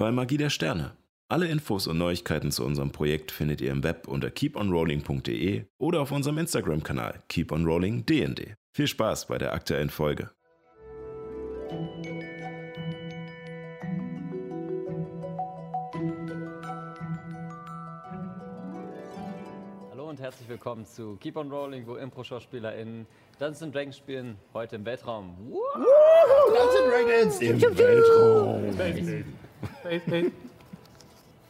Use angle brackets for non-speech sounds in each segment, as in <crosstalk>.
bei Magie der Sterne. Alle Infos und Neuigkeiten zu unserem Projekt findet ihr im Web unter keeponrolling.de oder auf unserem Instagram-Kanal keeponrollingdnd. Viel Spaß bei der aktuellen Folge. Hallo und herzlich willkommen zu Keep on Rolling, wo Impro-SchauspielerInnen Dungeons Dragons spielen, heute im Weltraum. Dungeons Dragons im Weltraum.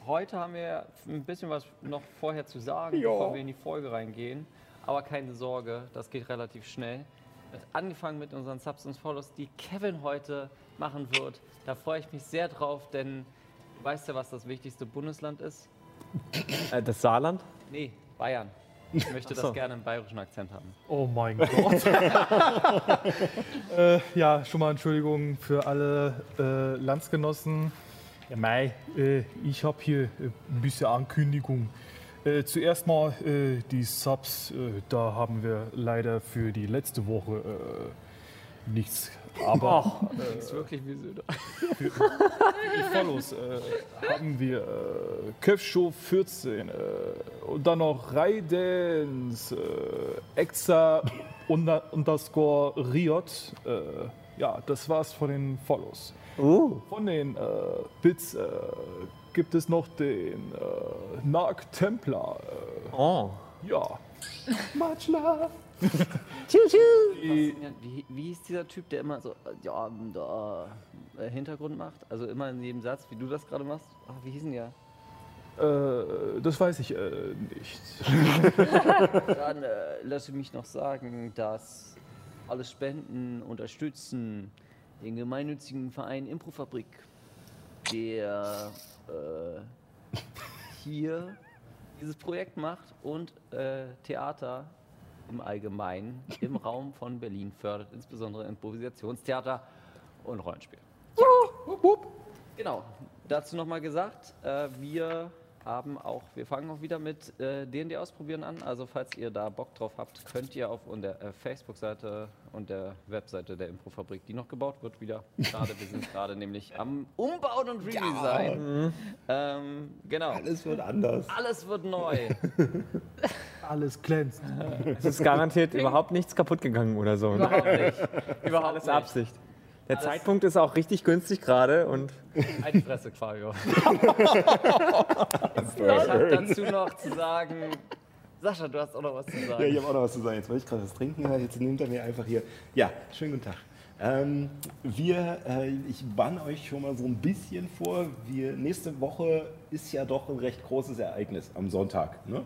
Heute haben wir ein bisschen was noch vorher zu sagen, bevor wir in die Folge reingehen. Aber keine Sorge, das geht relativ schnell. Angefangen mit unseren Substance Follows, die Kevin heute machen wird. Da freue ich mich sehr drauf, denn weißt du, was das wichtigste Bundesland ist? Äh, das Saarland? Nee, Bayern. Ich möchte so. das gerne im bayerischen Akzent haben. Oh mein Gott. <laughs> äh, ja, schon mal Entschuldigung für alle äh, Landsgenossen. Ja, Mai, äh, ich habe hier äh, ein bisschen Ankündigung. Äh, zuerst mal äh, die Subs, äh, da haben wir leider für die letzte Woche äh, nichts. Aber Das ist wirklich wie Söder. die Follows haben wir äh, Köpfshow 14 äh, und dann noch Raidens, Exa unter, underscore Riot. Ja, das war's von den Follows. Uh. Von den äh, Bits äh, gibt es noch den äh, Narc Templar. Oh. Äh, ja. Much love. Wie, wie, wie hieß dieser Typ, der immer so, äh, ja, da äh, Hintergrund macht? Also immer in jedem Satz, wie du das gerade machst? Ach, wie hießen der? Äh, das weiß ich äh, nicht. <laughs> Dann äh, lasse mich noch sagen, dass alle Spenden unterstützen den gemeinnützigen Verein Improfabrik, der äh, hier dieses Projekt macht und äh, Theater im Allgemeinen im Raum von Berlin fördert, insbesondere Improvisationstheater und Rollenspiel. Genau, dazu nochmal gesagt, äh, wir haben auch, wir fangen auch wieder mit äh, D&D ausprobieren an. Also falls ihr da Bock drauf habt, könnt ihr auf der äh, Facebook-Seite und der Webseite der Improfabrik, die noch gebaut wird, wieder. Gerade, wir sind gerade nämlich am Umbauen und Redesign. Ähm, genau. Es wird anders. Alles wird neu. <laughs> Alles glänzt. Es ist garantiert überhaupt nichts kaputt gegangen oder so. Überhaupt nicht. <laughs> Überhaupt Alles nicht. Absicht. Der Zeitpunkt ist auch richtig günstig gerade und <laughs> Eine Fresse, Fabio. <laughs> ich habe dazu noch zu sagen, Sascha, du hast auch noch was zu sagen. Ja, ich habe auch noch was zu sagen. Jetzt wollte ich gerade was trinken, ja, jetzt nimmt er mir einfach hier. Ja, schönen guten Tag. Ähm, wir, äh, ich bann euch schon mal so ein bisschen vor. Wir, nächste Woche ist ja doch ein recht großes Ereignis am Sonntag. Ne?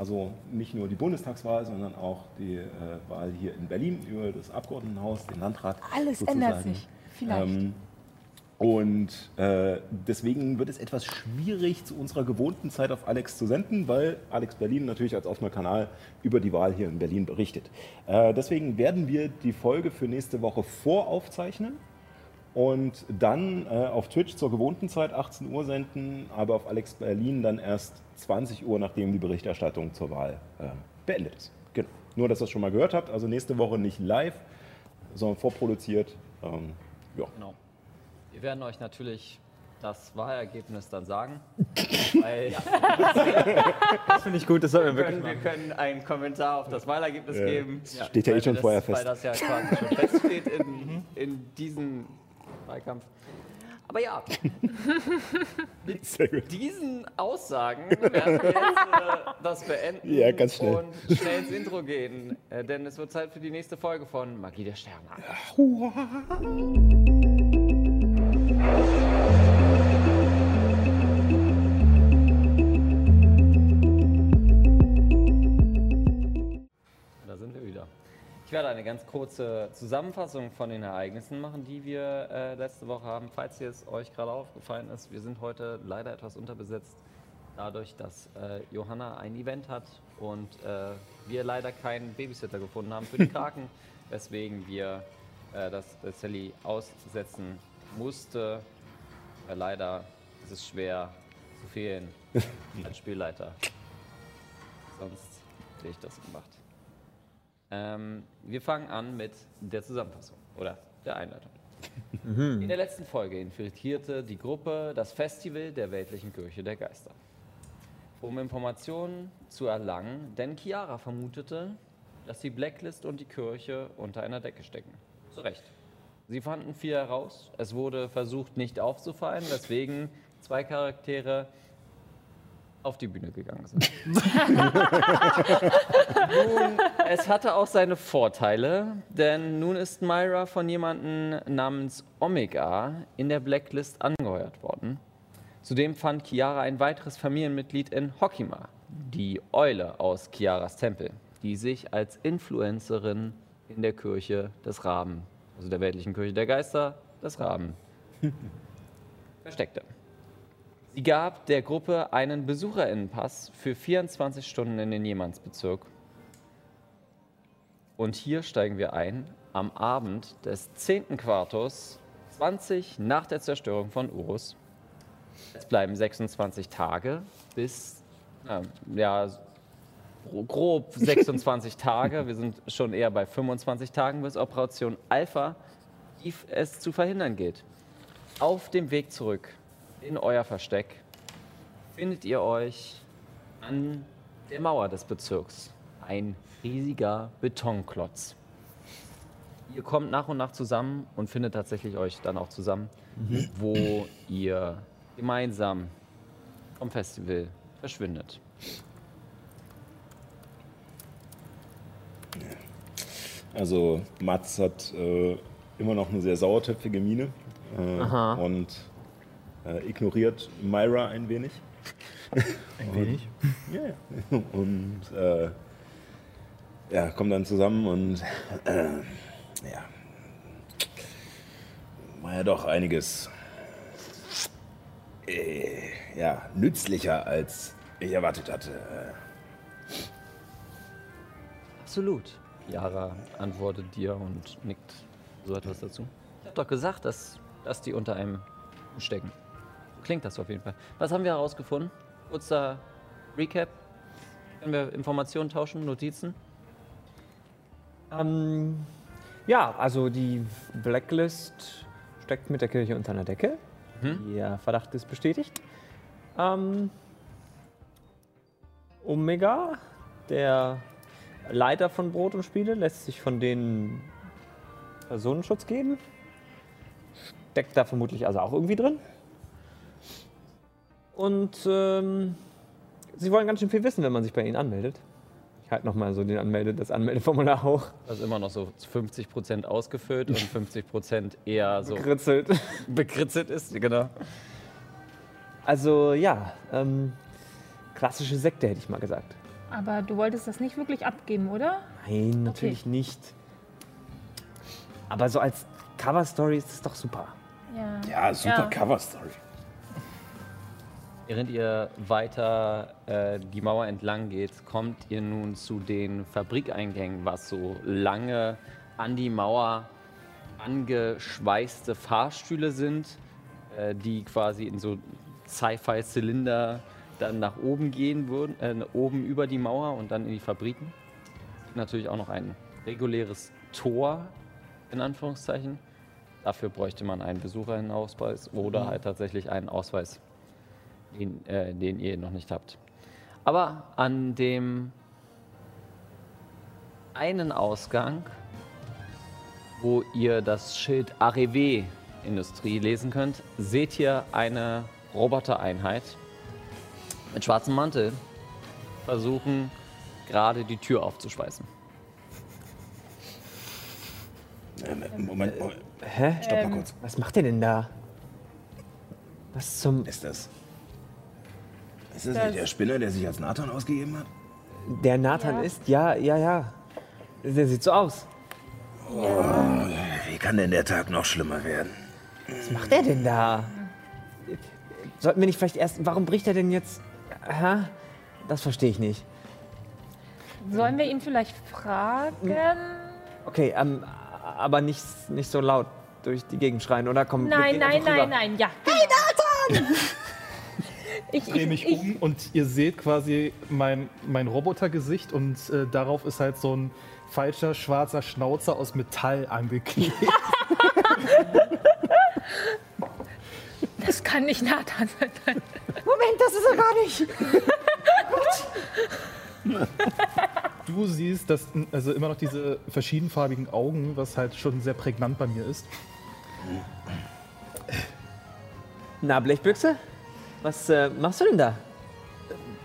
Also nicht nur die Bundestagswahl, sondern auch die äh, Wahl hier in Berlin über das Abgeordnetenhaus, den Landrat. Alles sozusagen. ändert sich. Vielleicht. Ähm, und äh, deswegen wird es etwas schwierig, zu unserer gewohnten Zeit auf Alex zu senden, weil Alex Berlin natürlich als offener Kanal über die Wahl hier in Berlin berichtet. Äh, deswegen werden wir die Folge für nächste Woche voraufzeichnen und dann äh, auf Twitch zur gewohnten Zeit 18 Uhr senden, aber auf Alex Berlin dann erst 20 Uhr, nachdem die Berichterstattung zur Wahl äh, beendet ist. Genau. Nur, dass ihr das schon mal gehört habt. Also nächste Woche nicht live, sondern vorproduziert. Ähm, ja. Genau. Wir werden euch natürlich das Wahlergebnis dann sagen. <laughs> weil <laughs> das finde ich gut, das sollten wir wir, wirklich können, wir können einen Kommentar auf das Wahlergebnis Ja. geben. Steht ja eh weil schon das, vorher Weil fest. das ja quasi schon feststeht in, in diesem Wahlkampf. Aber ja, <laughs> gut. diesen Aussagen werden wir jetzt äh, das beenden Ja, ganz schnell. und schnell ins Intro gehen. Äh, denn es wird Zeit für die nächste Folge von Magie der Sterne. Da Ich werde eine ganz kurze Zusammenfassung von den Ereignissen machen, die wir äh, letzte Woche haben. Falls es euch gerade aufgefallen ist, wir sind heute leider etwas unterbesetzt, dadurch, dass äh, Johanna ein Event hat und äh, wir leider keinen Babysitter gefunden haben für die <laughs> Kraken, weswegen wir äh, das äh, Sally aussetzen musste. Äh, leider ist es schwer zu fehlen <laughs> als Spielleiter. Sonst hätte ich das gemacht. Ähm, wir fangen an mit der Zusammenfassung oder der Einleitung. In der letzten Folge infiltrierte die Gruppe das Festival der weltlichen Kirche der Geister. Um Informationen zu erlangen, denn Chiara vermutete, dass die Blacklist und die Kirche unter einer Decke stecken. Zu Recht. Sie fanden viel heraus. Es wurde versucht, nicht aufzufallen, weswegen zwei Charaktere auf die Bühne gegangen sind. <laughs> nun, es hatte auch seine Vorteile, denn nun ist Myra von jemandem namens Omega in der Blacklist angeheuert worden. Zudem fand Chiara ein weiteres Familienmitglied in Hokima, die Eule aus Chiaras Tempel, die sich als Influencerin in der Kirche des Raben, also der weltlichen Kirche der Geister, des Raben, <laughs> versteckte. Sie gab der Gruppe einen Besucherinnenpass für 24 Stunden in den Jemannsbezirk. Und hier steigen wir ein am Abend des 10. Quartals 20 nach der Zerstörung von Urus. Es bleiben 26 Tage bis, äh, ja, gro- grob <laughs> 26 Tage. Wir sind schon eher bei 25 Tagen bis Operation Alpha, die es zu verhindern gilt. Auf dem Weg zurück in euer Versteck findet ihr euch an der Mauer des Bezirks. Ein riesiger Betonklotz. Ihr kommt nach und nach zusammen und findet tatsächlich euch dann auch zusammen, wo ihr gemeinsam vom Festival verschwindet. Also Mats hat äh, immer noch eine sehr sauertöpfige Miene äh, Aha. und äh, ignoriert Myra ein wenig. Ein wenig. Ja, ja. Und äh, ja, kommen dann zusammen und äh, ja, war ja doch einiges äh, ja, nützlicher, als ich erwartet hatte. Absolut. Yara antwortet dir und nickt so etwas dazu. Ich hab doch gesagt, dass, dass die unter einem stecken. Klingt das auf jeden Fall. Was haben wir herausgefunden? Kurzer Recap. Können wir Informationen tauschen, Notizen? Ähm, ja, also die Blacklist steckt mit der Kirche unter einer Decke. Der Verdacht ist bestätigt. Ähm, Omega, der Leiter von Brot und Spiele, lässt sich von denen Personenschutz geben. Steckt da vermutlich also auch irgendwie drin. Und ähm, sie wollen ganz schön viel wissen, wenn man sich bei ihnen anmeldet. Ich halte nochmal so den Anmelde, das Anmeldeformular hoch. Das ist immer noch so 50% ausgefüllt und <laughs> 50% eher so Kritzelt. <laughs> bekritzelt ist. Genau. Also ja, ähm, klassische Sekte hätte ich mal gesagt. Aber du wolltest das nicht wirklich abgeben, oder? Nein, natürlich nicht. Aber so als Cover-Story ist es doch super. Ja. ja, super Ja. Cover-Story. Während ihr weiter äh, die Mauer entlang geht, kommt ihr nun zu den Fabrikeingängen, was so lange an die Mauer angeschweißte Fahrstühle sind, äh, die quasi in so Sci-Fi-Zylinder dann nach oben gehen würden, äh, oben über die Mauer und dann in die Fabriken. Es gibt natürlich auch noch ein reguläres Tor, in Anführungszeichen. Dafür bräuchte man einen Besucherinnenausweis oder halt tatsächlich einen Ausweis den, äh, den ihr noch nicht habt. Aber an dem einen Ausgang, wo ihr das Schild Arrivé Industrie lesen könnt, seht ihr eine Robotereinheit mit schwarzem Mantel versuchen gerade die Tür aufzuschweißen. Äh, Moment, Moment, Hä? stopp mal kurz. Was macht ihr denn da? Was zum. Ist das? Ist das nicht der Spinner, der sich als Nathan ausgegeben hat? Der Nathan Ja. ist? Ja, ja, ja. Der sieht so aus. Wie kann denn der Tag noch schlimmer werden? Was macht er denn da? Sollten wir nicht vielleicht erst. Warum bricht er denn jetzt. Aha, das verstehe ich nicht. Sollen wir ihn vielleicht fragen? Okay, ähm, aber nicht, nicht so laut durch die Gegend schreien, oder? Komm, wir Nein, nein, nein, nein, ja. Hey, Nathan! <laughs> ich, drehe ich, mich ich, um und ihr seht quasi mein, mein Robotergesicht und äh, darauf ist halt so ein falscher schwarzer Schnauzer aus Metall angeklebt. <laughs> Es kann nicht Nathan sein. Moment, das ist er gar nicht. <laughs> Du siehst, dass also immer noch diese verschiedenfarbigen Augen, was halt schon sehr prägnant bei mir ist. Na, Blechbüchse? Was äh, machst du denn da?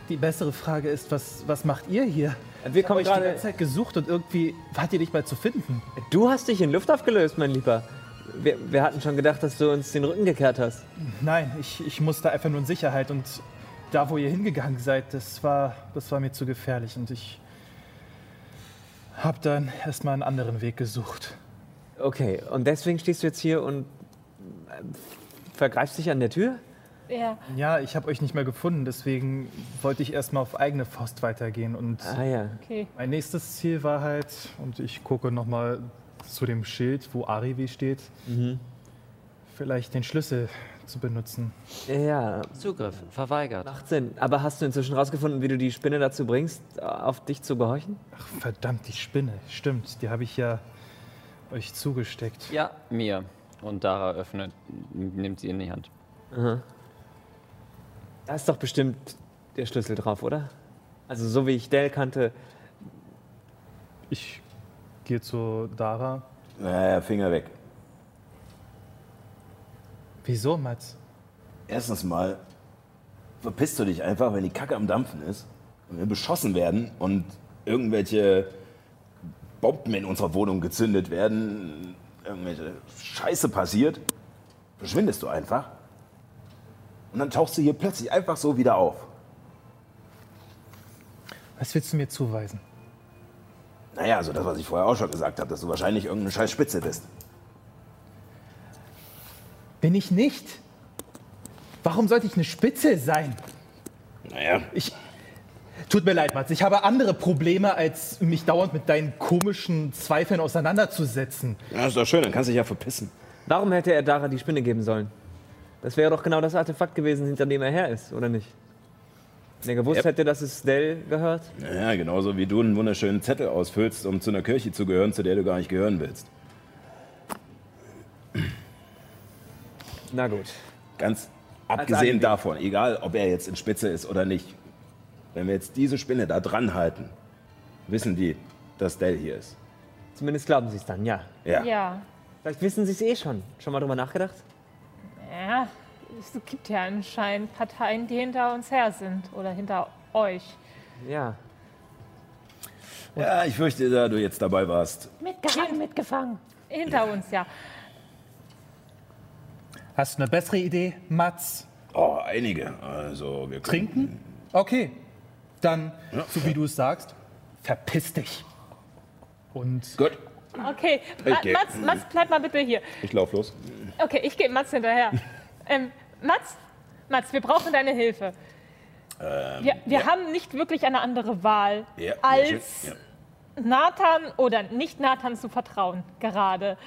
Die bessere Frage ist, was, was macht ihr hier? Wir Ich kommen euch die gerade. ganze Zeit gesucht und irgendwie wart ihr nicht mal zu finden. Du hast dich in Luft aufgelöst, mein Lieber. Wir, wir hatten schon gedacht, dass du uns den Rücken gekehrt hast. Nein, ich, ich musste einfach nur in Sicherheit und da, wo ihr hingegangen seid, das war, das war mir zu gefährlich und ich habe dann erstmal einen anderen Weg gesucht. Okay, und deswegen stehst du jetzt hier und äh, vergreifst dich an der Tür? Ja. Ja, ich habe euch nicht mehr gefunden, deswegen wollte ich erstmal auf eigene Faust weitergehen und Ah ja. Okay. mein nächstes Ziel war halt, und ich gucke nochmal zu dem Schild, wo Arivi steht, vielleicht den Schlüssel zu benutzen. Ja, Zugriff verweigert. macht Sinn. Aber hast du inzwischen rausgefunden, wie du die Spinne dazu bringst, auf dich zu gehorchen? Ach, verdammt, die Spinne. Stimmt, die habe ich ja euch zugesteckt. Ja, mir. Und Dara öffnet, nimmt sie in die Hand. Da ist doch bestimmt der Schlüssel drauf, oder? Also so wie ich Dell kannte. Ich gehe zu Dara. Naja, Finger weg. Wieso, Mats? Erstens mal verpisst du dich einfach, wenn die Kacke am Dampfen ist und wir beschossen werden und irgendwelche Bomben in unserer Wohnung gezündet werden, irgendwelche Scheiße passiert, verschwindest du einfach. Und dann tauchst du hier plötzlich einfach so wieder auf. Was willst du mir zuweisen? Naja, also das, was ich vorher auch schon gesagt habe, dass du wahrscheinlich irgendeine scheiß Spitze bist. Bin ich nicht. Warum sollte ich eine Spitze sein? Naja, Ich. Tut mir leid, Mats. Ich habe andere Probleme, als mich dauernd mit deinen komischen Zweifeln auseinanderzusetzen. ja, ist doch schön, dann kannst du dich ja verpissen. Warum hätte er Dara die Spinne geben sollen? Das wäre doch genau das Artefakt gewesen, hinter dem er her ist, oder nicht? Wenn er gewusst Yep. hätte, dass es Dell gehört. Naja, genauso wie du einen wunderschönen Zettel ausfüllst, um zu einer Kirche zu gehören, zu der du gar nicht gehören willst. Na gut. Ganz abgesehen davon, egal ob er jetzt in Spitze ist oder nicht, wenn wir jetzt diese Spinne da dran halten, wissen die, dass Dell hier ist. Zumindest glauben sie es dann, ja. Ja. Ja. Vielleicht wissen sie es eh schon. Schon mal drüber nachgedacht? Ja. Es gibt ja anscheinend Parteien, die hinter uns her sind. Oder hinter euch. Ja. Ja, ich fürchte, da du jetzt dabei warst. Mitgefangen, mitgefangen. Hinter uns, ja. Hast du eine bessere Idee, Mats? Oh, einige. Also, wir Trinken? Okay. Dann, so wie du es sagst, verpiss dich. Und Gut, <laughs> Okay, Ma. Mats, Mats, bleib mal bitte hier. ich lauf los. Okay, ich gehe Mats hinterher. <laughs> ähm, Mats, Mats, wir brauchen deine Hilfe. wir wir haben nicht wirklich eine andere Wahl, Ja, als. Ja. Nathan oder nicht Nathan zu vertrauen, gerade.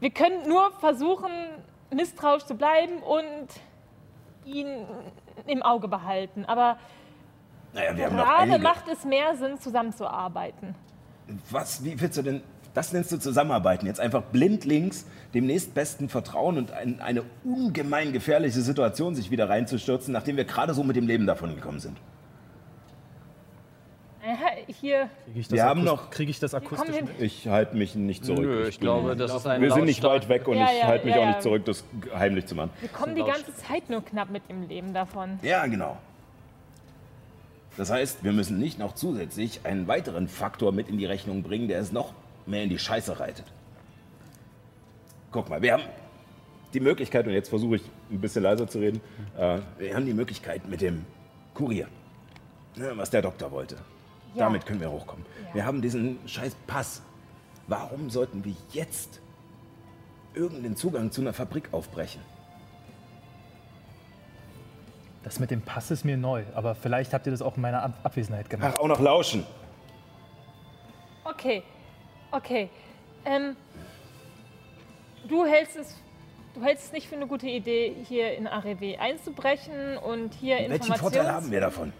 Wir können nur versuchen, misstrauisch zu bleiben und ihn im Auge behalten. Aber Naja, gerade macht es mehr Sinn, zusammenzuarbeiten. Was, wie willst du denn, das nennst du zusammenarbeiten? Jetzt einfach blindlings dem nächstbesten vertrauen und in eine ungemein gefährliche Situation sich wieder reinzustürzen, nachdem wir gerade so mit dem Leben davon gekommen sind. Hier, kriege ich, Wir das haben noch- krieg ich das akustisch mit? Ich halte mich nicht zurück. Nö, ich bin- glaube, das ist ein Wir sind nicht weit weg und Ja, ich ja, halte mich ja, auch nicht zurück, das heimlich zu machen. wir kommen die ganze Zeit nur knapp mit dem Leben davon. Ja, genau. Das heißt, wir müssen nicht noch zusätzlich einen weiteren Faktor mit in die Rechnung bringen, der es noch mehr in die Scheiße reitet. Guck mal, wir haben die Möglichkeit, und jetzt versuche ich ein bisschen leiser zu reden, äh, wir haben die Möglichkeit mit dem Kurier, ne, was der Doktor wollte. Ja. Damit können wir hochkommen. Ja. Wir haben diesen scheiß Pass. Warum sollten wir jetzt irgendeinen Zugang zu einer Fabrik aufbrechen? Das mit dem Pass ist mir neu, aber vielleicht habt ihr das auch in meiner Ab Abwesenheit gemacht. Ach, auch noch lauschen. Okay, okay. Ähm, du hältst es, du hältst es nicht für eine gute Idee, hier in AREW einzubrechen und hier Welchen Informationen. Vorteil haben wir davon?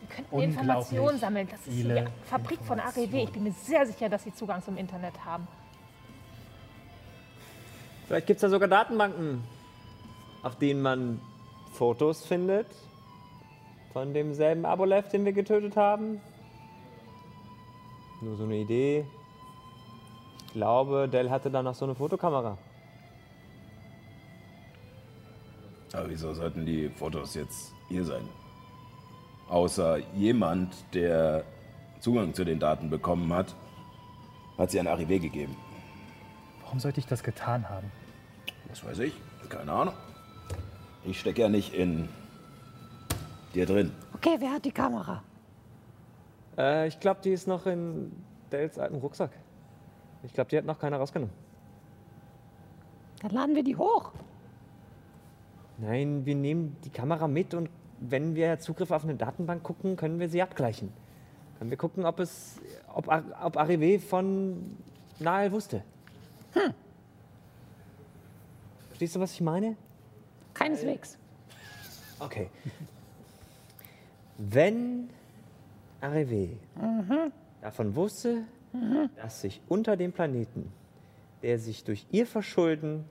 Wir könnten Informationen sammeln. Das ist die Fabrik von AREW. Ich bin mir sehr sicher, dass sie Zugang zum Internet haben. Vielleicht gibt es da sogar Datenbanken. auf denen man Fotos findet von demselben Abolev, den wir getötet haben. Nur so eine Idee. Ich glaube, Dell hatte da noch so eine Fotokamera. Aber wieso sollten die Fotos jetzt hier sein? Außer jemand, der Zugang zu den Daten bekommen hat, hat sie an Arrivé gegeben. Warum sollte ich das getan haben? Was weiß ich? Keine Ahnung. Ich stecke ja nicht in dir drin. Okay, wer hat die Kamera? Äh, ich glaube, die ist noch in Dells alten Rucksack. Ich glaube, die hat noch keiner rausgenommen. Dann laden wir die hoch. Nein, wir nehmen die Kamera mit und wenn wir Zugriff auf eine Datenbank gucken, können wir sie abgleichen. Können wir gucken, ob es, ob, ob Arrivé von Nael wusste. Verstehst du, was ich meine? Keineswegs. Okay. Wenn Arrivé davon wusste, dass sich unter dem Planeten, der sich durch ihr Verschulden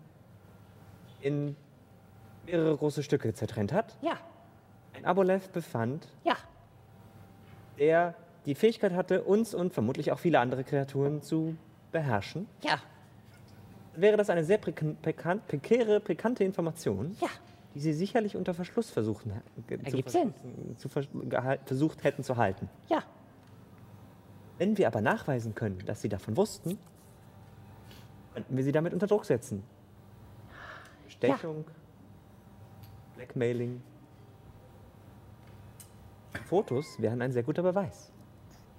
in mehrere große Stücke zertrennt hat, Ja, ein Abolev befand, ja. der die Fähigkeit hatte, uns und vermutlich auch viele andere Kreaturen zu beherrschen, Ja, wäre das eine sehr prekan- prekäre, pikante Information, ja. die sie sicherlich unter Verschluss versuchen, ge- zu Sinn. zu versucht hätten zu halten. Ja, Wenn wir aber nachweisen können, dass sie davon wussten, könnten wir sie damit unter Druck setzen. Bestechung, Blackmailing. Fotos wären ein sehr guter Beweis.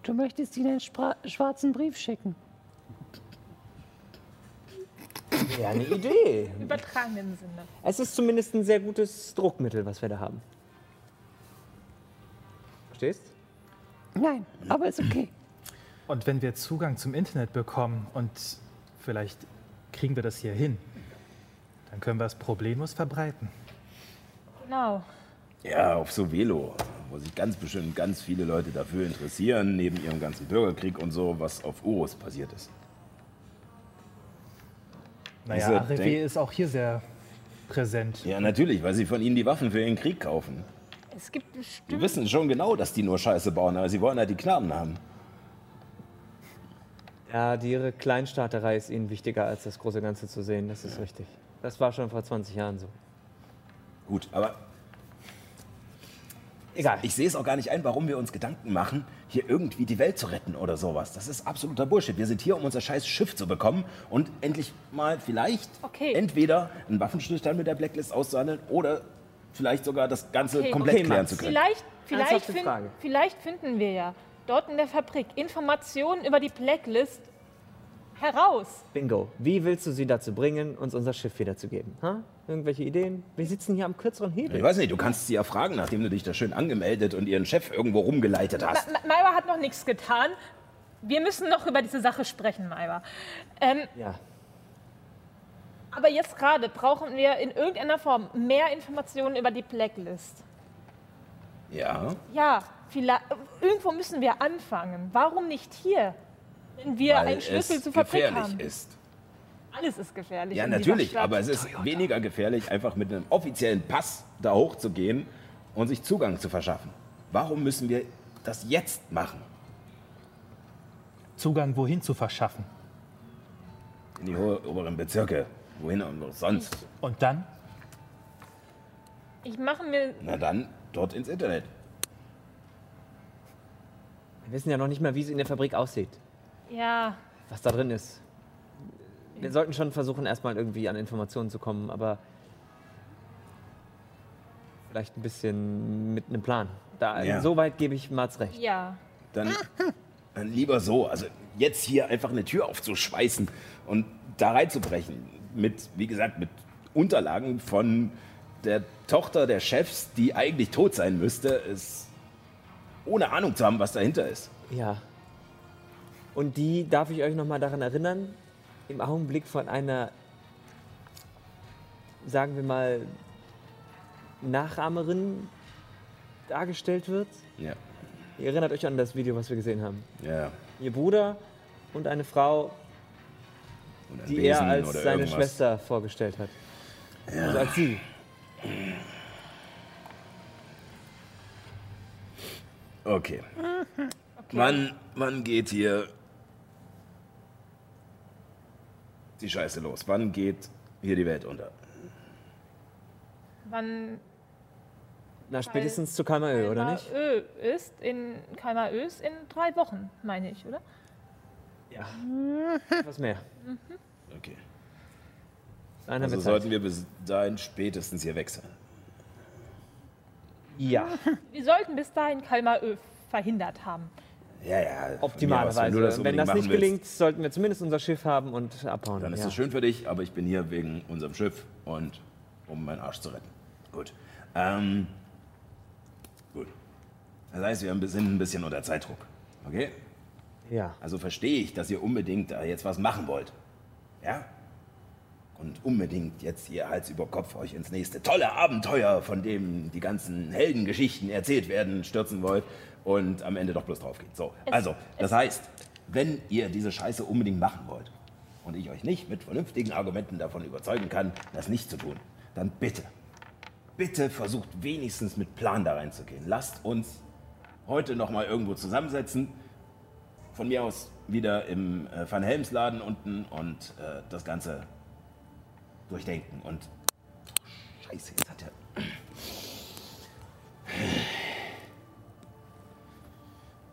du möchtest ihnen einen spra- schwarzen Brief schicken. Ja, eine Idee. Im übertragenen Sinne. Es ist zumindest ein sehr gutes Druckmittel, was wir da haben. Verstehst? Nein, aber ist okay. Und wenn wir Zugang zum Internet bekommen und vielleicht kriegen wir das hier hin, dann können wir es problemlos verbreiten. Genau. Ja, auf so Velo, wo sich ganz bestimmt ganz viele Leute dafür interessieren, neben ihrem ganzen Bürgerkrieg und so, was auf Urus passiert ist. Naja, Denk- ist auch hier sehr präsent. Ja, natürlich, weil sie von ihnen die Waffen für ihren Krieg kaufen. Es gibt Die bestimmt. wissen schon genau, dass die nur Scheiße bauen, aber sie wollen halt die Knarren haben. Ja, die ihre Kleinstaaterei ist ihnen wichtiger, als das große Ganze zu sehen. Das ist richtig. Das war schon vor 20 Jahren so. Gut, aber Egal. ich sehe es auch gar nicht ein, warum wir uns Gedanken machen, hier irgendwie die Welt zu retten oder sowas. Das ist absoluter Bullshit. Wir sind hier, um unser scheiß Schiff zu bekommen und endlich mal vielleicht Okay. entweder einen Waffenstillstand mit der Blacklist auszuhandeln oder vielleicht sogar das Ganze Okay. komplett Okay, klären Max. zu können. Vielleicht, vielleicht, Ernsthafte fin Frage. vielleicht finden wir ja dort in der Fabrik Informationen über die Blacklist heraus. Bingo. Wie willst du sie dazu bringen, uns unser Schiff wiederzugeben? Ha? Irgendwelche Ideen? Wir sitzen hier am kürzeren Hebel. Ich weiß nicht, du kannst sie ja fragen, nachdem du dich da schön angemeldet und ihren Chef irgendwo rumgeleitet hast. Ma- Ma- Maiwa hat noch nichts getan. Wir müssen noch über diese Sache sprechen, Maiwa. Ähm, Ja. aber jetzt gerade brauchen wir in irgendeiner Form mehr Informationen über die Blacklist. Ja, Ja, irgendwo müssen wir anfangen. Warum nicht hier? Wenn wir weil einen Schlüssel zur Fabrik gefährlich haben. ist. Alles ist gefährlich. Ja, natürlich, Stadt. aber es ist weniger gefährlich, einfach mit einem offiziellen Pass da hochzugehen und sich Zugang zu verschaffen. Warum müssen wir das jetzt machen? Zugang wohin zu verschaffen. In die oberen Bezirke. Wohin und sonst? Und dann? Ich mache mir. Na dann, dort ins Internet. Wir wissen ja noch nicht mal, wie es in der Fabrik aussieht. Ja, Was da drin ist. Wir sollten schon versuchen, erstmal irgendwie an Informationen zu kommen, aber vielleicht ein bisschen mit einem Plan. Da, Ja. Soweit gebe ich Mats recht. ja. Dann, dann lieber so. Also jetzt hier einfach eine Tür aufzuschweißen und da reinzubrechen. Mit, wie gesagt, mit Unterlagen von der Tochter der Chefs, die eigentlich tot sein müsste, ist ohne Ahnung zu haben, was dahinter ist. Ja. Und die darf ich euch noch mal daran erinnern, im Augenblick von einer, sagen wir mal, Nachahmerin dargestellt wird. Ja, Ihr erinnert euch an das Video, was wir gesehen haben. ja. Ihr Bruder und eine Frau, Und ein die Wesen er als seine irgendwas. Schwester vorgestellt hat. Also als sie. Okay. Wann, wann geht hier die Scheiße los? Wann geht hier die Welt unter? Wann Na, spätestens zu Kalmaö, oder nicht? Ö ist in Kalmaös in drei Wochen, meine ich, oder? Ja. Was mehr. Okay. Dann haben Also sollten wir bis dahin spätestens hier weg sein. Ja, Wir sollten bis dahin Kalmaö verhindert haben. Ja, ja. optimalerweise. Das, Wenn das nicht willst, gelingt, sollten wir zumindest unser Schiff haben und abhauen. Dann ist ja. das schön für dich, aber ich bin hier wegen unserem Schiff und um meinen Arsch zu retten. Gut. Ähm, gut. Das heißt, wir sind ein bisschen unter Zeitdruck. Okay? Ja. Also verstehe ich, dass ihr unbedingt da jetzt was machen wollt. Ja? Und unbedingt jetzt hier Hals über Kopf euch ins nächste tolle Abenteuer, von dem die ganzen Heldengeschichten erzählt werden, stürzen wollt und am Ende doch bloß drauf geht. So, also, das heißt, wenn ihr diese Scheiße unbedingt machen wollt und ich euch nicht mit vernünftigen Argumenten davon überzeugen kann, das nicht zu tun, dann bitte, bitte versucht wenigstens mit Plan da reinzugehen. Lasst uns heute noch mal irgendwo zusammensetzen, von mir aus wieder im äh, Van Helms Laden unten und äh, das Ganze durchdenken. Und Scheiße, jetzt hat er.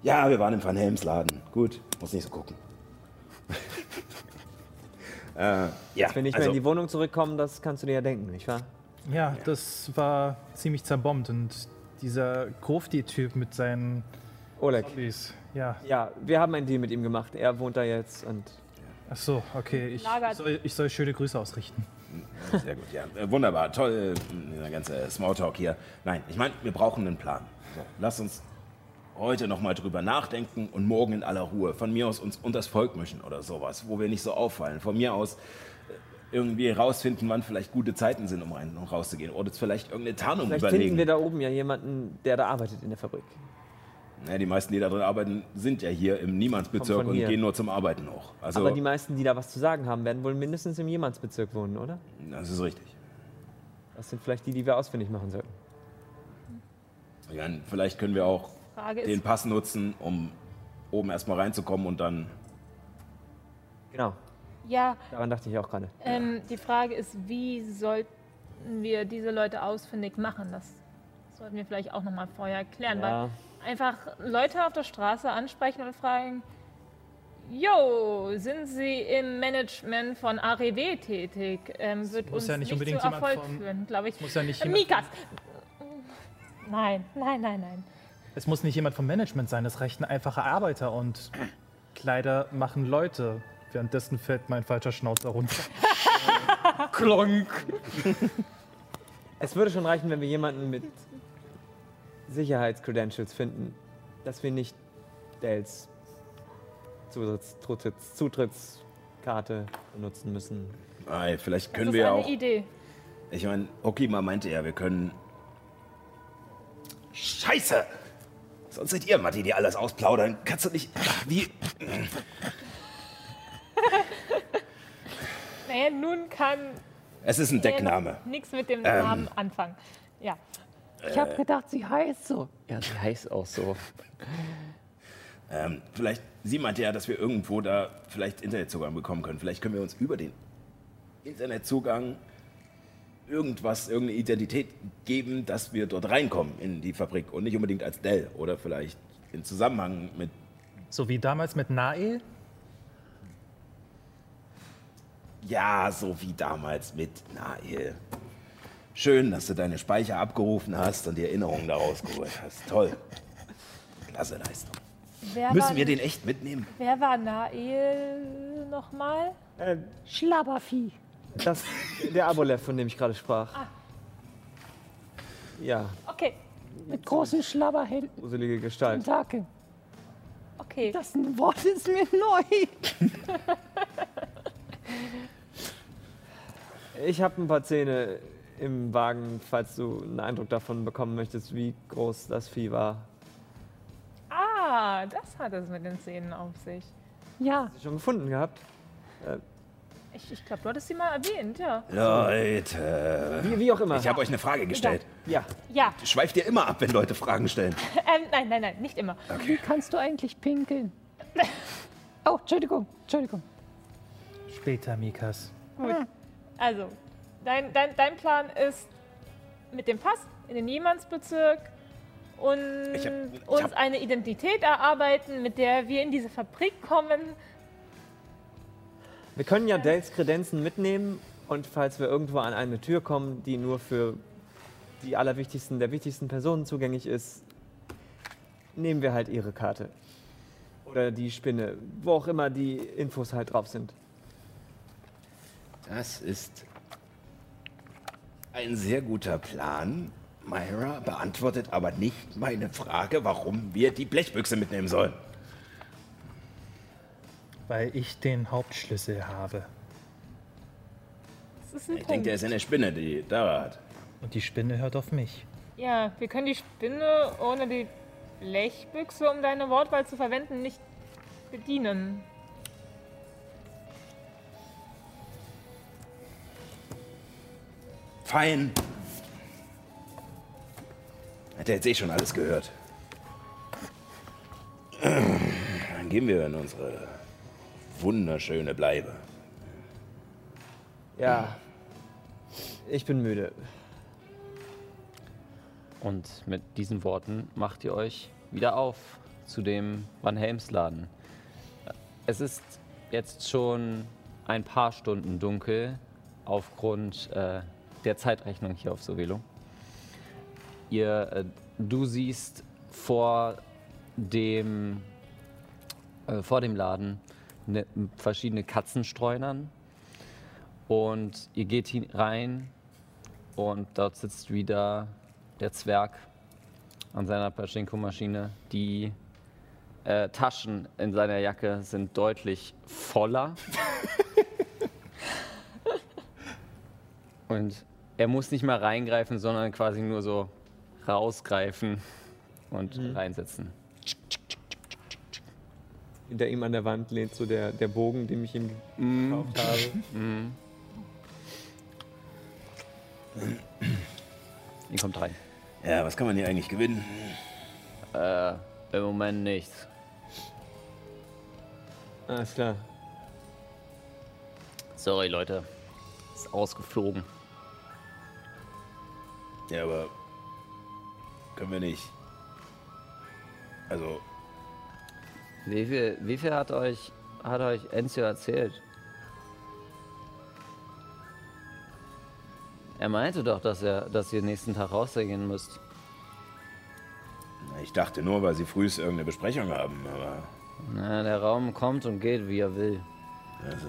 Ja, wir waren im Van Helms Laden. Gut, muss nicht so gucken. <laughs> äh, ja, Wenn ich also, mehr in die Wohnung zurückkomme, das kannst du dir ja denken, nicht wahr? Ja, das war ziemlich zerbombt und dieser Grofti-Typ mit seinen Oleg. Zombies. Ja, Ja, wir haben einen Deal mit ihm gemacht. Er wohnt da jetzt und ach so, okay. Ich soll, ich soll schöne Grüße ausrichten. Sehr gut, ja. Äh, Wunderbar, toll, äh, der ganze Smalltalk hier. Nein, ich meine, wir brauchen einen Plan. So, lass uns heute noch mal drüber nachdenken und morgen in aller Ruhe von mir aus uns unters Volk mischen oder sowas, wo wir nicht so auffallen. Von mir aus äh, irgendwie rausfinden, wann vielleicht gute Zeiten sind, um rein und rauszugehen. Oder vielleicht irgendeine Tarnung vielleicht überlegen. finden wir da oben ja jemanden, der da arbeitet in der Fabrik. Ja, die meisten, die da drin arbeiten, sind ja hier im Niemandsbezirk und gehen nur zum Arbeiten hoch. Also, Aber die meisten, die da was zu sagen haben, werden wohl mindestens im Jemandsbezirk wohnen, oder? das ist richtig. Das sind vielleicht die, die wir ausfindig machen sollten. Meine, vielleicht können wir auch Frage den Pass nutzen, um oben erstmal reinzukommen und dann Genau, ja, daran dachte ich auch gerade. ähm, die Frage ist, wie sollten wir diese Leute ausfindig machen? Das sollten wir vielleicht auch nochmal vorher klären. Ja. Weil einfach Leute auf der Straße ansprechen und fragen, Jo, sind Sie im Management von AREW tätig? Ähm, wird muss uns ja nicht nicht unbedingt zu jemand Erfolg von- führen, glaube ich. Muss ja nicht Mikas! Nein, nein, nein, nein. es muss nicht jemand vom Management sein, es reicht ein einfacher Arbeiter und Kleider machen Leute. Währenddessen fällt mein falscher Schnauzer runter. <laughs> Klonk. es würde schon reichen, wenn wir jemanden mit Sicherheitscredentials finden, dass wir nicht Dells Zutritts, Zutritts, Zutrittskarte benutzen müssen. Ei, vielleicht Das können ist wir ja eine auch. Idee. Ich meine, Okima meinte ja, wir können. Scheiße! Sonst seid ihr, Matti, die alles ausplaudern. Kannst du nicht. Wie. <laughs> Naja, nun kann Es ist ein Deckname. nichts mit dem Ähm. Namen anfangen. Ja. Ich habe gedacht, sie heißt so. Ja, sie heißt auch so. Ähm, vielleicht, sie meinte ja, dass wir irgendwo da vielleicht Internetzugang bekommen können. Vielleicht können wir uns über den Internetzugang irgendwas, irgendeine Identität geben, dass wir dort reinkommen in die Fabrik und nicht unbedingt als Dell oder vielleicht in Zusammenhang mit. So wie damals mit Nael. Ja, so wie damals mit Nael. Schön, dass du deine Speicher abgerufen hast und die Erinnerungen daraus geholt hast. Toll. Klasse Leistung. Wer war, Müssen wir den echt mitnehmen? Wer war Nael nochmal? Äh, Schlabbervieh. das, der Abolev, von dem ich gerade sprach. Ja, Okay, Mit großen Schlabberhänden. gruselige Gestalt. Tentakel. okay. Das Wort ist mir neu. Ich habe ein paar Zähne im Wagen, falls du einen Eindruck davon bekommen möchtest, wie groß das Vieh war. Ah, das hat es mit den Zähnen auf sich. Ja, Hast du schon gefunden gehabt? Äh, Ich, ich glaube, du hattest sie mal erwähnt, ja. Leute, Wie, wie auch immer. ich habe euch eine Frage gestellt. ja. Ja, Schweift ihr immer ab, wenn Leute Fragen stellen? <laughs> ähm, nein, nein, nein, nicht immer. Wie kannst du eigentlich pinkeln? <laughs> Oh, Entschuldigung, Entschuldigung. Später, Mikas. Also, dein, dein, dein Plan ist mit dem Pass in den Niemandsbezirk und Ich hab- ich uns hab- eine Identität erarbeiten, mit der wir in diese Fabrik kommen. Wir können ja Dales Kredenzen mitnehmen und falls wir irgendwo an eine Tür kommen, die nur für die allerwichtigsten, der wichtigsten Personen zugänglich ist, nehmen wir halt ihre Karte. Oder die Spinne, wo auch immer die Infos halt drauf sind. Das ist ein sehr guter Plan. Myra beantwortet aber nicht meine Frage, warum wir die Blechbüchse mitnehmen sollen. Weil ich den Hauptschlüssel habe. Das ist ein Ich denke, Punkt. der ist in der Spinne, die da hat. Und die Spinne hört auf mich. Ja, wir können die Spinne ohne die Blechbüchse, um deine Wortwahl zu verwenden, nicht bedienen. Fein. Hat er jetzt eh schon alles gehört. Dann gehen wir in unsere wunderschöne Bleibe. Ja. Ich bin müde. Und mit diesen Worten macht ihr euch wieder auf zu dem Van Helms Laden. Es ist jetzt schon ein paar Stunden dunkel aufgrund äh, der Zeitrechnung hier auf Sovelo. Ihr, äh, du siehst vor dem, äh, vor dem Laden ne, verschiedene Katzenstreunern und ihr geht hin- rein und dort sitzt wieder der Zwerg an seiner Pachinko-Maschine. Die äh, Taschen in seiner Jacke sind deutlich voller. <laughs> und er muss nicht mal reingreifen, sondern quasi nur so rausgreifen und reinsetzen. Hinter ihm an der Wand lehnt so der, der Bogen, den ich ihm gekauft habe. Ihr kommt rein. Ja, was kann man hier eigentlich gewinnen? Äh, im Moment nichts. Alles klar. Sorry, Leute. Ist ausgeflogen. Ja, aber können wir nicht. Also, Wie viel, wie viel hat euch, hat euch Enzio erzählt? Er meinte doch, dass, er, dass ihr nächsten Tag rausgehen müsst. ich dachte nur, weil sie frühst irgendeine Besprechung haben, aber. Na, der Raum kommt und geht, wie er will. Also,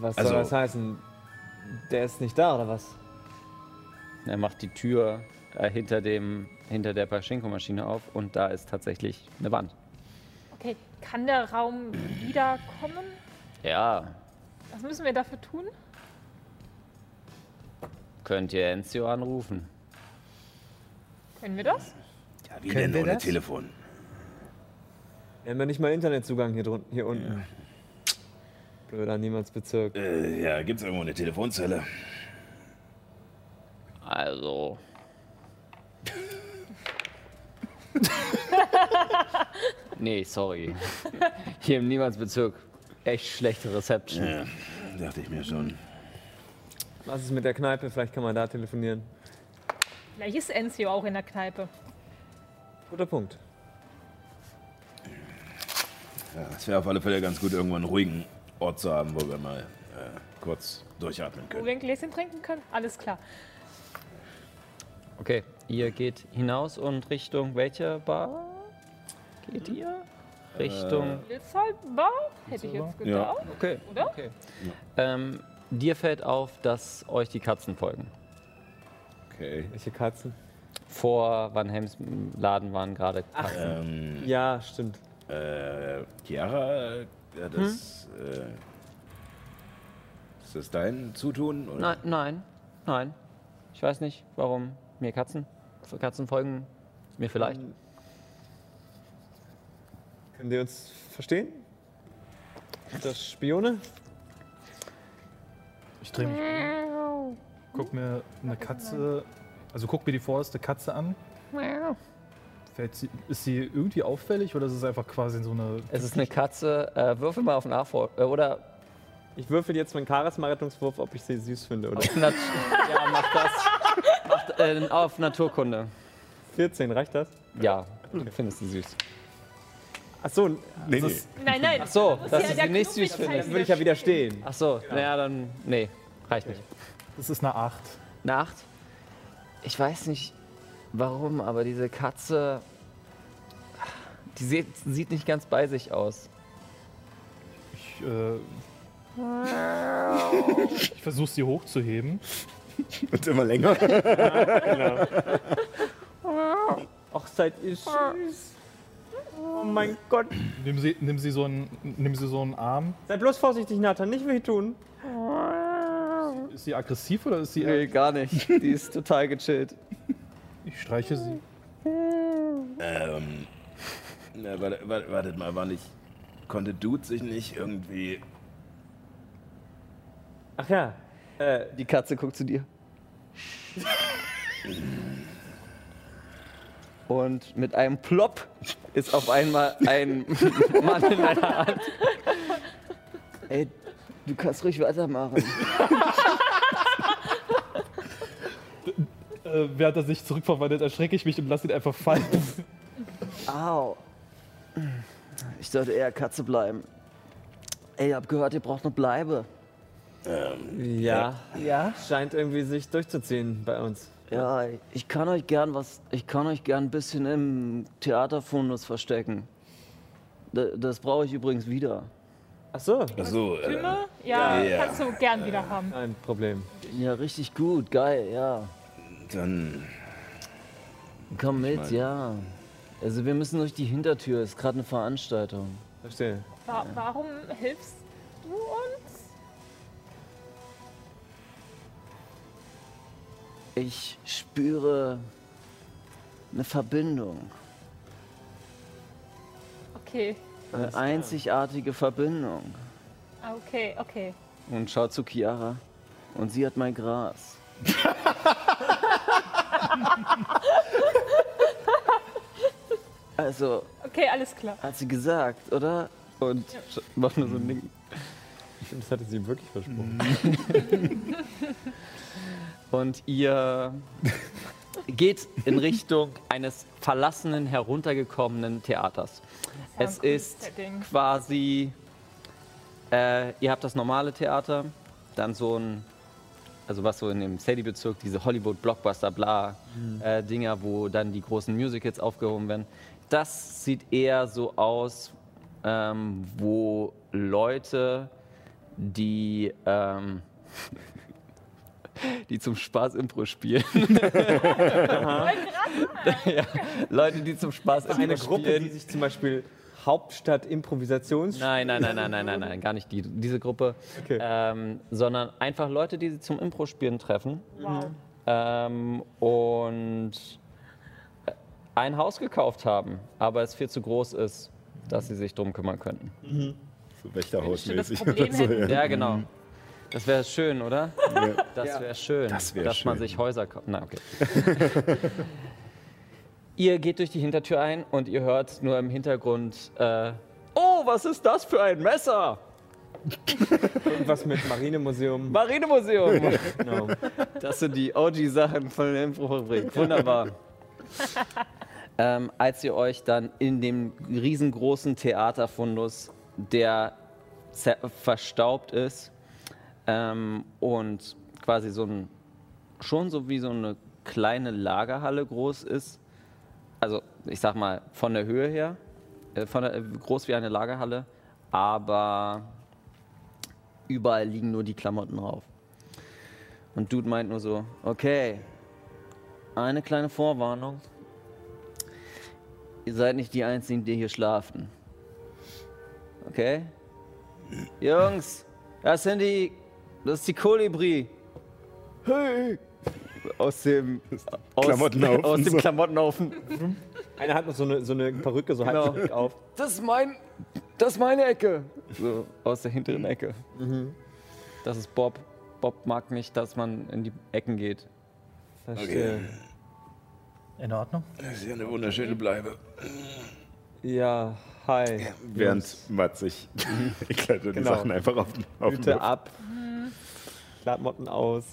Was Also- soll das heißen? Der ist nicht da, oder was? Er macht die Tür äh, hinter, dem, hinter der Pachinko-Maschine auf und da ist tatsächlich eine Wand. Okay, kann der Raum wiederkommen? Ja, Was müssen wir dafür tun? könnt ihr Enzio anrufen. Können wir das? ja, wie Können denn wir ohne das? Telefon? Wir haben ja nicht mal Internetzugang hier, drun- hier unten. Blöder Niemandsbezirk. Äh, ja, gibt's irgendwo eine Telefonzelle? Also. nee, sorry. Hier im Niemandsbezirk echt schlechte Reception. Ja, dachte ich mir schon. Was ist mit der Kneipe? Vielleicht kann man da telefonieren. Vielleicht ist Enzio auch in der Kneipe. Guter Punkt. Ja, es wäre auf alle Fälle ganz gut, irgendwo einen ruhigen Ort zu haben, wo wir mal äh, kurz durchatmen Wo können. wir ein Gläschen trinken können? Alles klar. Okay, ihr geht hinaus und Richtung welche Bar geht ihr? Richtung. Wildsaldbar? Hätte ich jetzt gedacht. Ja. Okay. Oder? okay. Ähm, dir fällt auf, dass euch die Katzen folgen. Okay. Welche Katzen? Vor Van Helms Laden waren gerade Katzen. Ähm, Ja, stimmt. äh, Chiara, äh, ja, das. Äh, ist das dein Zutun? Oder? Nein, nein, nein. Ich weiß nicht, warum mir Katzen, Katzen folgen. Mir vielleicht. Können die uns verstehen? Sind das Spione? Ich drehe mich um, guck mir eine Katze, also guck mir die vorderste Katze an. Fällt sie, ist sie irgendwie auffällig oder ist es einfach quasi so eine. Es ist eine Katze. Äh, würfel mal auf Nachfolge. Äh, oder Ich würfel jetzt meinen Charisma-Rettungswurf, ob ich sie süß finde. Oder? ja, mach das. Äh, auf Naturkunde. 14, reicht das? Ja, du findest sie süß. Achso, Nee, nee. Nein, nein. Ach so, das dass ist du ja sie nicht süß findest. dann würde ich ja widerstehen. Ach so, naja, dann. Nee, reicht nicht. Das ist eine 8. Eine Acht? Ich weiß nicht warum, aber diese Katze. Die sieht, sieht nicht ganz bei sich aus. Ich, äh, <laughs> ich versuche sie hochzuheben. Und immer länger. Ach, seid ihr süß. Oh mein Gott. Nimm sie, nimm sie, so, einen, nimm sie so einen Arm. Seid bloß vorsichtig, Nathan, nicht wehtun. Ist sie aggressiv oder ist sie. Nee, gar nicht. Die ist total gechillt. Ich streiche sie. Ähm, na, warte, warte, wartet mal, war nicht. Konnte Dude sich nicht irgendwie. Ach ja. Äh, Die Katze guckt zu dir. Und mit einem Plop ist auf einmal ein Mann in deiner Hand. Ey, du kannst ruhig weitermachen. Äh, während er sich zurückverwandelt, erschrecke ich mich und lasse ihn einfach fallen. Au. Ich sollte eher Katze bleiben. Ey, ich hab gehört, ihr braucht eine Bleibe. Ja. Ja. Scheint irgendwie sich durchzuziehen bei uns. Ja, ich kann euch gern was, ich kann euch gern ein bisschen im Theaterfundus verstecken. D- Das brauche ich übrigens wieder. Ach so. Achso, äh, Filme? Ja, Ja. kannst du gern wieder haben. Kein Problem. Ja, richtig gut, geil, ja. dann. Komm mit, meine- ja. Also wir müssen durch die Hintertür, ist gerade eine Veranstaltung. Verstehe. Wa warum hilfst du uns? Ich spüre eine Verbindung, Okay, eine einzigartige Verbindung. Ah, okay, okay. Und schaut zu Chiara und sie hat mein Gras. <laughs> also, Okay, alles klar. hat sie gesagt, oder? Und sch- macht nur so ein Ding. Das hatte sie ihm wirklich versprochen. <laughs> Und ihr geht in Richtung eines verlassenen, heruntergekommenen Theaters. Es ist quasi, äh, ihr habt das normale Theater, dann so ein, also was so in dem Sadie-Bezirk, diese Hollywood-Blockbuster-Bla-Dinger, wo dann die großen Musicals aufgehoben werden. Das sieht eher so aus, ähm, wo Leute, die, ähm, die zum Spaß Impro spielen. <laughs> <laughs> ja, Leute, die zum Spaß Impro Eine Gruppe, spielen. die sich zum Beispiel Hauptstadt Improvisations. Nein, nein, nein, nein, nein, nein, nein, gar nicht die, diese Gruppe, Okay. ähm, sondern einfach Leute, die sie zum Impro-Spielen treffen Wow. ähm, und äh, ein Haus gekauft haben, aber es viel zu groß ist, dass sie sich drum kümmern könnten. So Wächterhausmäßig. Oder so, <laughs> hätte. Ja, genau. Das wäre schön, oder? Das wäre schön, Das wär dass man schön. sich Häuser kauft. Na, okay. <laughs> ihr geht durch die Hintertür ein und ihr hört nur im Hintergrund, äh, oh, was ist das für ein Messer? Irgendwas mit Marinemuseum. Marinemuseum. <laughs> Genau. Das sind die OG-Sachen von der Infofabrik. Wunderbar. ähm, als ihr euch dann in dem riesengroßen Theaterfundus, der verstaubt ist ähm, und quasi so ein, schon so wie so eine kleine Lagerhalle groß ist, also ich sag mal von der Höhe her, äh, von der, äh, groß wie eine Lagerhalle, aber überall liegen nur die Klamotten drauf. Und Dude meint nur so, okay, eine kleine Vorwarnung. Ihr seid nicht die Einzigen, die hier schlafen. Okay? Jungs, das sind die, das ist die Kolibri. Hey! Aus dem, aus, Klamottenhaufen, aus dem so. Klamottenhaufen. <laughs> Einer hat noch so eine, so eine Perücke so halb Genau. auf. Das ist mein, das ist meine Ecke. So, aus der hinteren Ecke. Das ist Bob. Bob mag nicht, dass man in die Ecken geht. Verstehe. In Ordnung? Das ist ja eine wunderschöne Bleibe. Ja, hi. Während Mats sich ich kleide <laughs> die Genau. Sachen einfach auf, auf Hüte Kopf. ab. Klamotten aus.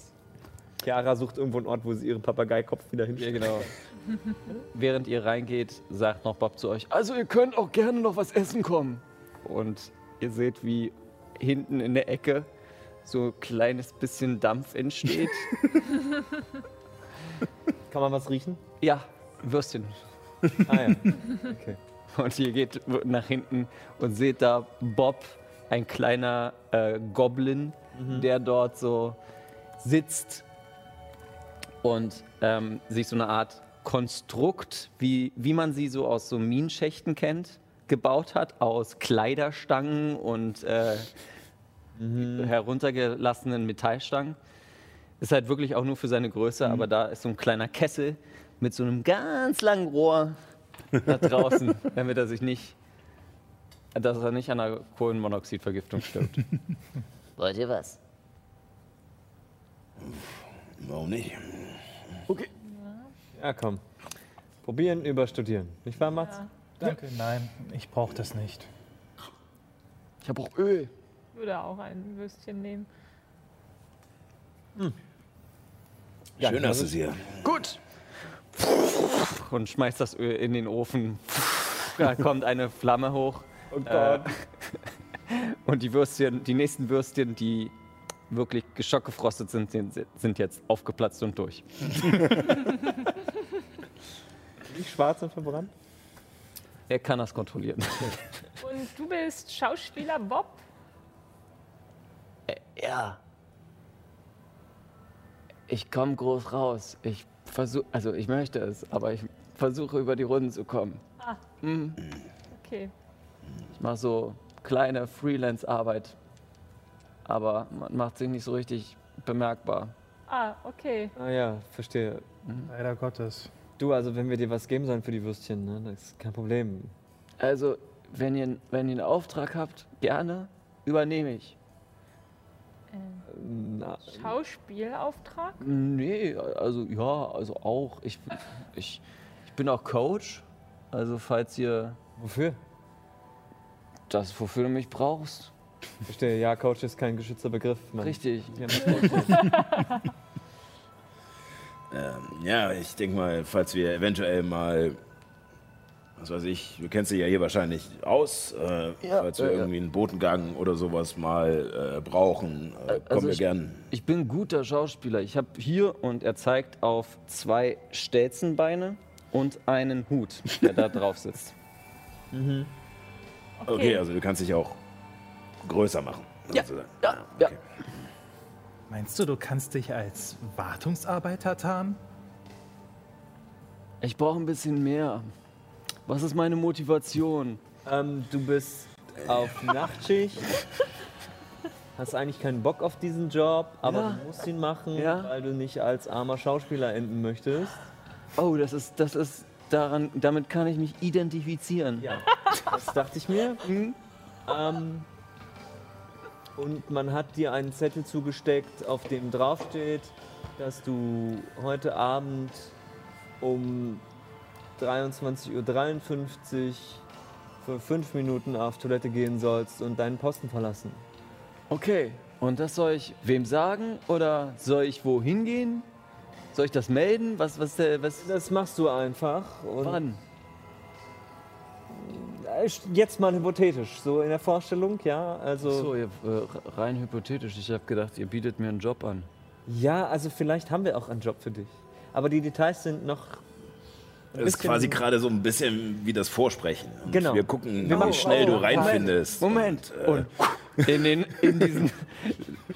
Chiara sucht irgendwo einen Ort, wo sie ihren Papageikopf wieder Ja, hinstellt. genau. <laughs> Während ihr reingeht, sagt noch Bob zu euch, also ihr könnt auch gerne noch was essen kommen. Und ihr seht, wie hinten in der Ecke so ein kleines bisschen Dampf entsteht. <laughs> Kann man was riechen? ja, Würstchen. Ah ja. Okay. <laughs> Und ihr geht nach hinten und seht da Bob, ein kleiner äh, Goblin, der dort so sitzt und ähm, sich so eine Art Konstrukt, wie, wie man sie so aus so Minenschächten kennt, gebaut hat, aus Kleiderstangen und äh, heruntergelassenen Metallstangen. Ist halt wirklich auch nur für seine Größe, aber da ist so ein kleiner Kessel mit so einem ganz langen Rohr da <laughs> draußen, damit er sich nicht, dass er nicht an einer Kohlenmonoxidvergiftung stirbt. <laughs> Wollt ihr was? Warum nicht? Okay. Ja, komm. Probieren über Studieren. Nicht wahr, Mats? Ja. Danke, nein, ich brauche das nicht. Ich habe auch Öl. Ich würde auch ein Würstchen nehmen. Schön, dass es hier. Gut. Und schmeißt das Öl in den Ofen. Da kommt eine Flamme hoch. Oh Äh, und die Würstchen, die nächsten Würstchen, die wirklich geschockgefrostet sind, sind, sind jetzt aufgeplatzt und durch. <laughs> Nicht schwarz und verbrannt? Er kann das kontrollieren. Und du bist Schauspieler Bob? Ja. Ich komme groß raus. Ich versuche, also ich möchte es, aber ich versuche über die Runden zu kommen. Okay. Ich mache so kleine Freelance-Arbeit, aber man macht sich nicht so richtig bemerkbar. Ah, okay. Ah ja, verstehe. Leider Gottes. Du, also wenn wir dir was geben sollen für die Würstchen, ne, das ist kein Problem. Also, wenn ihr, wenn ihr einen Auftrag habt, gerne übernehme ich. Na, Schauspielauftrag? Nee, also ja, also auch. Ich, ich, ich bin auch Coach. Also, falls ihr wofür? Das, wofür du mich brauchst. Verstehe, ja, Coach ist kein geschützter Begriff. Man. Richtig. <laughs> Ähm, ja, ich denke mal, falls wir eventuell mal, was weiß ich, du kennst dich ja hier wahrscheinlich aus, äh, Ja, falls wir ja. irgendwie einen Botengang oder sowas mal äh, brauchen, äh, kommen Also wir ich- gern. Ich bin ein guter Schauspieler. Ich habe hier und er zeigt auf zwei Stelzenbeine und einen Hut, der da drauf sitzt. <laughs> Okay. also du kannst dich auch größer machen. Ja, sozusagen. ja, ja. okay. Meinst du, du kannst dich als Wartungsarbeiter tarnen? Ich brauche ein bisschen mehr. Was ist meine Motivation? ähm, du bist auf Nachtschicht. Hast eigentlich keinen Bock auf diesen Job, aber Ja. du musst ihn machen, Ja. weil du nicht als armer Schauspieler enden möchtest. Oh, das ist, das ist daran, damit kann ich mich identifizieren. Ja, das dachte ich mir. Ähm, und man hat dir einen Zettel zugesteckt, auf dem draufsteht, dass du heute Abend um 23.53 Uhr für fünf Minuten auf Toilette gehen sollst und deinen Posten verlassen. Okay, und das soll ich wem sagen oder soll ich wohin gehen? Soll ich das melden? Was, was, der, was, Das machst du einfach. Und wann? Äh, Jetzt mal hypothetisch, so in der Vorstellung, ja. Also So, ihr, äh, rein hypothetisch. Ich habe gedacht, ihr bietet mir einen Job an. ja, also vielleicht haben wir auch einen Job für dich. Aber die Details sind noch. Das ist quasi gerade so ein bisschen wie das Vorsprechen. Und Genau. Wir gucken, Wir wie schnell du oh, reinfindest. Moment. Und, äh, In, den, in diesen,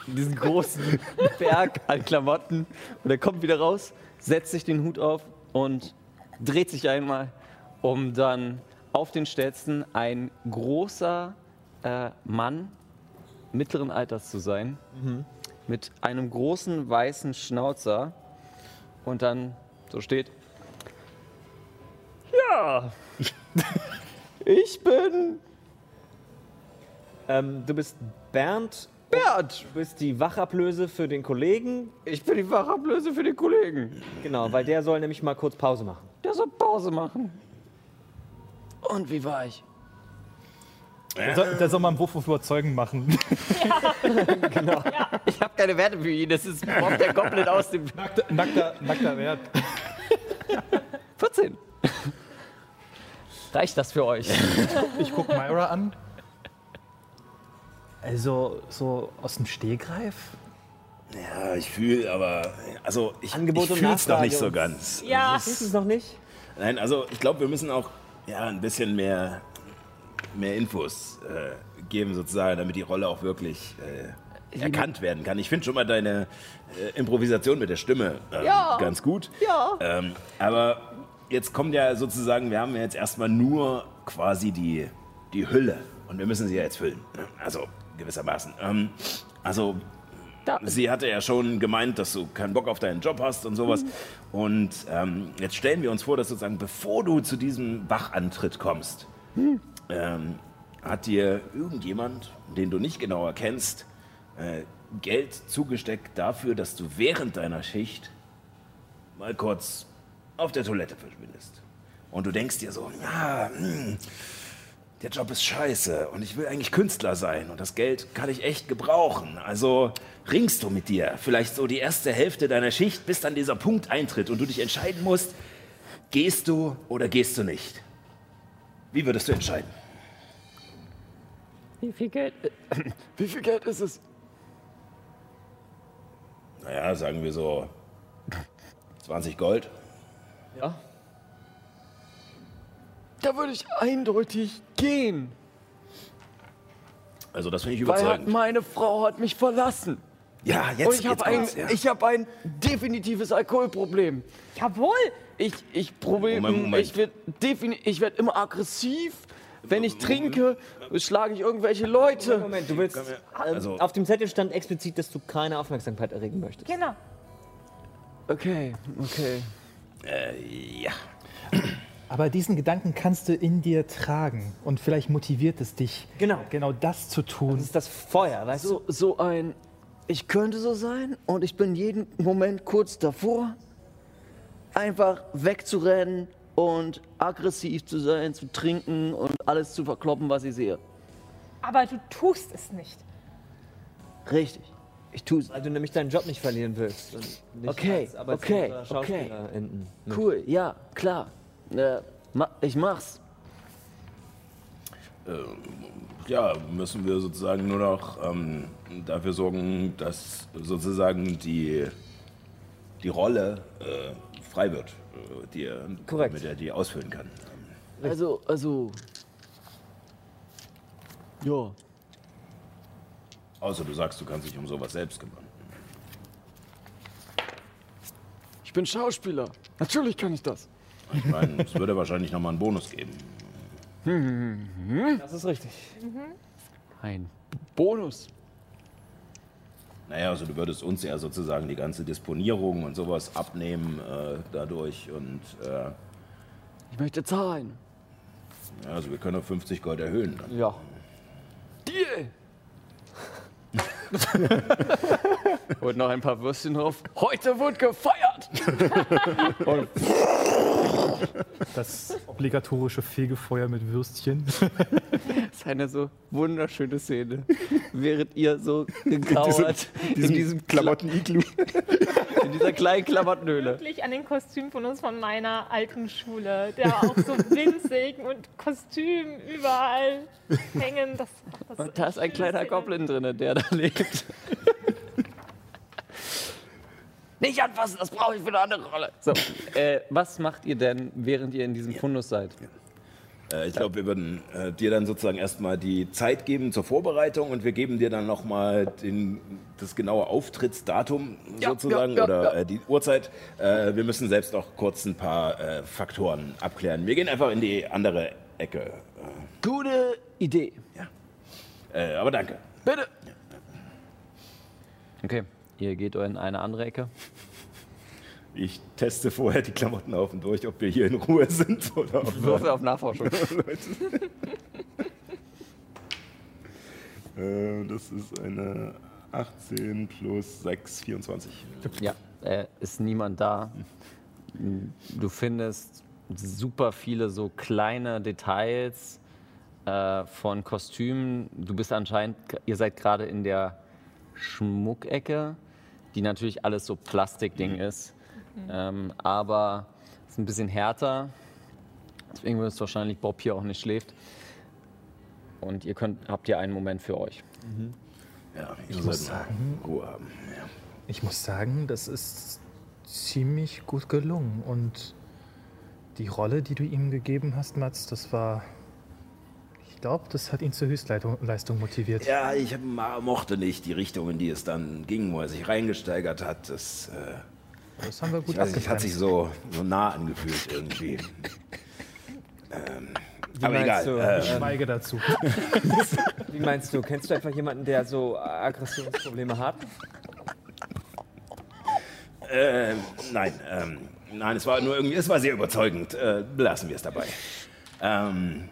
diesen großen Berg an Klamotten. Und er kommt wieder raus, setzt sich den Hut auf und dreht sich einmal, um dann auf den Stelzen ein großer äh, Mann mittleren Alters zu sein, mit einem großen weißen Schnauzer und dann so steht. Ja, ich bin Ähm, du bist Bernd Bert! Du bist die Wachablöse für den Kollegen. Ich bin die Wachablöse für den Kollegen. Genau, weil der soll nämlich mal kurz Pause machen. Der soll Pause machen. Und wie war ich? Da soll, da soll man einen Wurf auf Überzeugen machen. <laughs> Ich habe keine Werte für ihn. Das ist Bob der Goblin aus dem nackter, nackter, nackter Wert. <laughs> 14. Reicht das für euch? <laughs> Ich guck Myra an. Also, so aus dem Stehgreif? Ja, ich fühle, aber also ich, Angebot ich fühle es noch nicht so ganz. Ja, Ist es noch nicht? Nein, also ich glaube, wir müssen auch ja, ein bisschen mehr, mehr Infos äh, geben, sozusagen, damit die Rolle auch wirklich äh, erkannt werden kann. Ich finde schon mal deine äh, Improvisation mit der Stimme ähm, ganz gut. Ja. Ähm, aber jetzt kommt ja sozusagen, wir haben ja jetzt erstmal nur quasi die, die Hülle und wir müssen sie ja jetzt füllen. ne? Also gewissermaßen. Ähm, also sie hatte ja schon gemeint, dass du keinen Bock auf deinen Job hast und sowas. Und ähm, jetzt stellen wir uns vor, dass sozusagen, bevor du zu diesem Wachantritt kommst, ähm, hat dir irgendjemand, den du nicht genauer kennst, äh, Geld zugesteckt dafür, dass du während deiner Schicht mal kurz auf der Toilette verschwindest. Und du denkst dir so, ja, hm, der Job ist scheiße und ich will eigentlich Künstler sein und das Geld kann ich echt gebrauchen. Also ringst du mit dir, vielleicht so die erste Hälfte deiner Schicht, bis dann dieser Punkt eintritt und du dich entscheiden musst, gehst du oder gehst du nicht. Wie würdest du entscheiden? Wie viel Geld? Wie viel Geld ist es? Naja, sagen wir so 20 Gold. Ja. Da würde ich eindeutig gehen. Also das finde ich Weil überzeugend. meine Frau hat mich verlassen. Ja, jetzt Und ich habe ein, ja. ich hab ein definitives Alkoholproblem. jawohl. Ich, ich probiere, Moment, Moment. ich werde ich werd immer aggressiv. Wenn ich trinke, schlage ich irgendwelche Leute. Moment, du willst. Also- ähm, auf dem Zettel stand explizit, dass du keine Aufmerksamkeit erregen möchtest. Genau. Okay, okay. Äh, ja. Aber diesen Gedanken kannst du in dir tragen. Und vielleicht motiviert es dich, Genau. genau das zu tun. Das ist das Feuer, weißt du? So, so ein, ich könnte so sein und ich bin jeden Moment kurz davor, einfach wegzurennen und aggressiv zu sein, zu trinken und alles zu verkloppen, was ich sehe. Aber du tust es nicht. Richtig. Ich tue es. Weil du nämlich deinen Job nicht verlieren willst. Und nicht Okay, okay, okay. Enden. Cool, ja, klar. Äh, ma ich mach's. ja, müssen wir sozusagen nur noch ähm, dafür sorgen, dass sozusagen die, die Rolle äh, frei wird, äh, die er, Korrekt. mit der die ausfüllen kann. Also, also. Ja. Außer du sagst, du kannst dich um sowas selbst kümmern. Ich bin Schauspieler. Natürlich kann ich das. Ich meine, es würde wahrscheinlich nochmal einen Bonus geben. Das ist richtig. Ein Bonus. Naja, also du würdest uns ja sozusagen die ganze Disponierung und sowas abnehmen äh, dadurch und äh, Ich möchte zahlen. ja, also wir können auf 50 Gold erhöhen. Dann. Ja. Deal! <laughs> Und noch ein paar Würstchen drauf. Heute wird gefeiert! <laughs> Das obligatorische Fegefeuer mit Würstchen. Das ist eine so wunderschöne Szene. Während ihr so gegrauert in diesem Klamotten-Iglu. in dieser kleinen Klamottenhöhle. Wirklich an den Kostüm von uns von meiner alten Schule, der auch so winzig und Kostüm überall hängen. Das, das Und da ist ein kleiner Goblin drin, der da lebt. Nicht anfassen, das brauche ich für eine andere Rolle. So, äh, was macht ihr denn, während ihr in diesem Fundus seid? Äh, ich glaube, wir würden äh, dir dann sozusagen erstmal die Zeit geben zur Vorbereitung und wir geben dir dann nochmal das genaue Auftrittsdatum Ja, sozusagen ja, ja, oder ja. Äh, die Uhrzeit. Äh, wir müssen selbst auch kurz ein paar äh, Faktoren abklären. Wir gehen einfach in die andere Ecke. Gute Idee. Äh, aber danke. Bitte. Okay, ihr geht in eine andere Ecke. Ich teste vorher die Klamotten auf und durch, ob wir hier in Ruhe <laughs> sind oder ob Würfel auf Nachforschung. <laughs> Äh, das ist eine 18 plus 6, 24. Ja, äh, ist niemand da. Du findest super viele so kleine Details äh, von Kostümen. Du bist anscheinend, ihr seid gerade in der Schmuckecke, die natürlich alles so Plastikding ist. Ähm, aber es ist ein bisschen härter. Deswegen ist wahrscheinlich Bob hier auch nicht schläft. Und ihr könnt, habt hier einen Moment für euch. Ja, ihr muss sagen- Ruhe haben. Ja. Ich muss sagen, das ist ziemlich gut gelungen. Und die Rolle, die du ihm gegeben hast, Mats, das war. Ich glaube, das hat ihn zur Höchstleistung Leistung motiviert. Ja, ich mochte nicht die Richtung, in die es dann ging, wo er sich reingesteigert hat. Das, äh, Das haben wir gut ich hat sich so, so nah angefühlt irgendwie. <laughs> ähm, aber meinst egal. du, ähm, Schweige dazu. <laughs> Wie meinst du, kennst du einfach jemanden, der so Aggressionsprobleme hat? äh, nein, ähm, nein, es war nur irgendwie, es war sehr überzeugend. Äh, lassen wir es dabei. Ähm,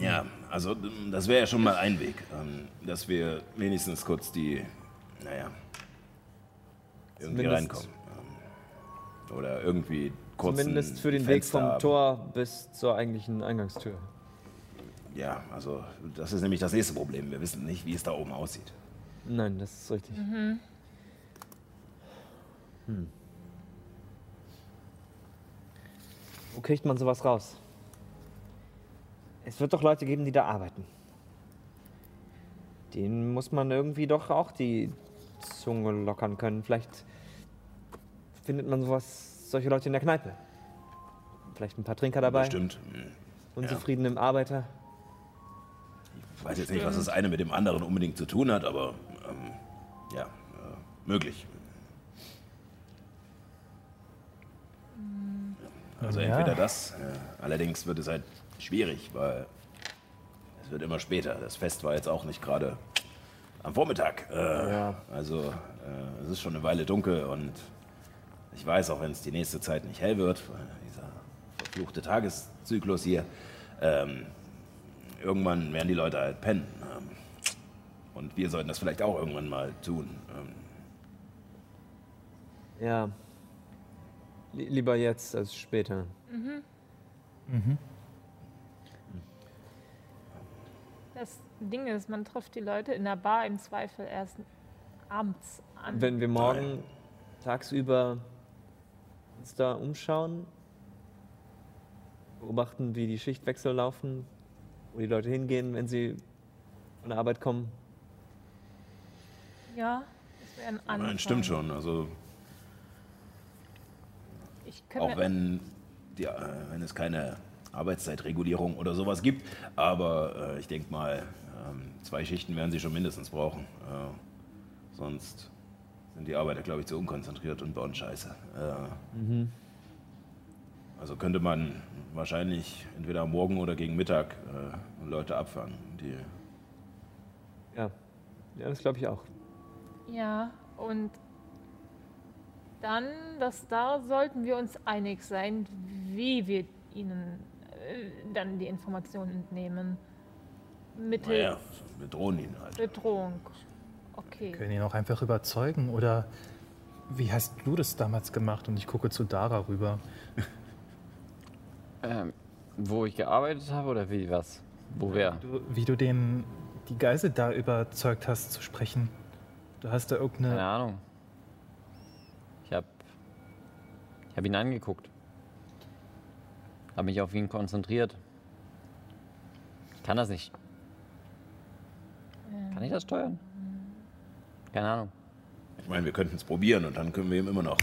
ja, also das wäre ja schon mal ein Weg, ähm, dass wir wenigstens kurz die, naja, irgendwie Zumindest- reinkommen. Ähm, oder irgendwie kurz Zumindest für den Weg Fenster vom haben. Tor bis zur eigentlichen Eingangstür. Ja, also das ist nämlich das nächste Problem. Wir wissen nicht, wie es da oben aussieht. Nein, das ist richtig. Hm. Wo kriegt man sowas raus? Es wird doch Leute geben, die da arbeiten. Denen muss man irgendwie doch auch die Zunge lockern können. Vielleicht findet man sowas, solche Leute in der Kneipe. Vielleicht ein paar Trinker dabei, Bestimmt. Hm. unzufriedene Arbeiter. Ich weiß jetzt nicht, was das eine mit dem anderen unbedingt zu tun hat, aber ähm, ja, äh, möglich. Also Ja. entweder das, äh, allerdings wird es halt schwierig, weil es wird immer später. Das Fest war jetzt auch nicht gerade am Vormittag. Äh, Ja. Also äh, es ist schon eine Weile dunkel und ich weiß, auch wenn es die nächste Zeit nicht hell wird, weil dieser verfluchte Tageszyklus hier, ähm, irgendwann werden die Leute halt pennen. Ähm, und wir sollten das vielleicht auch irgendwann mal tun. Ähm, Ja. Li- Lieber jetzt als später. Das Ding ist, man trifft die Leute in der Bar im Zweifel erst abends an. Wenn wir morgen tagsüber uns da umschauen, beobachten, wie die Schichtwechsel laufen, wo die Leute hingehen, wenn sie von der Arbeit kommen. ja, das wäre ein Anfang. nein, stimmt schon. Also Ich könnte auch wenn, die, äh, wenn es keine Arbeitszeitregulierung oder sowas gibt. Aber äh, ich denke mal, ähm, zwei Schichten werden sie schon mindestens brauchen. Äh, sonst sind die Arbeiter, glaube ich, zu unkonzentriert und bauen Scheiße. Äh, Also könnte man wahrscheinlich entweder am Morgen oder gegen Mittag äh, Leute abfangen. Die, Ja, ja das glaube ich auch. Ja, und dann, das, da sollten wir uns einig sein, wie wir ihnen dann die Informationen entnehmen. Mittels naja, wir drohen ihn halt. Bedrohung. Okay. Können ihn auch einfach überzeugen? Oder wie hast du das damals gemacht? Und ich gucke zu Dara rüber. <laughs> Ähm, wo ich gearbeitet habe oder wie was? Wo wer? Du, wie du den, die Geisel da überzeugt hast zu sprechen. Du hast da Keine irgendeine. Ahnung. Ich habe ich hab ihn angeguckt. Habe mich auf ihn konzentriert. Ich kann das nicht. Kann ich das steuern? Keine Ahnung. Ich meine, wir könnten es probieren und dann können wir ihm immer noch,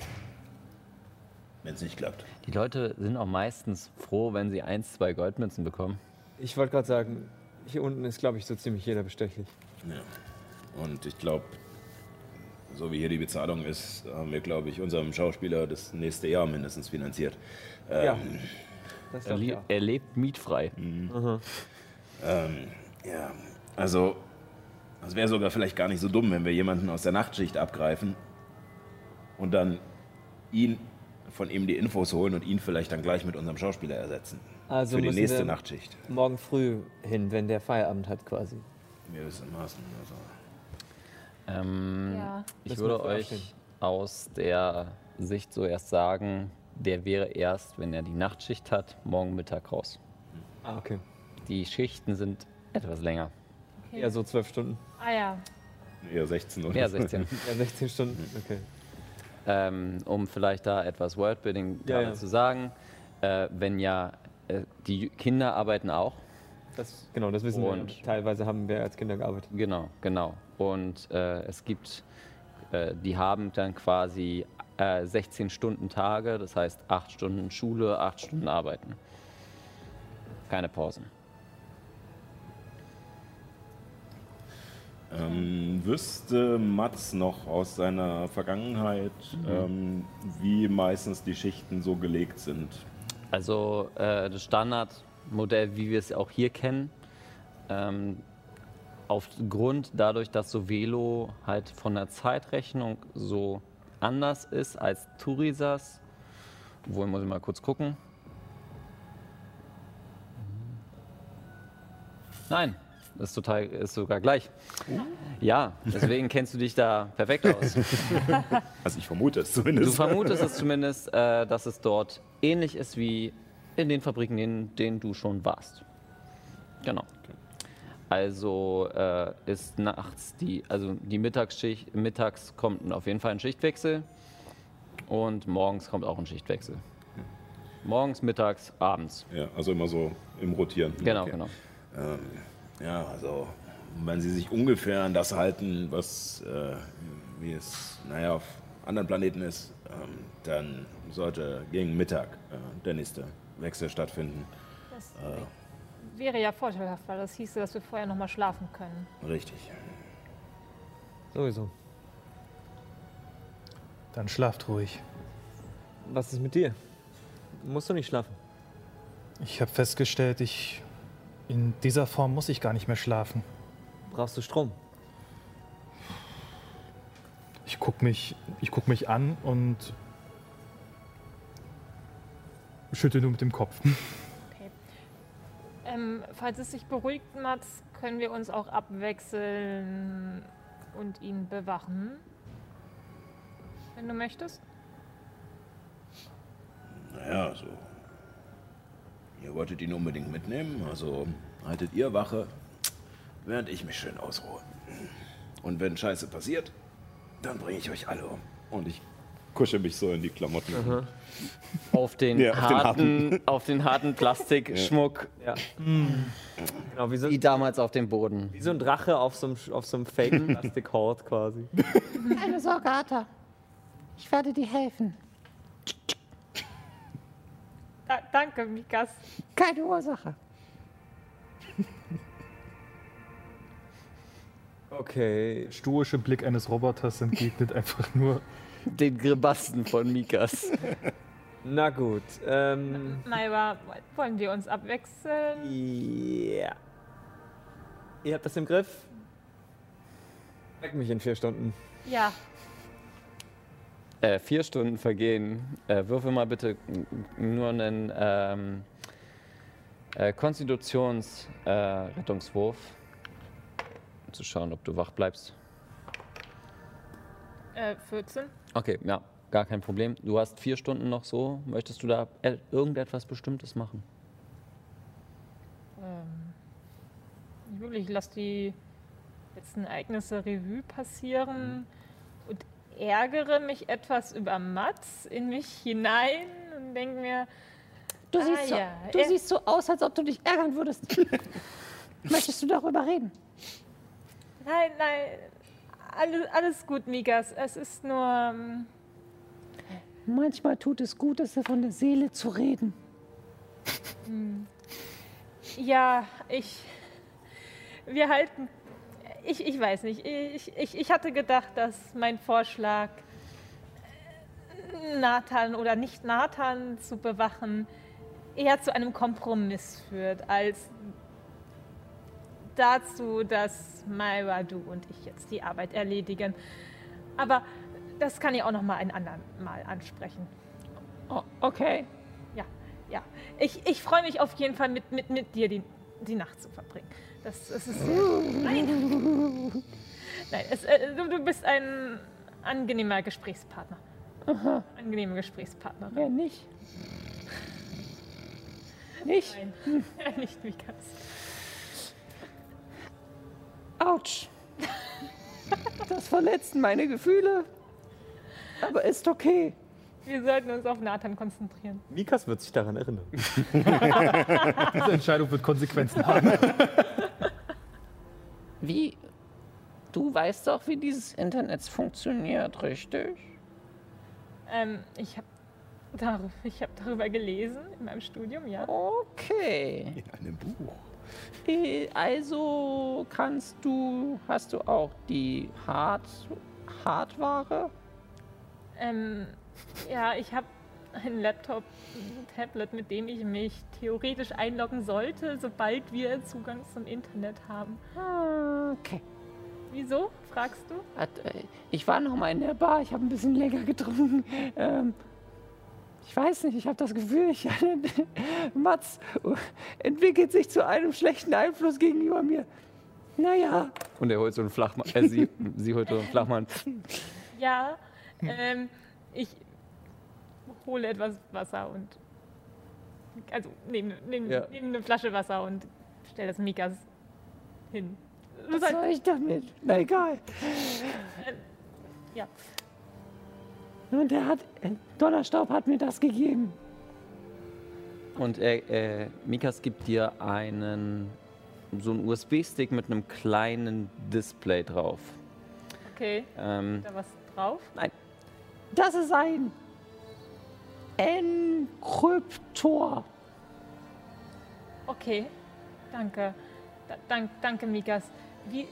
wenn es nicht klappt. Die Leute sind auch meistens froh, wenn sie eins, zwei Goldmünzen bekommen. Ich wollte gerade sagen, hier unten ist, glaube ich, so ziemlich jeder bestechlich. Ja. Und ich glaube, so wie hier die Bezahlung ist, haben wir, glaube ich, unserem Schauspieler das nächste Jahr mindestens finanziert. Ähm, Ja. Das Er, le er lebt mietfrei. ähm, ja, also es wäre sogar vielleicht gar nicht so dumm, wenn wir jemanden aus der Nachtschicht abgreifen und dann ihn von ihm die Infos holen und ihn vielleicht dann gleich mit unserem Schauspieler ersetzen. Also für die nächste wir Nachtschicht. morgen früh hin, wenn der Feierabend hat quasi. Gewissermaßen. Also. Ähm, Ja. Ich würde euch stehen. aus der Sicht so erst sagen, der wäre erst, wenn er die Nachtschicht hat, morgen Mittag raus. Ah, okay. Die Schichten sind etwas länger. Okay. Ja, so zwölf Stunden. Ah ja. Eher 16 oder Ja, so. 16. <laughs> Ja, 16 Stunden. Okay. ähm, um vielleicht da etwas Wordbuilding Ja, ja. zu sagen. Äh, wenn ja, äh, die Kinder arbeiten auch. Das, genau, das wissen Und- wir. Teilweise haben wir als Kinder gearbeitet. Genau, genau. Und äh, es gibt, äh, die haben dann quasi äh, 16 Stunden Tage, das heißt 8 Stunden Schule, 8 Stunden Arbeiten. Keine Pausen. Ähm, wüsste Mats noch aus seiner Vergangenheit, ähm, wie meistens die Schichten so gelegt sind? Also äh, das Standardmodell, wie wir es auch hier kennen, ähm, aufgrund dadurch, dass so Velo halt von der Zeitrechnung so anders ist als Turisas, wohl muss ich mal kurz gucken. Nein, ist total, ist sogar gleich. Ja, deswegen kennst du dich da perfekt aus. <laughs> Also ich vermute es Du zumindest. vermutest es zumindest, äh, dass es dort ähnlich ist wie in den Fabriken, in denen du schon warst. Genau. Also äh, ist nachts die, also die Mittagsschicht, mittags kommt auf jeden Fall ein Schichtwechsel und morgens kommt auch ein Schichtwechsel. Morgens, mittags, abends. Ja, also immer so im Rotieren. Genau, Okay. genau. Ähm, ja, also wenn Sie sich ungefähr an das halten, was äh, wie es naja, auf anderen Planeten ist, ähm, dann sollte gegen Mittag äh, der nächste Wechsel stattfinden. Das wäre ja vorteilhaft, weil das hieße, dass wir vorher noch mal schlafen können. Richtig. Sowieso. Dann schlaft ruhig. Was ist mit dir? Musst du nicht schlafen? Ich habe festgestellt, ich in dieser Form muss ich gar nicht mehr schlafen. Brauchst du Strom? Ich guck mich, ich guck mich an und schüttel nur mit dem Kopf. <laughs> Ähm, falls es sich beruhigt, Mats, können wir uns auch abwechseln und ihn bewachen. Wenn du möchtest. Naja, also. Ihr wolltet ihn unbedingt mitnehmen, also haltet ihr Wache, während ich mich schön ausruhe. Und wenn Scheiße passiert, dann bringe ich euch alle um. Und ich kusche mich so in die Klamotten. Auf den, Ja, auf den harten, auf den harten Plastikschmuck, Ja. Genau, wie so, wie damals auf dem Boden. wie so ein Drache auf so einem, auf so einem Fake-Plastik-Hort <laughs> quasi. Keine Sorge, Arthur. Ich werde dir helfen. Da, danke, Mikas. Keine Ursache. Okay. Stoische Blick eines Roboters entgegnet einfach nur. <laughs> Den Grimassen von Mikas. Na gut. Ähm, Naja, wollen wir uns abwechseln? ja. Ihr habt das im Griff? Weck mich in vier Stunden. Ja, Äh, vier Stunden vergehen. Äh, würfel mal bitte nur einen ähm, äh, Konstitutions-Rettungswurf, äh, um zu schauen, ob du wach bleibst. äh, 14. Okay, ja, gar kein Problem. Du hast vier Stunden noch so. Möchtest du da äh, irgendetwas Bestimmtes machen? Ähm, nicht wirklich, ich lasse die letzten Ereignisse Revue passieren und ärgere mich etwas über Mats in mich hinein und denke mir, Du, Ah, siehst, ja. so, du siehst so aus, als ob du dich ärgern würdest. <laughs> Möchtest du darüber reden? nein, nein, alles, alles gut, Mikas. Es ist nur, ähm, Manchmal tut es gut, es von der Seele zu reden. ja, ich, wir halten, ich, ich weiß nicht, ich, ich, ich hatte gedacht, dass mein Vorschlag, Nathan oder nicht Nathan zu bewachen, eher zu einem Kompromiss führt, als dazu, dass Myra, du und ich jetzt die Arbeit erledigen. Aber das kann ich auch noch mal ein andern Mal ansprechen. Oh, okay. Ja, ja. Ich, ich freue mich auf jeden Fall mit, mit, mit dir die die Nacht zu verbringen. Das, das ist. Nein! <laughs> Nein, es, äh, du, du bist ein angenehmer Gesprächspartner. Angenehme Gesprächspartnerin. Wer nicht? Nicht? Nein, <laughs> nicht Mikas. Autsch. Das verletzt meine Gefühle. Aber ist okay. Wir sollten uns auf Nathan konzentrieren. Mikas wird sich daran erinnern. <laughs> Diese Entscheidung wird Konsequenzen haben. <laughs> Wie? Du weißt doch, wie dieses Internet funktioniert, richtig? Ähm, ich habe darüber, ich hab darüber gelesen in meinem Studium, ja. Okay. In einem Buch. Also kannst du, hast du auch die Hard, Hardware? Ähm, ja, ich habe einen Laptop, ein Tablet, mit dem ich mich theoretisch einloggen sollte, sobald wir Zugang zum Internet haben. Okay. Wieso, fragst du? Äh, Ich war noch mal in der Bar, ich habe ein bisschen länger getrunken. Ähm, ich weiß nicht, ich habe das Gefühl, ich, <laughs> Mats entwickelt sich zu einem schlechten Einfluss gegenüber mir. Naja, Und er holt so einen Flachmann. Äh, sie, <laughs> sie holt so einen Flachmann. Ja, ähm, ich hole etwas Wasser und. Also, nehme nehm, Ja. nehm eine Flasche Wasser und stelle das Mikas hin. Was soll ich damit? Na egal. ja. Und der hat, äh, Donnerstaub hat mir das gegeben. Und er, äh, Mikas gibt dir einen so einen USB-Stick mit einem kleinen Display drauf. Okay, Ähm, da was drauf? Das ist ein Enkryptor. Okay, danke. Da, dank, danke, Mikas. Wie.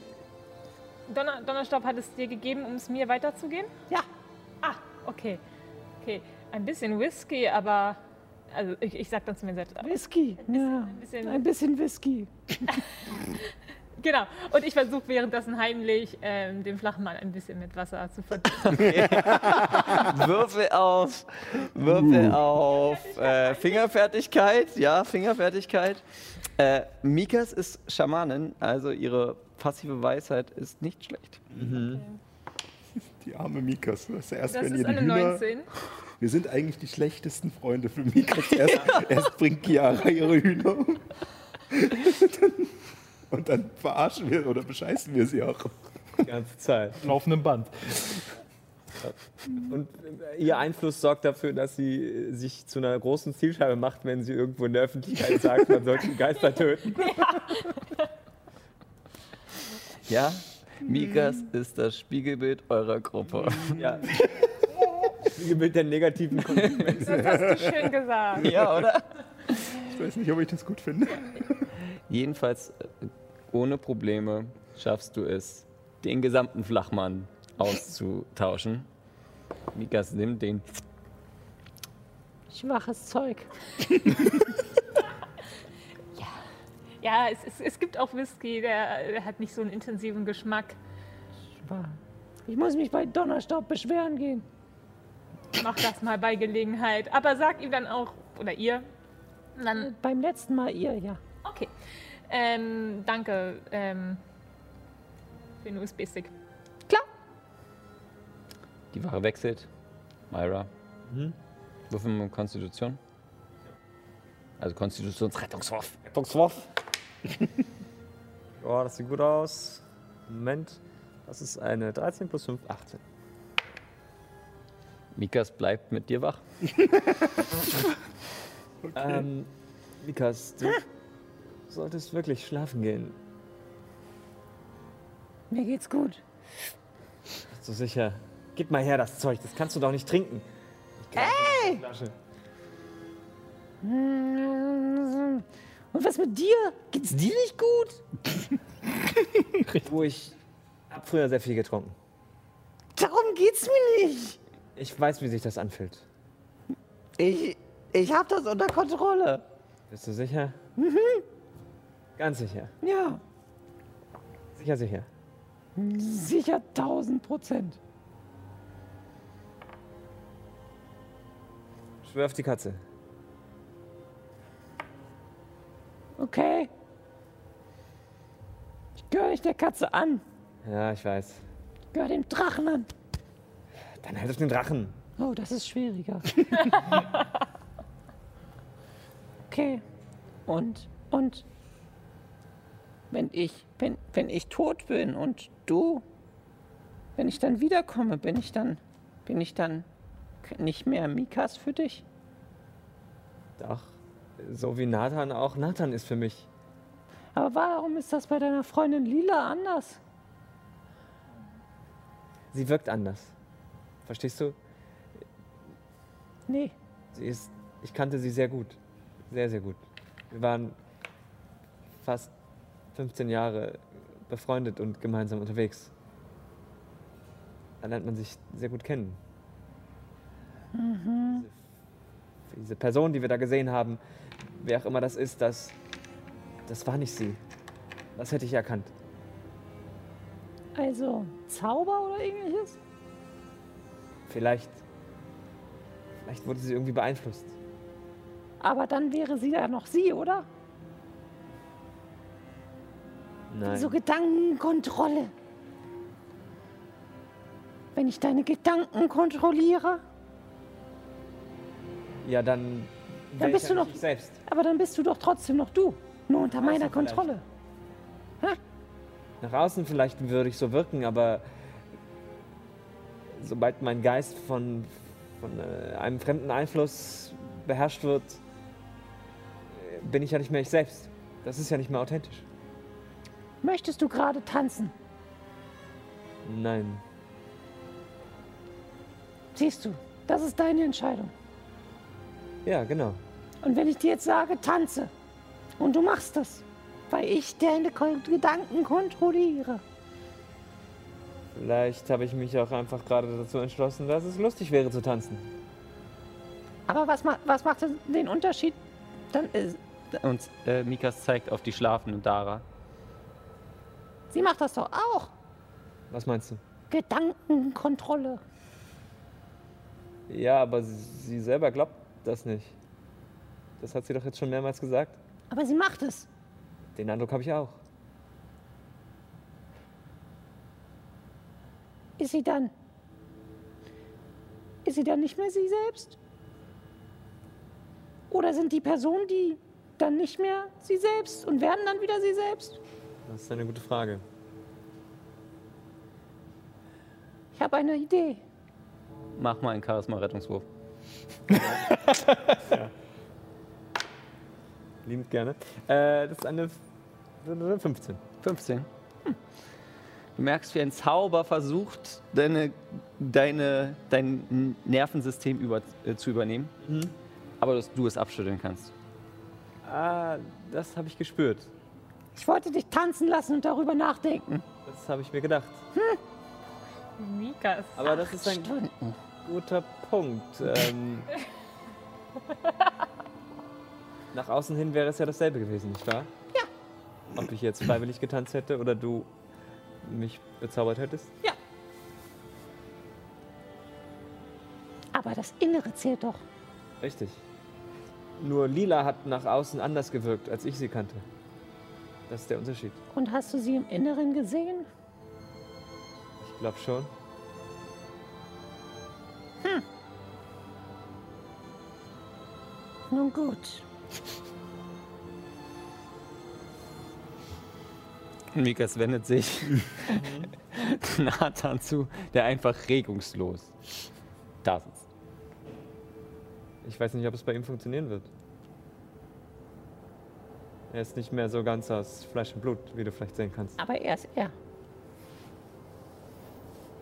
Donner, Donnerstaub hat es dir gegeben, um es mir weiterzugeben? Ja. Ah, okay. Okay. Ein bisschen Whisky, aber. Also, ich, ich sag dann zu mir selbst. aber- Whisky. Ja. Ein bisschen, Ein bisschen Whisky. <laughs> genau. Und ich versuche währenddessen heimlich ähm, den Flachmann ein bisschen mit Wasser zu verdienen. <laughs> Würfel auf, Würfel auf äh, Fingerfertigkeit, ja, Fingerfertigkeit. Äh, Mikas ist Schamanin, also ihre passive Weisheit ist nicht schlecht. Die arme Mikas. Das ist erst, Das wenn ist eine Hühner, 19. Wir sind eigentlich die schlechtesten Freunde für Mikas. Erst, erst bringt Chiara ihre Hühner um. Und dann verarschen wir oder bescheißen wir sie auch. Die ganze Zeit. Laufendem Band. Und ihr Einfluss sorgt dafür, dass sie sich zu einer großen Zielscheibe macht, wenn sie irgendwo in der Öffentlichkeit sagt, man sollte Geister töten. Ja, Mikas ist das Spiegelbild eurer Gruppe. Ja. <laughs> Spiegelbild der negativen Konsequenzen. Das hast du schön gesagt. ja, oder? Ich weiß nicht, ob ich das gut finde. Jedenfalls äh, ohne Probleme schaffst du es, den gesamten Flachmann auszutauschen. Mikas nimmt den Schwaches Zeug. <laughs> Ja, es, es, es gibt auch Whisky, der, der hat nicht so einen intensiven Geschmack. Ich muss mich bei Donnerstaub beschweren gehen. Mach das mal bei Gelegenheit. Aber sag ihm dann auch, oder ihr, dann Beim letzten Mal ihr, ja. Okay. Ähm, danke ähm, für den USB-Stick. Die Ware wechselt. Myra. Würfel mit Konstitution. Also Konstitutionsrettungswurf. Rettungswurf. <laughs> Ja, das sieht gut aus. Moment. Das ist eine 13 plus 5, 18. Mikas bleibt mit dir wach. <laughs> Ähm, Mikas, du <laughs> solltest wirklich schlafen gehen. Mir geht's gut. Bist du sicher? Gib mal her das Zeug, das kannst du doch nicht trinken. Hey! Und was mit dir? Geht's dir nicht gut? Wo <laughs> ich hab früher sehr viel getrunken. Darum geht's mir nicht. Ich weiß, wie sich das anfühlt. Ich, ich hab das unter Kontrolle. Bist du sicher? Ganz sicher. Ja, Sicher, sicher. sicher 1000 Prozent. Schwör auf die Katze. Okay. Gehör dich der Katze an. Ja, ich weiß. Gehör dem Drachen an. Dann halt auf den Drachen. Oh, das ist schwieriger. <laughs> okay. Und, und, wenn ich, wenn, wenn ich tot bin und du, wenn ich dann wiederkomme, bin ich dann, bin ich dann nicht mehr Mikas für dich? Doch. So wie Nathan auch Nathan ist für mich. Aber warum ist das bei deiner Freundin Lila anders? Sie wirkt anders. Verstehst du? Nee. Sie ist. Ich kannte sie sehr gut. Sehr, sehr gut. Wir waren fast 15 Jahre befreundet und gemeinsam unterwegs. Da lernt man sich sehr gut kennen. Diese, diese Person, die wir da gesehen haben, wer auch immer das ist, das, das war nicht sie. Das hätte ich erkannt. Also Zauber oder ähnliches? Vielleicht. Vielleicht wurde sie irgendwie beeinflusst. Aber dann wäre sie ja noch sie, oder? Nein. So Gedankenkontrolle. Wenn ich deine Gedanken kontrolliere, Ja, dann. Wär bist du noch- selbst. aber dann bist du doch trotzdem noch du. Nur unter Außer meiner. Kontrolle. Nach außen vielleicht würde ich so wirken, aber sobald mein Geist von, von äh, einem fremden Einfluss beherrscht wird, bin ich ja nicht mehr ich selbst. Das ist ja nicht mehr authentisch. Möchtest du gerade tanzen? Nein. Siehst du, das ist deine Entscheidung. Ja, genau. Und wenn ich dir jetzt sage, tanze, und du machst das, weil ich deine Gedanken kontrolliere, Vielleicht habe ich mich auch einfach gerade dazu entschlossen, dass es lustig wäre zu tanzen. aber was, ma was macht denn den Unterschied? Dann ist, Und äh, Mikas zeigt auf die schlafende Dara. sie macht das doch auch. Was meinst du? Gedankenkontrolle. Ja, aber sie selber glaubt das nicht. Das hat sie doch jetzt schon mehrmals gesagt. Aber sie macht es. Den Eindruck habe ich auch. Ist sie dann? Ist sie dann nicht mehr sie selbst? Oder sind die Personen, die dann nicht mehr sie selbst und werden dann wieder sie selbst? Das ist eine gute Frage. Ich habe eine Idee. Mach mal einen Charisma-Rettungswurf. <laughs> Liebend gerne. Äh, das ist eine F- eine 15. 15. Hm. Du merkst, wie ein Zauber versucht, deine, deine, dein Nervensystem über, äh, zu übernehmen. Aber dass du es abschütteln kannst. Ah, das habe ich gespürt. Ich wollte dich tanzen lassen und darüber nachdenken. Das habe ich mir gedacht. Mika ist. Aber das ist ein Stunden. guter Punkt. Ähm, <laughs> nach außen hin wäre es ja dasselbe gewesen, nicht wahr? Ja. Ob ich jetzt freiwillig getanzt hätte oder du mich bezaubert hättest? Aber das Innere zählt doch. Richtig. Nur Lila hat nach außen anders gewirkt, als ich sie kannte. Das ist der Unterschied. Und hast du sie im Inneren gesehen? Ich glaube schon. Nun gut. Mikas wendet sich <laughs> Nathan zu, der einfach regungslos da sitzt. Ich weiß nicht, ob es bei ihm funktionieren wird. Er ist nicht mehr so ganz aus Fleisch und Blut, wie du vielleicht sehen kannst. Aber er ist er.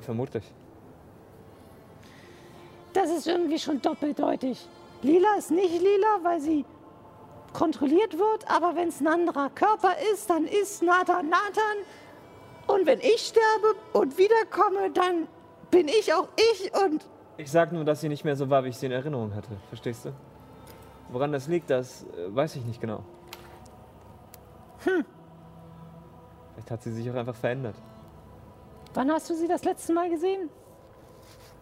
Vermutlich. Das ist irgendwie schon doppeldeutig. Lila ist nicht lila, weil sie kontrolliert wird, aber wenn es ein anderer Körper ist, dann ist Nathan Nathan. Und wenn ich sterbe und wiederkomme, dann bin ich auch ich und Ich sag nur, dass sie nicht mehr so war, wie ich sie in Erinnerung hatte. Verstehst du? Woran das liegt, das äh, weiß ich nicht genau. Hm. Vielleicht hat sie sich auch einfach verändert. wann hast du sie das letzte Mal gesehen?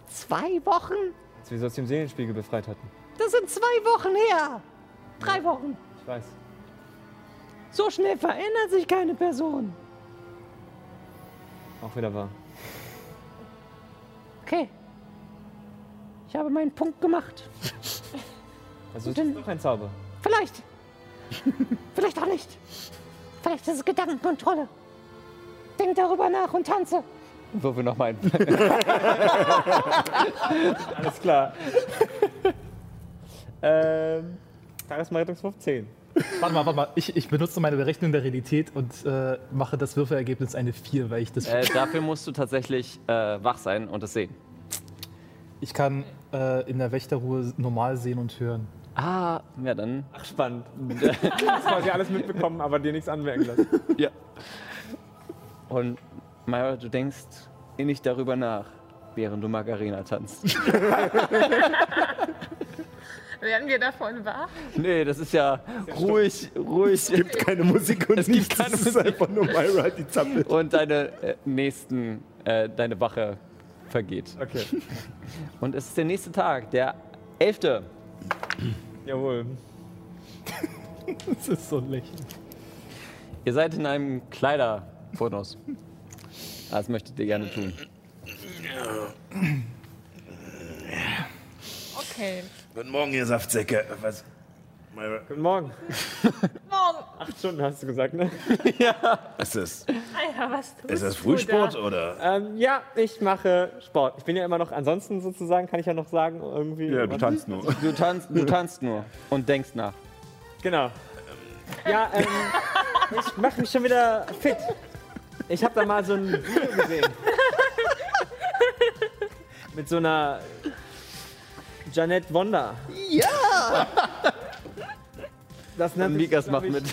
Zwei Wochen? Als wir sie aus dem Seelenspiegel befreit hatten. Das sind zwei Wochen her. Drei Wochen. Ich weiß. So schnell verändert sich keine Person. Auch wieder wahr. Okay. Ich habe meinen Punkt gemacht. <laughs> Also es ist noch ein Zauber. Vielleicht. <laughs> Vielleicht auch nicht. Vielleicht ist es Gedankenkontrolle. Denk darüber nach und tanze. Würfel noch mal ein. <laughs> Alles klar. ähm, Charisma-Rettungswurf 10. Warte mal, warte mal. Ich, ich benutze meine Berechnung der Realität und äh, mache das Würfelergebnis eine 4, weil ich das. Äh, dafür musst du tatsächlich äh, wach sein und es sehen. Ich kann äh, in der Wächterruhe normal sehen und hören. Ah, ja, dann. Ach, spannend. du hast quasi alles mitbekommen, aber dir nichts anmerken lassen. Ja. Und Myra, du denkst innig darüber nach, während du Margarina tanzt. <laughs> Werden wir davon wach? nee, das ist ja ruhig, ruhig. gibt keine Musik und Es gibt nichts. keine es ist einfach nur Myra, die zappelt. Und deine äh, nächsten, äh, deine Wache vergeht. Okay. <laughs> Und es ist der nächste Tag, der 11. Jawohl. Das ist so lächerlich. Ihr seid in einem Kleiderfurnos. Das möchtet ihr gerne tun. Okay. Guten Morgen, ihr Saftsäcke. Was? Guten Morgen. Morgen. Acht Stunden hast du gesagt, ne? <laughs> ist das, Alter, was tust ist das du Frühsport da? oder? Ähm, ja, ich mache Sport. Ich bin ja immer noch, ansonsten sozusagen, kann ich ja noch sagen, irgendwie. Ja, du tanzt nur. Du tanzt, du tanzt nur und denkst nach. Genau. Ja, ähm, ich mache mich schon wieder fit. Ich habe da mal so ein Video gesehen. Mit so einer Janet Wonder. Ja! Das nennt Und Mikas macht ich, mit.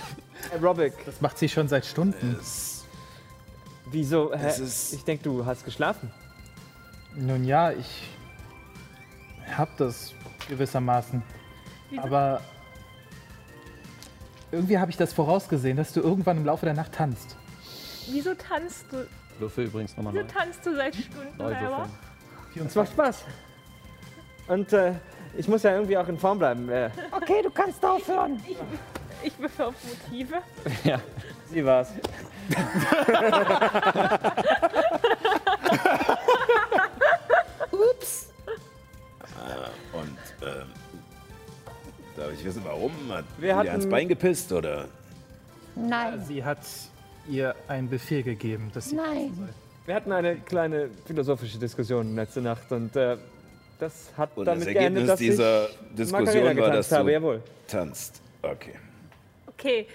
Aerobic. Das macht sie schon seit Stunden. Wieso? Hä? Es ist- Ich denke, du hast geschlafen. Nun ja, ich hab das gewissermaßen. Wieso? Aber irgendwie habe ich das vorausgesehen, dass du irgendwann im Laufe der Nacht tanzt. Wieso tanzt du? Würfel übrigens nochmal neu. Wieso tanzt du seit Stunden Neu selber? würfeln. Es macht Spaß. Und äh, ich muss ja irgendwie auch in Form bleiben. Äh, Okay, du kannst aufhören. Ich würfel auf Motive. <laughs> Ja. sie war's. Und ähm, darf ich wissen, warum? Hat Wir hatten- ans Bein gepisst oder? Nein, Sie hat ihr einen Befehl gegeben, dass sie. nein. Wir hatten eine kleine philosophische Diskussion letzte Nacht und äh, das hat Und das damit Ergebnis geendet, dass dieser ich Diskussion war, getanzt dass habe. du Jawohl. tanzt. Okay. Okay,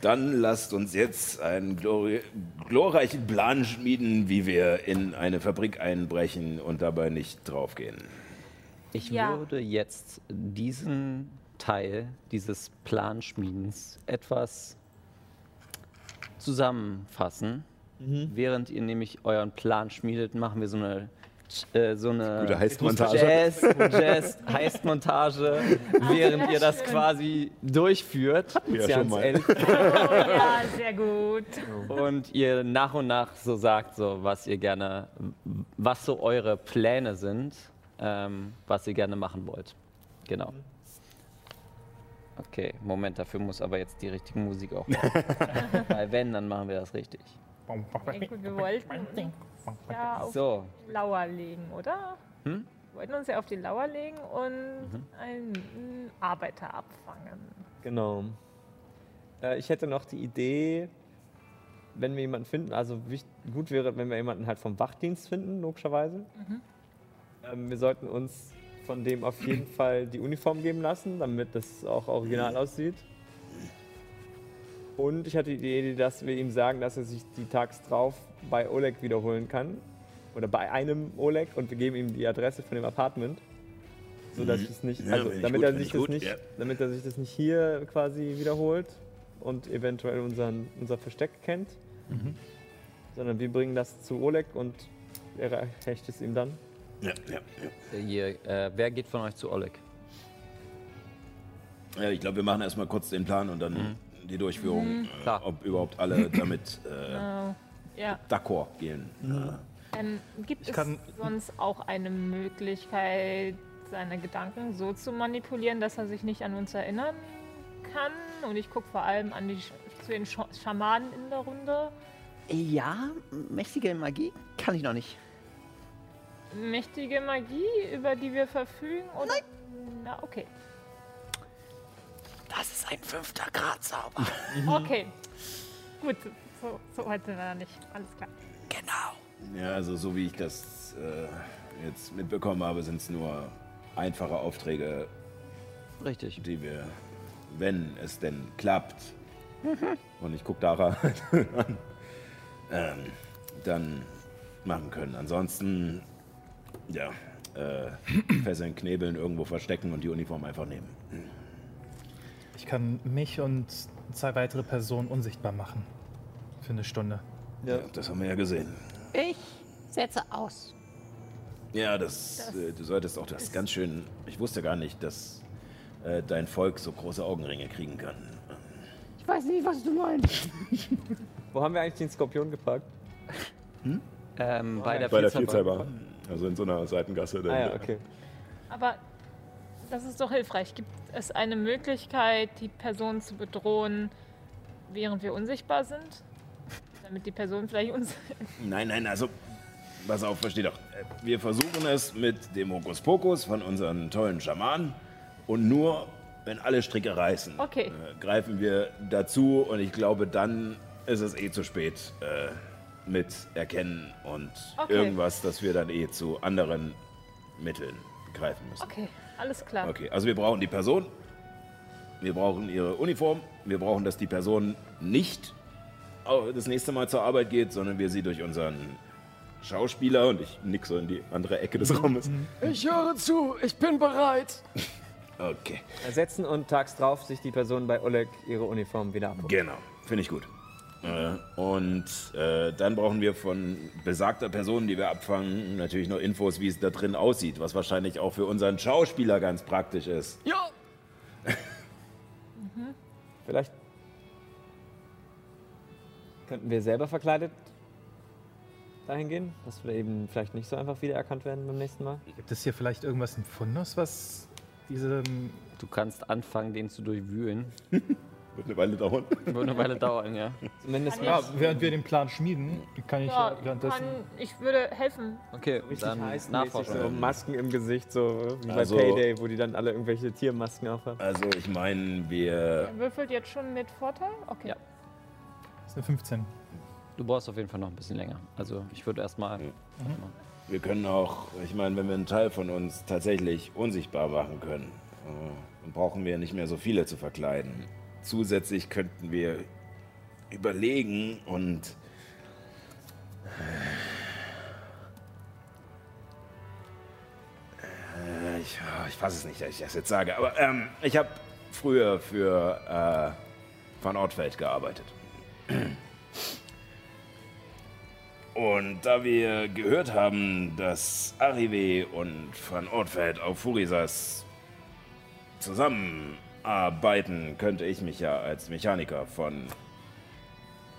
Dann lasst uns jetzt einen glori glorreichen Plan schmieden, wie wir in eine Fabrik einbrechen und dabei nicht draufgehen. Ich Ja. würde jetzt diesen Teil dieses Planschmiedens etwas zusammenfassen. Während ihr nämlich euren Plan schmiedet, machen wir so eine äh, so eine Gute Heistmontage. Jazz, Jazz Heistmontage, <laughs> während ihr das quasi durchführt. Ja, schon mal. 11. oh, <laughs> ja, sehr gut. und ihr nach und nach so sagt, so was ihr gerne, was so eure Pläne sind, ähm, was ihr gerne machen wollt. Genau. Okay, Moment, dafür muss aber jetzt die richtige Musik auch machen. <laughs> Weil wenn, dann machen wir das richtig. Ja, gut, wir wollten uns ja auf So, die Lauer legen, oder? Hm? Wir wollten uns ja auf die Lauer legen und einen Arbeiter abfangen. Genau. Äh, ich hätte noch die Idee, wenn wir jemanden finden, also gut wäre, wenn wir jemanden halt vom Wachdienst finden, logischerweise. Ähm, wir sollten uns von dem auf jeden Fall die Uniform geben lassen, damit das auch original aussieht. Und ich hatte die Idee, dass wir ihm sagen, dass er sich die tags drauf bei Oleg wiederholen kann. Oder bei einem Oleg und wir geben ihm die Adresse von dem Apartment. So dass es nicht, Ja, also damit gut, er sich ich das gut, nicht, ja. damit er sich das nicht hier quasi wiederholt und eventuell unseren, unser Versteck kennt. Sondern wir bringen das zu Oleg und er hecht es ihm dann. Ja, ja, ja. ihr, äh, wer geht von euch zu Oleg? ja ich glaube, wir machen erstmal kurz den Plan und dann die Durchführung, äh, Klar. ob überhaupt alle <laughs> damit äh, Äh, ja. d'accord gehen. Ähm, gibt Ich es sonst auch eine Möglichkeit, seine Gedanken so zu manipulieren, dass er sich nicht an uns erinnern kann? Und ich gucke vor allem an die, zu den Sch Schamanen in der Runde. Ja, mächtige Magie kann ich noch nicht. Mächtige Magie, über die wir verfügen? Oder? Nein. Na, okay. Das ist ein fünfter Grad Zauber. <laughs> Okay. Gut, so, so weit sind wir da nicht. Alles klar. genau. Ja, also so wie ich das äh, jetzt mitbekommen habe, sind es nur einfache Aufträge, Richtig. die wir, wenn es denn klappt, und ich gucke Dara an, <laughs> ähm, dann machen können. Ansonsten, ja, äh, <clears throat> fesseln, knebeln, irgendwo verstecken und die Uniform einfach nehmen. Ich kann mich und zwei weitere Personen unsichtbar machen. Für eine Stunde. Ja. das haben wir ja gesehen. Ich setze aus. Ja, das, äh, du solltest auch das ganz schön. Ich wusste gar nicht, dass äh, dein Volk so große Augenringe kriegen kann. Ich weiß nicht, was du meinst. <laughs> Wo haben wir eigentlich den Skorpion geparkt? Ähm, bei der Bei der Vielzahlbar. Also in so einer Seitengasse. Ah ja, okay. Aber das ist doch hilfreich. Gibt es eine Möglichkeit, die Person zu bedrohen, während wir unsichtbar sind? <laughs> Damit die Person vielleicht uns. Nein, nein, also, pass auf, versteh doch. Äh, Wir versuchen es mit dem Hokuspokus von unseren tollen Schamanen und nur, wenn alle Stricke reißen, Okay. äh, greifen wir dazu und ich glaube, dann ist es eh zu spät äh, mit Erkennen und Okay. irgendwas, das wir dann eh zu anderen Mitteln greifen müssen. Okay, alles klar. Okay, also wir brauchen die Person, wir brauchen ihre Uniform, wir brauchen, dass die Person nicht das nächste Mal zur Arbeit geht, sondern wir sie durch unseren Schauspieler und ich nick so in die andere Ecke des Raumes. Ich höre zu, ich bin bereit. <laughs> Okay, Ersetzen und tags drauf sich die Person bei Oleg ihre Uniform wieder abholen. genau, finde ich gut. Äh, und äh, dann brauchen wir von besagter Person, die wir abfangen, natürlich noch Infos, wie es da drin aussieht, was wahrscheinlich auch für unseren Schauspieler ganz praktisch ist. Ja, <laughs> Vielleicht könnten wir selber verkleidet dahin gehen, dass wir eben vielleicht nicht so einfach wiedererkannt werden beim nächsten Mal. Gibt es hier vielleicht irgendwas im Fundus, was diese. Du kannst anfangen, den zu durchwühlen. <laughs> Wird eine Weile dauern. <laughs> Wird eine Weile dauern, ja. Zumindest Ja, während wir den Plan schmieden, kann ich ja, währenddessen. kann, ich würde helfen. Okay, richtig dann nachforschen. so Masken im Gesicht, so wie Also- bei Payday, wo die dann alle irgendwelche Tiermasken aufhaben. Also ich meine, wir Er würfelt jetzt schon mit Vorteil? Okay. Ja. Das ist eine 15. Du brauchst auf jeden Fall noch ein bisschen länger. Also ich würde erstmal. Wir können auch, ich meine, wenn wir einen Teil von uns tatsächlich unsichtbar machen können, äh, dann brauchen wir nicht mehr so viele zu verkleiden. Zusätzlich könnten wir überlegen und äh, ich, ich fasse es nicht, dass ich das jetzt sage, aber ähm, ich habe früher für äh, Van Ortfeld gearbeitet. Und da wir gehört haben, dass Arrivé und Van Ortfeld auf Furisas zusammenarbeiten, könnte ich mich ja als Mechaniker von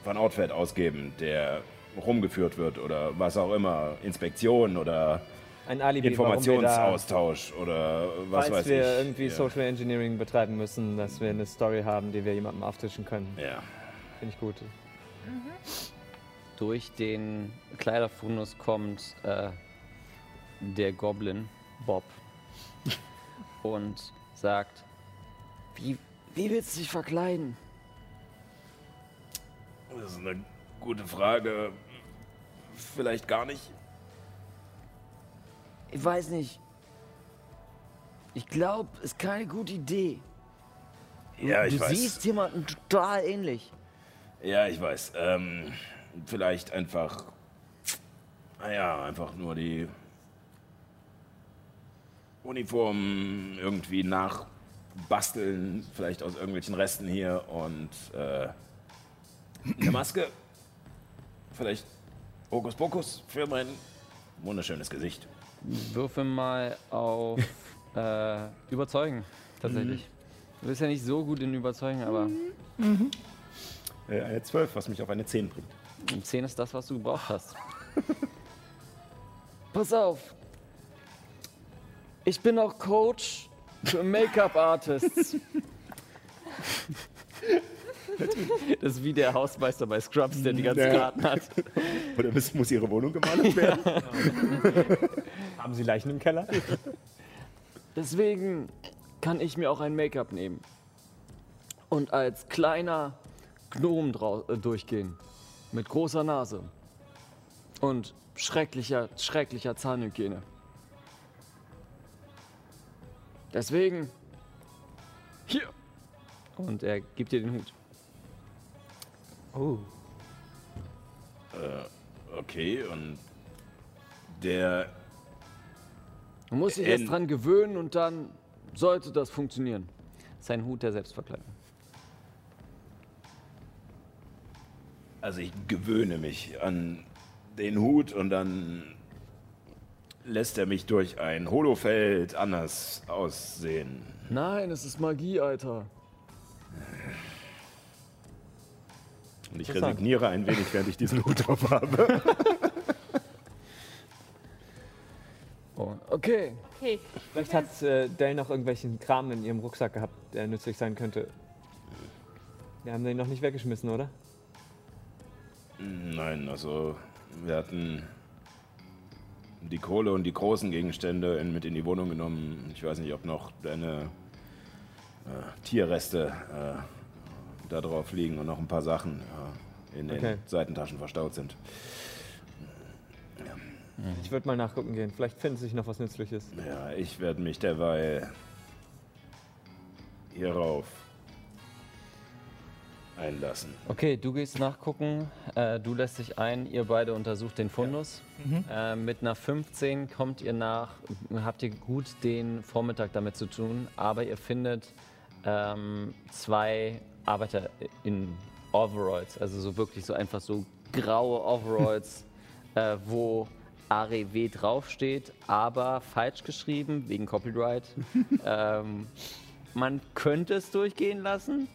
Van Ortfeld ausgeben, der rumgeführt wird oder was auch immer, Inspektion oder Ein Alibi, wir Informationsaustausch oder was falls weiß wir ich. irgendwie ja. Social Engineering betreiben müssen, dass wir eine Story haben, die wir jemandem auftischen können. Ja. Finde ich gut. Durch den Kleiderfundus kommt äh, der Goblin Bob <laughs> und sagt: Wie, wie willst du dich verkleiden? Das ist eine gute Frage. Vielleicht gar nicht. Ich weiß nicht. Ich glaube, ist keine gute Idee. Ja, ich du weiß. siehst jemanden total ähnlich. Ja, ich weiß. Ähm, vielleicht einfach. Naja, einfach nur die Uniform irgendwie nachbasteln. Vielleicht aus irgendwelchen Resten hier und äh, eine Maske. Vielleicht Hokus Pokus für mein wunderschönes Gesicht. Würfel mal auf <laughs> äh, Überzeugen, tatsächlich. Du bist ja nicht so gut in Überzeugen, aber Äh, eine 12, was mich auf eine 10 bringt. um 10 ist das, was du gebraucht hast. <laughs> Pass auf. Ich bin auch Coach Make-up-Artists. Das ist wie der Hausmeister bei Scrubs, der die ganzen Ja. Karten hat. Oder muss, muss ihre Wohnung gemalt werden? <laughs> Haben Sie Leichen im Keller? Deswegen kann ich mir auch ein Make-up nehmen. Und als kleiner Gnom äh, durchgehen. Mit großer Nase. Und schrecklicher, schrecklicher Zahnhygiene. Deswegen. Hier! Und er gibt dir den Hut. Oh. Okay, und der. Du musst dich erst dran gewöhnen und dann sollte das funktionieren. Sein Hut der Selbstverkleidung. Also ich gewöhne mich an den Hut und dann lässt er mich durch ein Holofeld anders aussehen. Nein, es ist Magie, Alter. Und ich resigniere ein wenig, während ich diesen Hut drauf habe. <laughs> Oh, okay. Okay, Vielleicht hat äh, Dell noch irgendwelchen Kram in ihrem Rucksack gehabt, der nützlich sein könnte. Wir haben den noch nicht weggeschmissen, oder? Nein, also wir hatten die Kohle und die großen Gegenstände in, mit in die Wohnung genommen. Ich weiß nicht, ob noch deine äh, Tierreste äh, da drauf liegen und noch ein paar Sachen äh, in den Okay. Seitentaschen verstaut sind. Ich würde mal nachgucken gehen. Vielleicht findet sich noch was Nützliches. Ja, ich werde mich derweil hierauf einlassen. Okay, du gehst nachgucken, äh, du lässt dich ein, ihr beide untersucht den Fundus. Äh, mit einer 15 kommt ihr nach, habt ihr gut den Vormittag damit zu tun, aber ihr findet ähm, zwei Arbeiter in Overalls, also so wirklich so einfach so graue Overalls, <laughs> äh, wo AREW draufsteht, aber falsch geschrieben wegen Copyright. <laughs> ähm, man könnte es durchgehen lassen,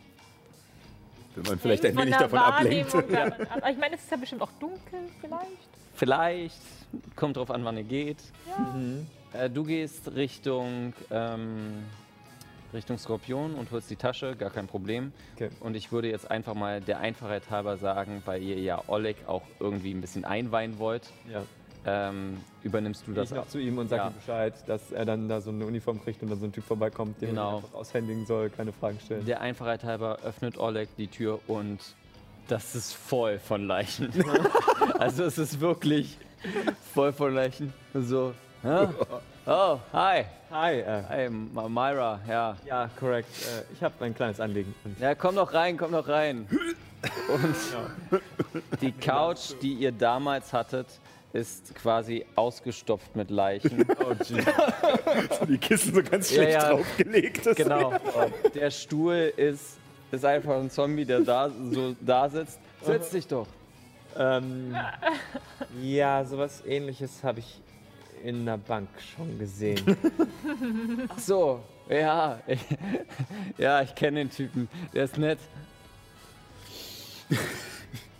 Wenn man vielleicht ein wenig davon ablenkt. <laughs> Aber ich meine, es ist ja bestimmt auch dunkel vielleicht. Vielleicht, kommt drauf an, wann ihr geht. Ja. Äh, du gehst Richtung, ähm, Richtung Skorpion und holst die Tasche, gar kein Problem. Okay. Und ich würde jetzt einfach mal der Einfachheit halber sagen, weil ihr ja Oleg auch irgendwie ein bisschen einweihen wollt, Ja. Ähm, übernimmst du das ich noch zu ihm und sage Ja. ihm Bescheid, dass er dann da so eine Uniform kriegt und dann so ein Typ vorbeikommt, den Genau. er einfach aushändigen soll, keine Fragen stellen. Der Einfachheit halber öffnet Oleg die Tür und das ist voll von Leichen. <laughs> also es ist wirklich voll von Leichen. So, ja? oh, hi. Hi, äh, Hi, Myra, ja. ja, korrekt. Äh, ich habe ein kleines Anliegen. Ja, komm doch rein, komm doch rein. <laughs> Und die Couch, die ihr damals hattet, ist quasi ausgestopft mit Leichen. <laughs> oh, gee. <laughs> Die Kissen so ganz Ja, schlecht ja. draufgelegt. Das Genau. Der Stuhl ist, ist einfach ein Zombie, der da so da sitzt. Setz dich doch. ähm, ja, sowas ähnliches habe ich in einer Bank schon gesehen. Ach so, ja. Ich, <laughs> ja, ich kenne den Typen. Der ist nett.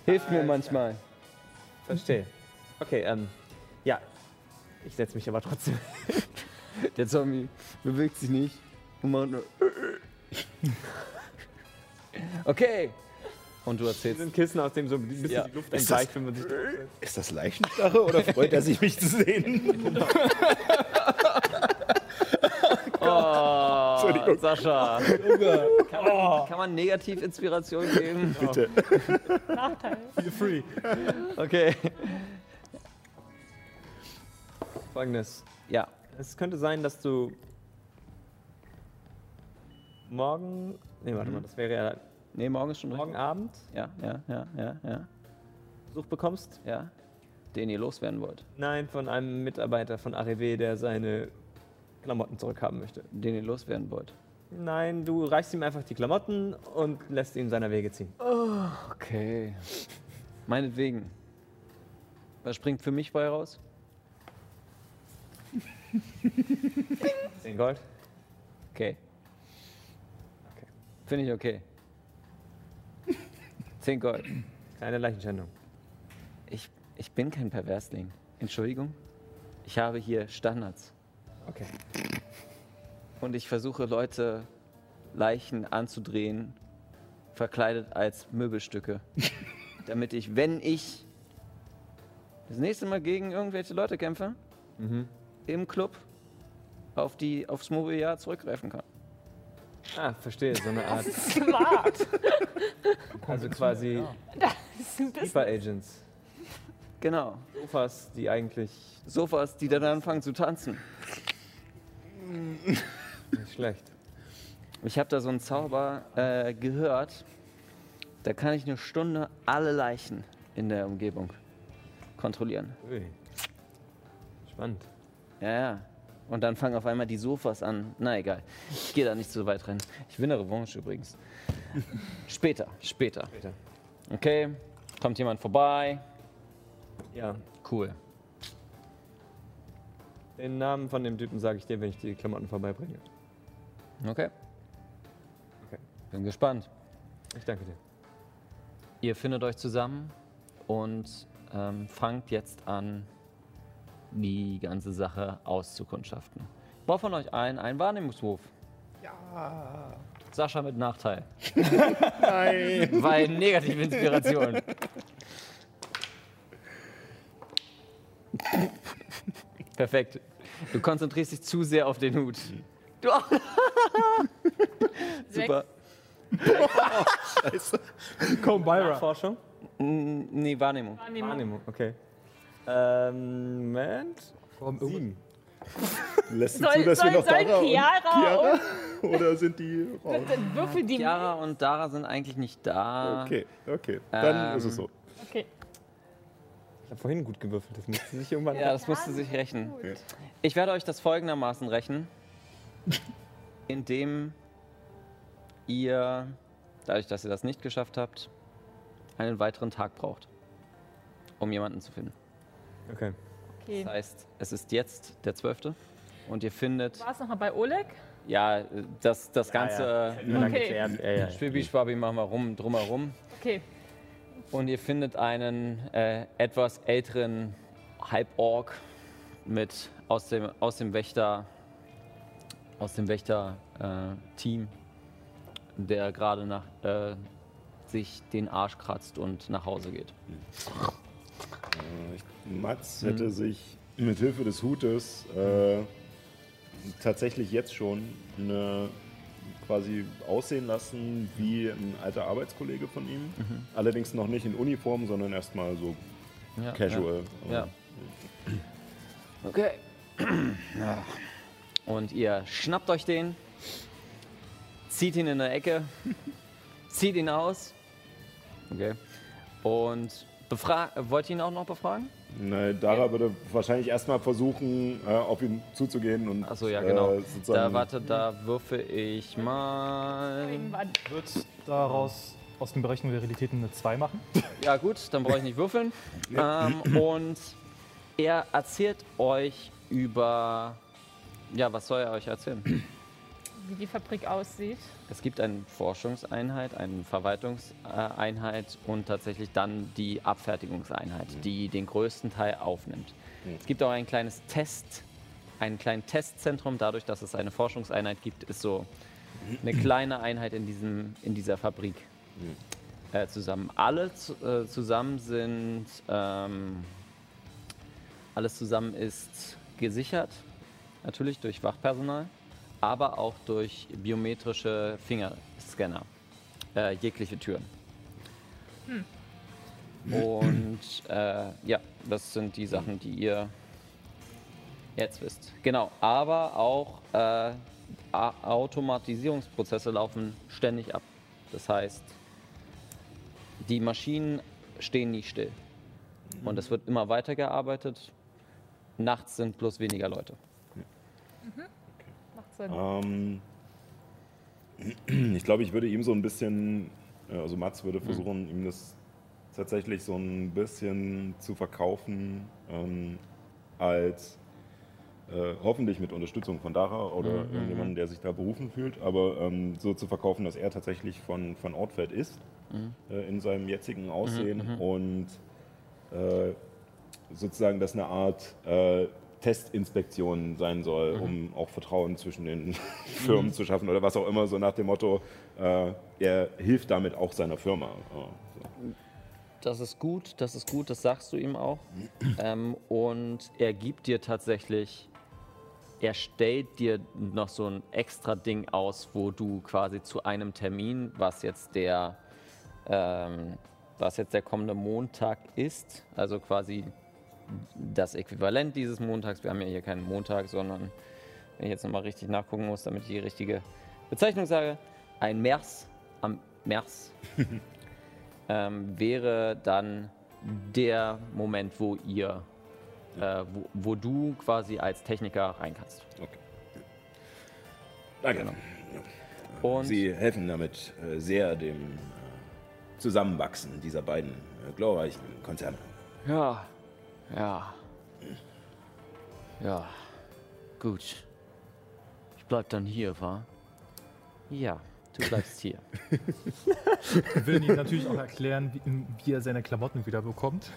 Hilft mir manchmal. Verstehe. Okay, ähm, ja. Ich setze mich aber trotzdem. Der Zombie bewegt sich nicht und macht nur. Okay. Und du Das erzählst. sind Kissen, aus dem so ein bisschen Ja. die Luft Ist entweicht, wenn man sich. Ist das Leichenstarre oder freut er sich, mich zu sehen? <laughs> Oh, Entschuldigung. Sascha. Kann man, kann man negativ Inspiration geben? Bitte. Nachteil. Feel free. Okay. Folgendes. Ja. Es könnte sein, dass du morgen. Nee, warte mal, das wäre ja Nee, morgen ist schon morgen Abend Ja, ja, ja, ja, ja. Besuch bekommst. Ja. Den ihr loswerden wollt. Nein, von einem Mitarbeiter von AREW, der seine Klamotten zurückhaben möchte. Den ihr loswerden wollt. Nein, du reichst ihm einfach die Klamotten und lässt ihn seiner Wege ziehen. Okay. Meinetwegen. Was springt für mich bei raus? 10 Gold. Okay. Okay. Finde ich okay. 10 Gold. Keine Leichenschändung. Ich, ich bin kein Perversling. Entschuldigung. Ich habe hier Standards. Okay. Und ich versuche Leute Leichen anzudrehen verkleidet als Möbelstücke. <laughs> damit ich, wenn ich das nächste Mal gegen irgendwelche Leute kämpfe, im Club auf die, aufs Mobiliar zurückgreifen kann. Ah, verstehe, so eine <laughs> Art. Smart. <laughs> Also quasi Das ist ein bisschen. Sleeper Agents. Genau. Sofas, die eigentlich Sofas, die dann anfangen zu tanzen. nicht schlecht. Ich habe da so einen Zauber äh, gehört. Da kann ich eine Stunde alle Leichen in der Umgebung kontrollieren. Ui. Spannend. Ja, ja. Und dann fangen auf einmal die Sofas an. Na egal. Ich gehe da nicht so weit rein. Ich will eine Revanche übrigens. Später, später. Später. Okay, kommt jemand vorbei. Ja. Cool. Den Namen von dem Typen sage ich dir, wenn ich die Klamotten vorbeibringe. Okay. Okay. Bin gespannt. Ich danke dir. Ihr findet euch zusammen und ähm, fangt jetzt an, die ganze Sache auszukundschaften. Ich brauche von euch allen einen Wahrnehmungswurf. Ja. Sascha mit Nachteil. Nein. <laughs> Weil negative Inspiration. Perfekt. Du konzentrierst dich zu sehr auf den Hut. Du auch. Super. <laughs> Komm, Byra. Forschung? Nee, Wahrnehmung. Wahrnehmung. Wahrnehmung, okay. Ähm, Moment. Sieben. <laughs> Lässt du Soll- zu, dass wir soll- noch soll Dara und Chiara Chiara? <laughs> Oder sind die raus? Dann würfel die. Chiara und Dara sind eigentlich nicht da. Okay, okay. Dann Ähm, ist es so. Okay. Ich habe vorhin gut gewürfelt. Das musste sich irgendwann. Ja, das musste sich rächen. Ja. Ich werde euch das folgendermaßen rächen, <laughs> indem ihr, dadurch, dass ihr das nicht geschafft habt, einen weiteren Tag braucht, um jemanden zu finden. Okay. okay. Das heißt, es ist jetzt der 12. und ihr findet, War es nochmal bei Oleg? ja, das, das ganze Lang Okay. Ja, ja. Schwibi-Schwabi machen wir rum, drumherum. Okay. Und ihr findet einen äh, etwas älteren Halborg mit aus dem, aus dem Wächter aus dem Wächter-Team, der gerade nach äh, sich den Arsch kratzt und nach Hause geht. Äh, ich- Mats hätte sich mit Hilfe des Hutes äh, tatsächlich jetzt schon eine, quasi aussehen lassen wie ein alter Arbeitskollege von ihm. Allerdings noch nicht in Uniform, sondern erstmal so Ja, casual. Ja. Okay. Ja. <clears throat> Und ihr schnappt euch den, zieht ihn in eine Ecke, <laughs> zieht ihn aus. Okay. Und befra wollt ihr ihn auch noch befragen? Na, Dara würde wahrscheinlich erstmal versuchen, äh, auf ihn zuzugehen und Achso, ja, genau. äh, da, warte, da würfe ich mal. Irgendwann. Wird daraus aus den Berechnungen der Realitäten eine 2 machen? Ja, gut, dann brauche ich nicht würfeln. <laughs> ähm, und er erzählt euch über. Ja, was soll er euch erzählen? Wie die Fabrik aussieht. Es gibt eine Forschungseinheit, eine Verwaltungseinheit und tatsächlich dann die Abfertigungseinheit, die den größten Teil aufnimmt. Es gibt auch ein kleines Test, ein kleines Testzentrum. Dadurch, dass es eine Forschungseinheit gibt, ist so eine <clears throat> kleine Einheit in, diesem, in dieser Fabrik äh, zusammen. Alle zu, äh, zusammen sind, ähm, alles zusammen ist gesichert, natürlich durch Wachpersonal aber auch durch biometrische Fingerscanner, äh, jegliche Türen. Und äh, ja, das sind die Sachen, die ihr jetzt wisst. Genau, aber auch äh, Automatisierungsprozesse laufen ständig ab. Das heißt, die Maschinen stehen nie still. Und es wird immer weitergearbeitet. Nachts sind bloß weniger Leute. Macht Sinn. Ähm, <clears throat> ich glaube, ich würde ihm so ein bisschen, äh, also Mats würde versuchen, ihm das tatsächlich so ein bisschen zu verkaufen, ähm, als äh, hoffentlich mit Unterstützung von Dara oder irgendjemandem, der sich da berufen fühlt, aber ähm, so zu verkaufen, dass er tatsächlich von, von Ortfeld ist, äh, in seinem jetzigen Aussehen und äh, sozusagen, dass eine Art äh, Testinspektion sein soll, um auch Vertrauen zwischen den <laughs> Firmen zu schaffen oder was auch immer, so nach dem Motto, äh, er hilft damit auch seiner Firma. Ja, so. Das ist gut, das ist gut, das sagst du ihm auch. <clears throat> ähm, und er gibt dir tatsächlich, er stellt dir noch so ein extra Ding aus, wo du quasi zu einem Termin, was jetzt der, ähm, was jetzt der kommende Montag ist, also quasi das Äquivalent dieses Montags, wir haben ja hier keinen Montag, sondern wenn ich jetzt nochmal richtig nachgucken muss, damit ich die richtige Bezeichnung sage, ein März am März <laughs> ähm, wäre dann der Moment, wo ihr, äh, wo, wo du quasi als Techniker rein kannst. Okay. Danke. Genau. Und Sie helfen damit äh, sehr dem äh, Zusammenwachsen dieser beiden äh, glorreichen Konzerne. Ja, ja. Ja, gut. Ich bleib dann hier, wa? ja, du bleibst hier. Wir würden ihm natürlich auch erklären, wie, wie er seine Klamotten wieder bekommt.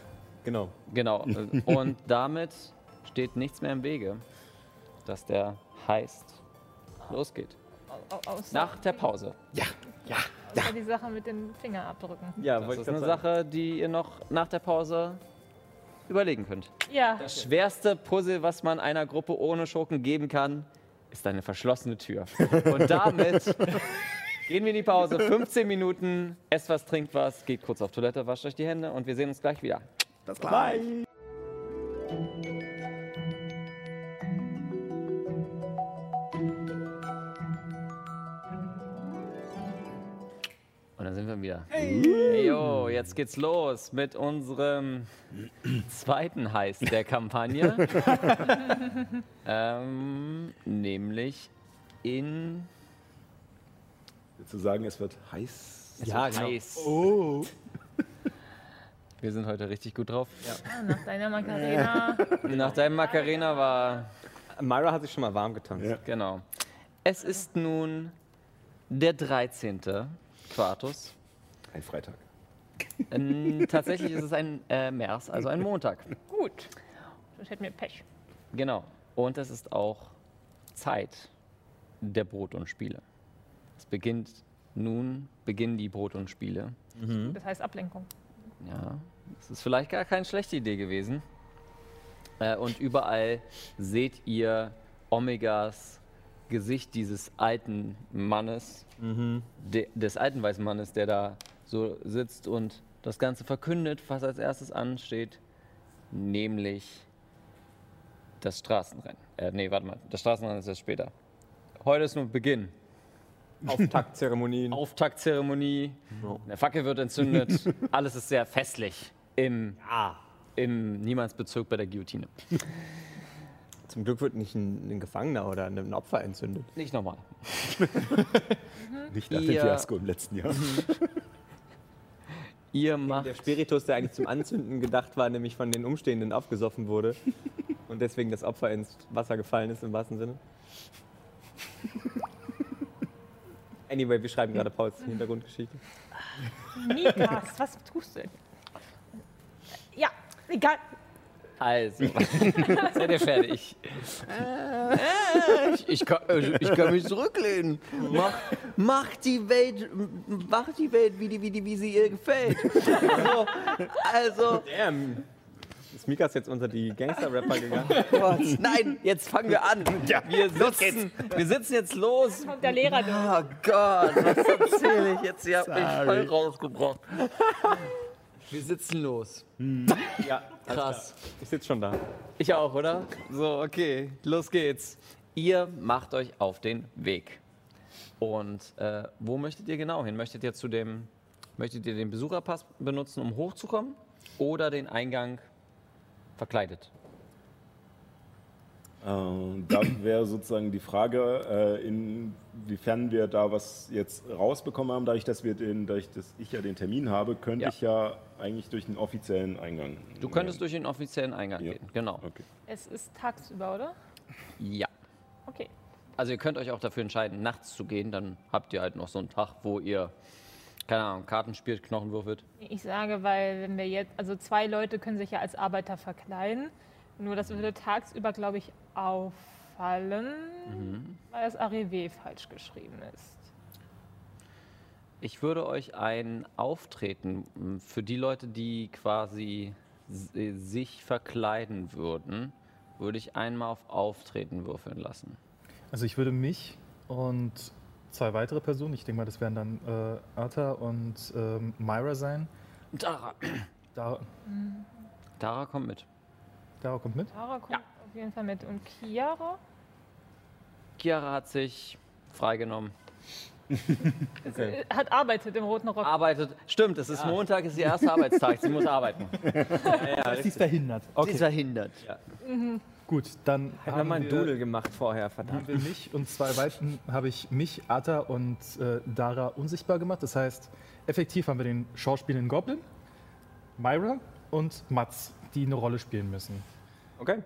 Genau. Genau. Und damit steht nichts mehr im Wege, dass der heißt losgeht. Au- Nach der Pause. außer die Sache mit den Fingerabdrücken. Ja, Das ist eine sagen. Sache, die ihr noch nach der Pause überlegen könnt. Ja, Das schwerste Puzzle, was man einer Gruppe ohne Schurken geben kann, ist eine verschlossene Tür. Und damit <laughs> gehen wir in die Pause. 15 Minuten, esst was, trinkt was, geht kurz auf Toilette, wascht euch die Hände und wir sehen uns gleich wieder. Das klar. Und sind wir wieder. Hey. Jo, jetzt geht's los mit unserem zweiten Heiß der Kampagne. <laughs> ähm, nämlich in Zu sagen, es wird heiß. Ja, genau. Heiß. Oh. Wir sind heute richtig gut drauf. nach deiner Macarena. Nach deinem Macarena war Myra hat sich schon mal warm getanzt. Ja. Genau. Es ist nun der 13. Quartus. Ein Freitag. Ähm, tatsächlich ist es ein äh, März, also ein Montag. <laughs> Gut. Das hätten wir Pech. Genau. Und es ist auch Zeit der Brot und Spiele. Es beginnt nun, beginnen die Brot und Spiele. Das heißt Ablenkung. Ja, das ist vielleicht gar keine schlechte Idee gewesen. Äh, und überall seht ihr Omegas Gesicht dieses alten Mannes, de, des alten weißen Mannes, der da so sitzt und das Ganze verkündet, was als erstes ansteht, nämlich das Straßenrennen. Äh, nee, warte mal, das Straßenrennen ist erst später. Heute ist nur Beginn. Auftaktzeremonien. Auftaktzeremonie, eine Fackel wird entzündet, <laughs> alles ist sehr festlich im, im Niemandsbezirk bei der Guillotine. Zum Glück wird nicht ein, ein Gefangener oder ein Opfer entzündet. Nicht nochmal. <laughs> Nicht nach dem Fiasko im letzten Jahr. Ihr Der macht, Spiritus, der eigentlich zum Anzünden gedacht war, nämlich von den Umstehenden aufgesoffen wurde und deswegen das Opfer ins Wasser gefallen ist im wahrsten Sinne. Anyway, wir schreiben gerade Pauls Hintergrundgeschichte. Mikas, was tust du denn? Ja, egal. Also, <laughs> seid ihr fertig? Ich, ich, kann, äh, ich kann mich zurücklehnen. Mach, mach die Welt, mach die Welt, wie, die, wie, die, wie sie ihr gefällt. Also, also Damn! Ist Mikas jetzt unter die Gangster-Rapper gegangen? Gott, nein, jetzt fangen wir an. Wir sitzen, wir sitzen jetzt los. Kommt der Lehrer durch. Oh Gott, was erzähle ich jetzt? Ihr habt mich voll rausgebracht. Wir sitzen los. ja, Krass. ich sitze schon da. Ich auch, oder? So, okay, los geht's. Ihr macht euch auf den Weg. Und äh, wo möchtet ihr genau hin? Möchtet ihr zu dem, möchtet ihr den Besucherpass benutzen, um hochzukommen? Oder den Eingang verkleidet? Äh, da wäre sozusagen die Frage, äh, inwiefern wir da was jetzt rausbekommen haben, dadurch, dass wir den, dadurch, dass ich ja den Termin habe, könnte Ja. ich ja eigentlich durch den offiziellen Eingang. Du könntest durch den offiziellen Eingang Ja. gehen, genau. Okay. Es ist tagsüber, oder? Ja. Okay. Also ihr könnt euch auch dafür entscheiden, nachts zu gehen, dann habt ihr halt noch so einen Tag, wo ihr, keine Ahnung, Karten spielt, Knochen würfelt. Ich sage, weil wenn wir jetzt, also zwei Leute können sich ja als Arbeiter verkleiden. Nur das würde tagsüber, glaube ich, auffallen, weil das Arrivé falsch geschrieben ist. Ich würde euch ein Auftreten für die Leute, die quasi äh, sich verkleiden würden, würde ich einmal auf Auftreten würfeln lassen. Also ich würde mich und zwei weitere Personen, ich denke mal, das werden dann äh, Arta und ähm, Myra sein. Dara. Da, Dara kommt mit. Dara kommt mit. Tara kommt auf jeden Fall mit. Und Chiara? Chiara hat sich freigenommen. <laughs> Äh, Hat arbeitet im roten Rock. Arbeitet. Stimmt, es ist Montag, es ist ihr erster Arbeitstag. Sie muss arbeiten. <laughs> Sie ist verhindert. Sie ist Okay, verhindert. gut, dann wir haben mal einen wir, Doodle gemacht vorher, verdammt. haben wir mich und zwei weiteren habe ich mich, Arta und äh, Dara unsichtbar gemacht. Das heißt, effektiv haben wir den schauspielenden Goblin, Myra und Mats, die eine Rolle spielen müssen. Okay.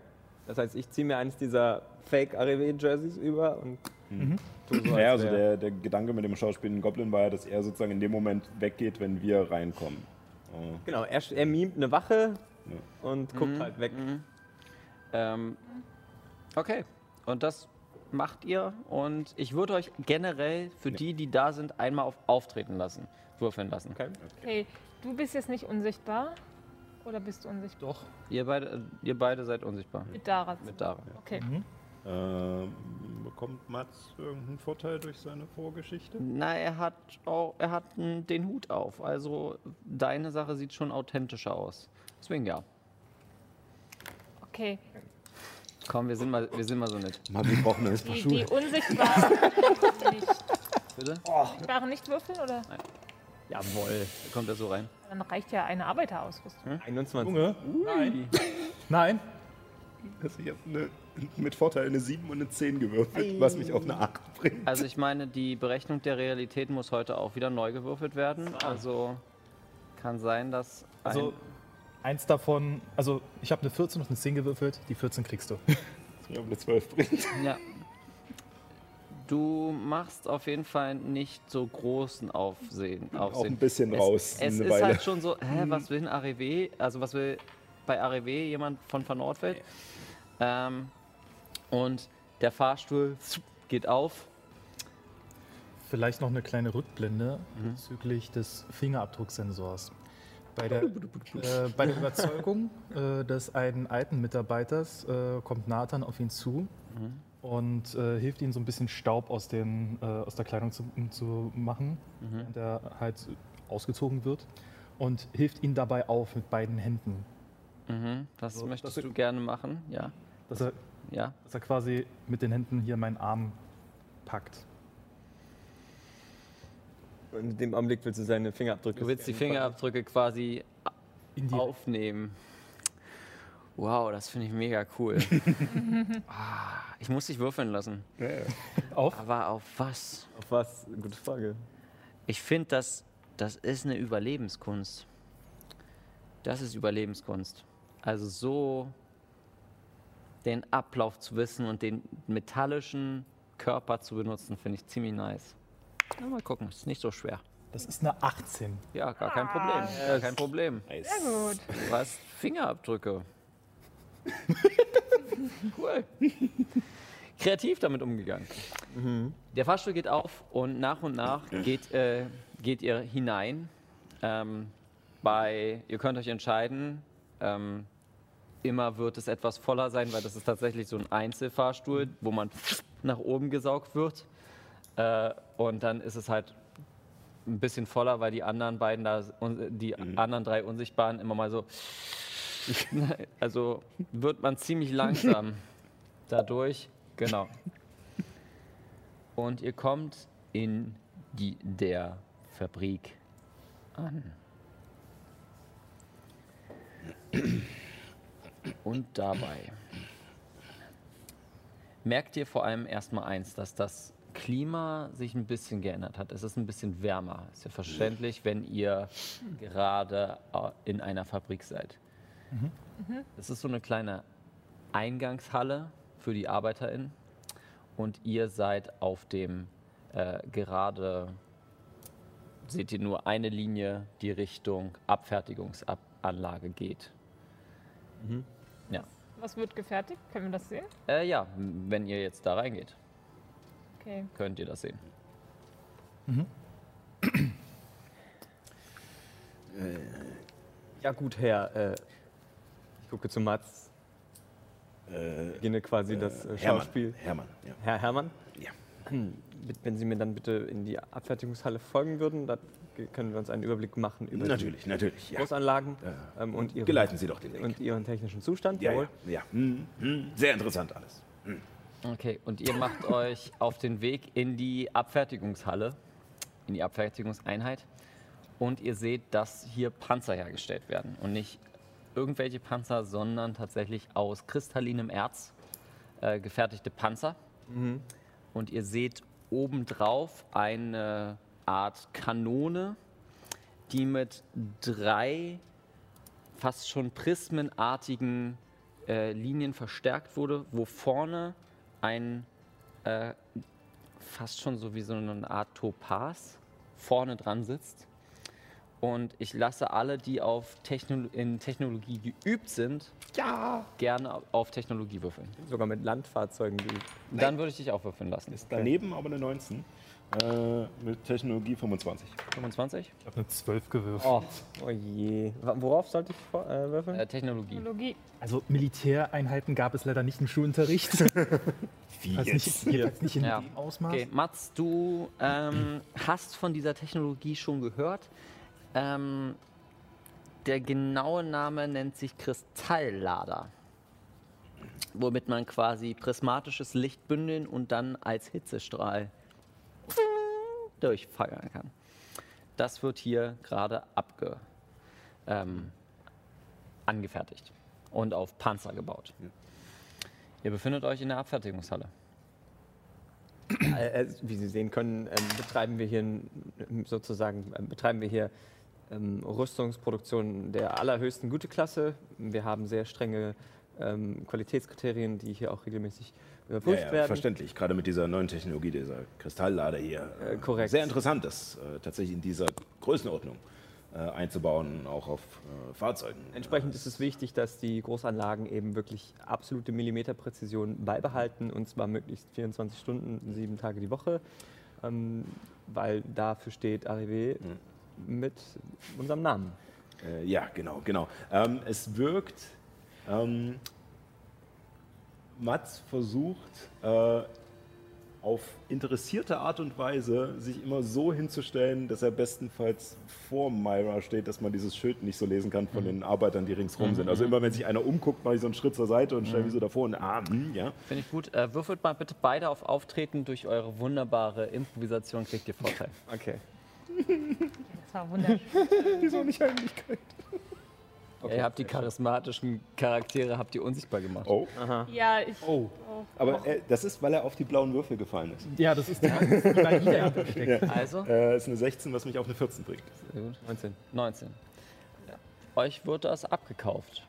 Das heißt, ich ziehe mir eines dieser Fake-Arrivé-Jerseys über und tue so, Ja, als also der, der Gedanke mit dem schauspielenden Goblin war ja, dass er sozusagen in dem Moment weggeht, wenn wir reinkommen. Äh, Genau, er, er mimt eine Wache und guckt halt weg. Ähm, okay, und das macht ihr. Und ich würde euch generell für die, die da sind, einmal auf Auftreten lassen, würfeln lassen. Okay. Okay, du bist jetzt nicht unsichtbar. Oder bist du unsichtbar? Doch. Ihr, beide, äh, ihr beide seid unsichtbar. Mit Dara. Mit Dara. Okay. Ähm, bekommt Mats irgendeinen Vorteil durch seine Vorgeschichte? Na, er hat, auch, er hat den Hut auf. Also deine Sache sieht schon authentischer aus. Deswegen ja. Okay. Komm, wir sind mal, wir sind mal so nett. Mami braucht ein neues Paar Die, Schuhe. die unsichtbaren nicht. Bitte? Unsichtbaren nicht würfeln oder? Jawohl. Da kommt er so rein. Dann reicht ja eine Arbeiterausrüstung. 21. Junge? Nein. Nein. Also ich habe eine, mit Vorteil eine 7 und eine 10 gewürfelt, was mich auf eine 8 bringt. Also ich meine, die Berechnung der Realität muss heute auch wieder neu gewürfelt werden. Also kann sein, dass ein, Also eins davon, also ich habe eine 14 und eine 10 gewürfelt, die 14 kriegst du. <laughs> Was mich auf eine 12 bringt. ja. Du machst auf jeden Fall nicht so großen Aufsehen. Auch Aufsehen. ein bisschen es, raus. Es eine ist Weile. halt schon so, hä, was will ein AREW? Also was will bei AREW jemand von Van Nordfeld? Ähm, und der Fahrstuhl geht auf. Vielleicht noch eine kleine Rückblende bezüglich des Fingerabdrucksensors. Bei der, äh, bei der Überzeugung äh, des einen alten Mitarbeiters äh, kommt Nathan auf ihn zu und äh, hilft ihm so ein bisschen Staub aus, den, äh, aus der Kleidung zu, zu machen, während er halt ausgezogen wird und hilft ihm dabei auf mit beiden Händen. Mhm, das Also, möchtest das- du gerne machen, ja. Dass er, Ja. dass er quasi mit den Händen hier meinen Arm packt. Und in dem Augenblick willst du seine Fingerabdrücke Du willst die. Fingerabdrücke quasi In die aufnehmen. Wow, das finde ich mega cool. <laughs> ah, ich muss dich würfeln lassen. auf. Aber auf was? Auf was? Gute Frage. Ich finde, das, das ist eine Überlebenskunst. Das ist Überlebenskunst. Also so den Ablauf zu wissen und den metallischen Körper zu benutzen, finde ich ziemlich nice. Na, mal gucken, ist nicht so schwer. Das ist eine 18. Ja, gar kein Problem. Gar kein Problem. Nice. Gut. Du hast Fingerabdrücke. <laughs> cool. Kreativ damit umgegangen. Der Fahrstuhl geht auf und nach und nach geht, äh, geht ihr hinein. Ähm, bei, ihr könnt euch entscheiden. Ähm, immer wird es etwas voller sein, weil das ist tatsächlich so ein Einzelfahrstuhl, wo man nach oben gesaugt wird. Äh, und dann ist es halt ein bisschen voller, weil die anderen beiden da, die anderen drei Unsichtbaren immer mal so. <laughs> Also wird man ziemlich langsam dadurch. Genau. Und ihr kommt in die, der Fabrik an. Und dabei merkt ihr vor allem erstmal eins, dass das Klima sich ein bisschen geändert hat. Es ist ein bisschen wärmer. Ist ja verständlich, wenn ihr gerade äh, in einer Fabrik seid. Es ist so eine kleine Eingangshalle für die ArbeiterInnen und ihr seid auf dem äh, gerade, seht ihr nur eine Linie, die Richtung Abfertigungsanlage geht. Ja. Was wird gefertigt? Können wir das sehen? Äh, ja, wenn ihr jetzt da reingeht, Okay. könnt ihr das sehen. Ja gut, Herr. Äh, gucke zu Mats. Äh, Beginne quasi das äh. Schauspiel. Hermann, ja. Herr Hermann? Ja. Wenn Sie mir dann bitte in die Abfertigungshalle folgen würden, dann können wir uns einen Überblick machen über Natürlich, natürlich. die Ja. Großanlagen Ja. ähm, und, ihren, Geleiten Sie doch den Weg. und Ihren technischen Zustand. Ja, ja, Jawohl. ja. Hm, hm. Sehr interessant alles. Okay, und ihr macht <laughs> euch auf den Weg in die Abfertigungshalle, in die Abfertigungseinheit. Und ihr seht, dass hier Panzer hergestellt werden. Und nicht irgendwelche Panzer, sondern tatsächlich aus kristallinem Erz äh, gefertigte Panzer. Und ihr seht obendrauf eine Art Kanone, die mit drei fast schon prismenartigen äh, Linien verstärkt wurde, wo vorne ein äh, fast schon so wie so eine Art Topaz vorne dran sitzt. Und ich lasse alle, die auf Techno in Technologie geübt sind, gerne auf Technologie würfeln. Sogar mit Landfahrzeugen geübt. Dann würde ich dich auch würfeln lassen. Ist daneben aber eine 19. Äh, mit Technologie 25. 25? Ich habe eine 12 gewürfelt. Oh, oh je. Worauf sollte ich vor- äh, würfeln? Äh, Technologie. Technologie. Also Militäreinheiten gab es leider nicht im Schulunterricht. <laughs> Wie Also nicht, jedenfalls nicht in Ja. dem Ausmaß. Okay, Mats, du ähm, hast von dieser Technologie schon gehört. Ähm, der genaue Name nennt sich Kristalllader. Womit man quasi prismatisches Licht bündeln und dann als Hitzestrahl durchfeuern kann. Das wird hier gerade abge, ähm, angefertigt und auf Panzer gebaut. Ihr befindet euch in der Abfertigungshalle. Äh, äh, wie Sie sehen können, ähm, betreiben wir hier sozusagen ähm, betreiben wir hier ähm, Rüstungsproduktion der allerhöchsten Güteklasse. Wir haben sehr strenge ähm, Qualitätskriterien, die hier auch regelmäßig Ja, überprüft ja, werden. verständlich. Gerade mit dieser neuen Technologie, dieser Kristalllader hier. Äh, korrekt. Sehr interessant, das äh, tatsächlich in dieser Größenordnung äh, einzubauen, auch auf äh, Fahrzeugen. Entsprechend ist es wichtig, dass die Großanlagen eben wirklich absolute Millimeterpräzision beibehalten und zwar möglichst 24 Stunden, sieben Tage die Woche, ähm, weil dafür steht Arrivé mit unserem Namen. Äh, ja, genau, genau. Ähm, es wirkt, ähm, Mats versucht äh, auf interessierte Art und Weise sich immer so hinzustellen, dass er bestenfalls vor Myra steht, dass man dieses Schild nicht so lesen kann von den Arbeitern, die ringsrum sind. Also immer wenn sich einer umguckt, mache ich so einen Schritt zur Seite und stelle mich so davor und ah, hm, ja. Finde ich gut. Äh, würfelt mal bitte beide auf Auftreten. Durch eure wunderbare Improvisation kriegt ihr Vorteil. <laughs> Okay. Das war wunderschön. <laughs> Wieso nicht Heimlichkeit? Ja, ihr habt die charismatischen Charaktere habt ihr unsichtbar gemacht. Oh. Ja, ich. Oh. Aber äh, das ist, weil er auf die blauen Würfel gefallen ist. Ja, das ist die, Magie dahinter steckt. Also, Äh, ist eine 16, was mich auf eine 14 bringt. sehr gut. 19. 19. Euch wird das abgekauft.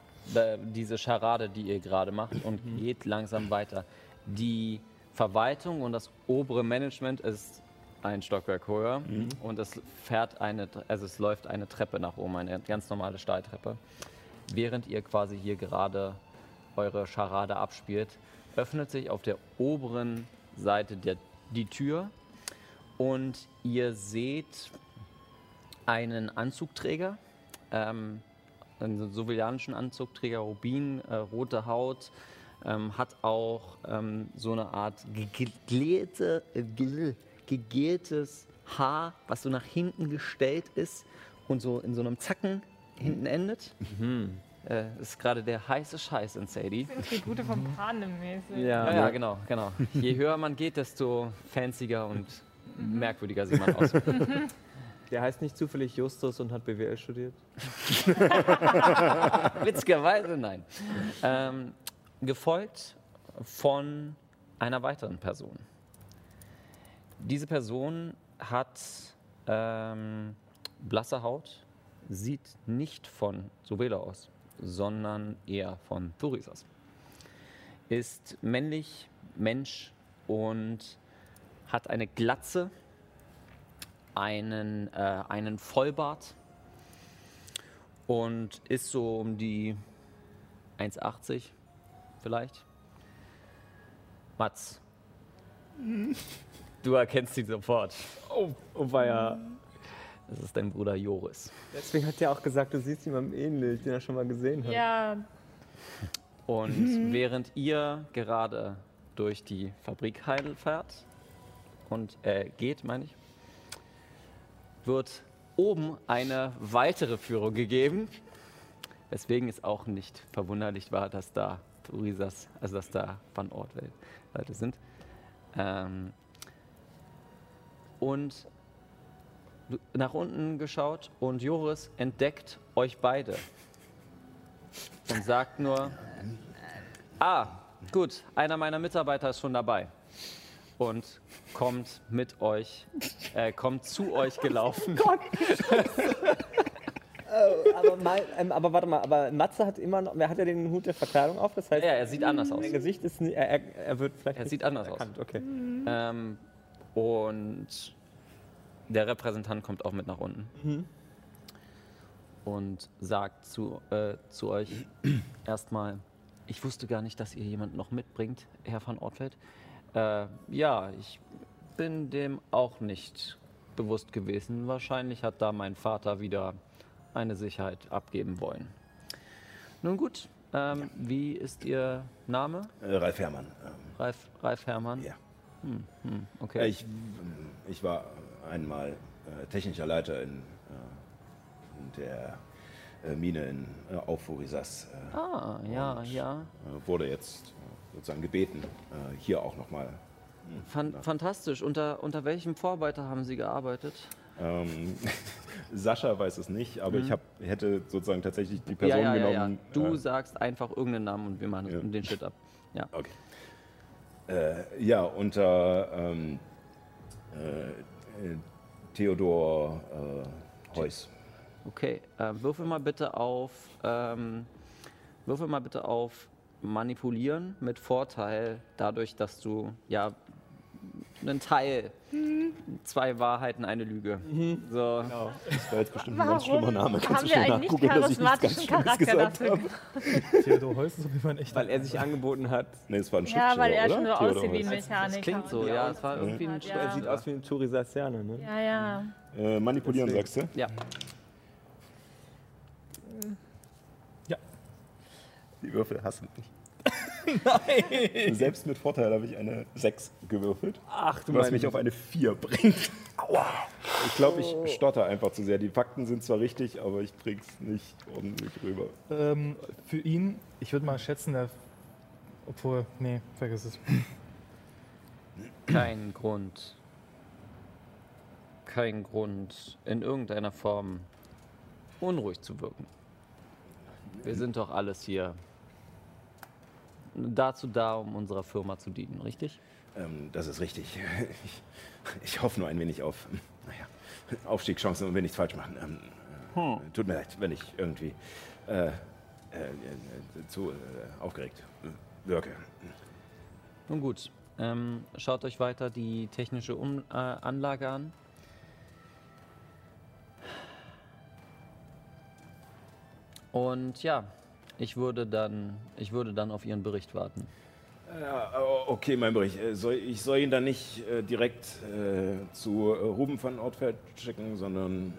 Diese Scharade, die ihr gerade macht und geht langsam weiter. Die Verwaltung und das obere Management ist ein Stockwerk höher und es fährt eine, also es läuft eine Treppe nach oben, eine ganz normale Stahltreppe. Während ihr quasi hier gerade eure Scharade abspielt, öffnet sich auf der oberen Seite der, die Tür und ihr seht einen Anzugträger, ähm, einen sovilanischen Anzugträger, Rubin, äh, rote Haut, ähm, hat auch ähm, so eine Art gegelete, äh, gegeltes Haar, was so nach hinten gestellt ist und so in so einem Zacken hinten endet. Äh, ist gerade der heiße Scheiß in Sadie. Die gute vom Panem mäßig. Ja, ja, genau, genau. Je höher man geht, desto fancier und merkwürdiger sieht man aus. <laughs> Der heißt nicht zufällig Justus und hat BWL studiert? <laughs> Witzigerweise nein. Ähm, gefolgt von einer weiteren Person. Diese Person hat ähm, blasse Haut, sieht nicht von Sobela aus, sondern eher von Thuris aus. Ist männlich, Mensch und hat eine Glatze, einen, äh, einen Vollbart und ist so um die 1,80 vielleicht. Mats. <laughs> Du erkennst ihn sofort. Oh, oh war ja. Das ist dein Bruder Joris. Deswegen hat er auch gesagt, du siehst jemandem ähnlich, den er schon mal gesehen hat. Ja, Und während ihr gerade durch die Fabrikhalle fährt und äh, geht, meine ich, wird oben eine weitere Führung gegeben. Weswegen es auch nicht verwunderlich war, dass da Turisas, also dass da Van Ort Leute sind. Ähm, und nach unten geschaut und Joris entdeckt euch beide und sagt nur, ah, gut, einer meiner Mitarbeiter ist schon dabei und kommt mit euch, äh, kommt zu euch gelaufen. <laughs> Aber, mal, ähm, aber warte mal, aber Matze hat immer noch, er hat ja den Hut der Verkleidung auf, das heißt, Ja, er sieht anders aus. sein Gesicht ist, er, er, wird vielleicht Er sieht anders aus. erkannt. Okay. Ähm, und der Repräsentant kommt auch mit nach unten. Und sagt zu, äh, zu euch <clears throat> erstmal, ich wusste gar nicht, dass ihr jemanden noch mitbringt, Herr van Ortfeld. Äh, ja, ich bin dem auch nicht bewusst gewesen. Wahrscheinlich hat da mein Vater wieder eine Sicherheit abgeben wollen. Nun gut, ähm, wie ist Ihr Name? Äh, Ralf Herrmann. Ähm, Ralf, Ralf Herrmann? ja. Hm, okay. Äh, Ich, ich war einmal äh, technischer Leiter in, äh, in der äh, Mine in äh, auf Furisas. Äh, Ah, ja, ja. äh, wurde jetzt sozusagen gebeten, hier auch nochmal. Fan fantastisch. Unter, unter welchem Vorarbeiter haben Sie gearbeitet? Ähm, <laughs> Sascha weiß es nicht, aber ich hab, hätte sozusagen tatsächlich die Person Mhm. ja, ja, ja, ja. genommen. Du sagst einfach irgendeinen Namen und wir machen den Shit ab. Ja. Okay. Äh, ja, unter ähm, äh, äh, Theodor äh, Heuss. Okay. Äh, würfel mal bitte auf. Ähm, würfel mal bitte auf manipulieren mit Vorteil, dadurch, dass du ja einen Teil, zwei Wahrheiten, eine Lüge. So. Das war jetzt bestimmt ein ganz schlimmer warum Name. Kannst haben du wir schnell einen nicht nachgucken, dass ich nichts ganz charismatischen Schlimmes Charakter gesagt dafür? habe? Theodor Heuss ist auf jeden Fall ein echter. Weil er sich angeboten hat. Nee, es war ein ja, Schriftsteller, weil er schon so Theodor aussieht wie ein. Mechaniker. Das klingt so, ja. Es war irgendwie ein Ja. Er sieht aus wie ein Turisasianer, ne? Ja, ja. Äh, manipulieren, sagst du? Ja. Die Würfel hassen mich. Nein! Selbst mit Vorteil habe ich eine 6 gewürfelt, Ach du was mich auf eine 4 bringt. Aua! Ich glaube, ich stotter einfach zu sehr. Die Fakten sind zwar richtig, aber ich bring's nicht ordentlich rüber. Ähm, für ihn, ich würde mal schätzen, der. Obwohl, nee, vergiss es. Kein Grund. Kein Grund, in irgendeiner Form unruhig zu wirken. Wir sind doch alles hier dazu da, um unserer Firma zu dienen, richtig? Ähm, das ist richtig. Ich, <laughs> ich hoffe nur ein wenig auf naja, Aufstiegschancen und will nichts falsch machen. Ähm, äh, Tut mir leid, wenn ich irgendwie äh, äh, äh, zu äh, aufgeregt äh, wirke. Nun gut, ähm, schaut euch weiter die technische um Anlage an. Und ja, ich würde dann, ich würde dann auf Ihren Bericht warten. Ja, o- okay, mein Bericht. Äh, Soll, ich soll ihn dann nicht äh, direkt äh, zu äh, Ruben van Ortfeld schicken, sondern.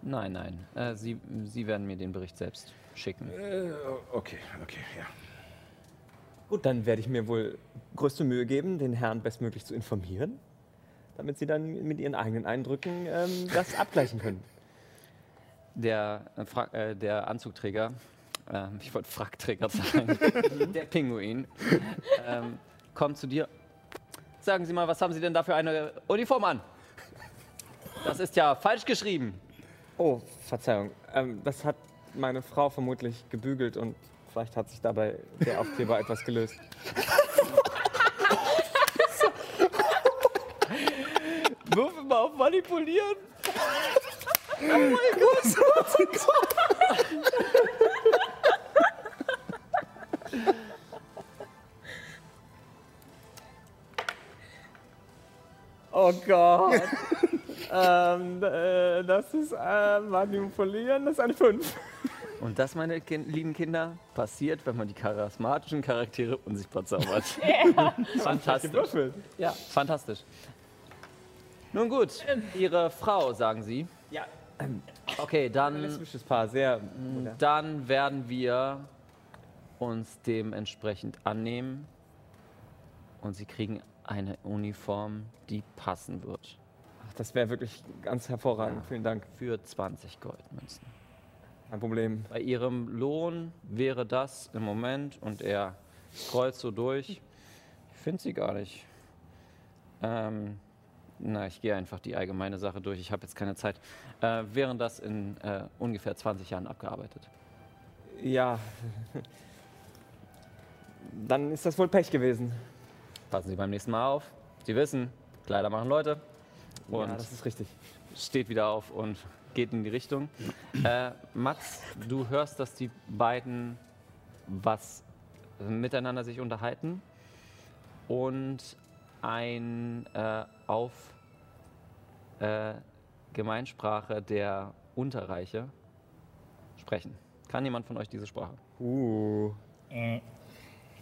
Nein, nein, äh, Sie, Sie werden mir den Bericht selbst schicken. Äh, okay, okay, ja. Gut, dann werde ich mir wohl größte Mühe geben, den Herrn bestmöglich zu informieren, damit Sie dann mit Ihren eigenen Eindrücken ähm, das abgleichen können. Der, äh, äh, der Anzugträger, ähm, ich wollte Frackträger sagen, <laughs> der Pinguin, ähm, kommt zu dir. Sagen Sie mal, was haben Sie denn da für eine Uniform an? Das ist ja falsch geschrieben. Oh, Verzeihung. Ähm, das hat meine Frau vermutlich gebügelt und vielleicht hat sich dabei der Aufkleber <laughs> etwas gelöst. Würfel mal auf manipulieren. Oh Gott. Ähm, äh, das ist äh, manipulieren, das ist eine 5. Und das, meine kin lieben Kinder, passiert, wenn man die charismatischen Charaktere unsichtbar zaubert. <laughs> Fantastisch. Ja, fantastisch. Nun gut, Ihre Frau, sagen Sie. Ja. Okay, dann, Lesbisches Paar, sehr. dann werden wir uns dementsprechend annehmen und Sie kriegen eine Uniform, die passen wird. Ach, das wäre wirklich ganz hervorragend. Vielen Dank. Für 20 Goldmünzen. Kein Problem. Bei Ihrem Lohn wäre das im Moment, und er scrollt so durch, ich finde sie gar nicht. Ähm, na, ich gehe einfach die allgemeine Sache durch, ich habe jetzt keine Zeit. Äh, wären das in äh, ungefähr 20 Jahren abgearbeitet. Ja. Dann ist das wohl Pech gewesen. Passen Sie beim nächsten Mal auf. Sie wissen, Kleider machen Leute. Und ja, das ist richtig. steht wieder auf und geht in die Richtung. Äh, Mats, du hörst, dass die beiden was miteinander sich unterhalten und ein äh, auf äh, Gemeinsprache der Unterreiche sprechen. Kann jemand von euch diese Sprache? Uh.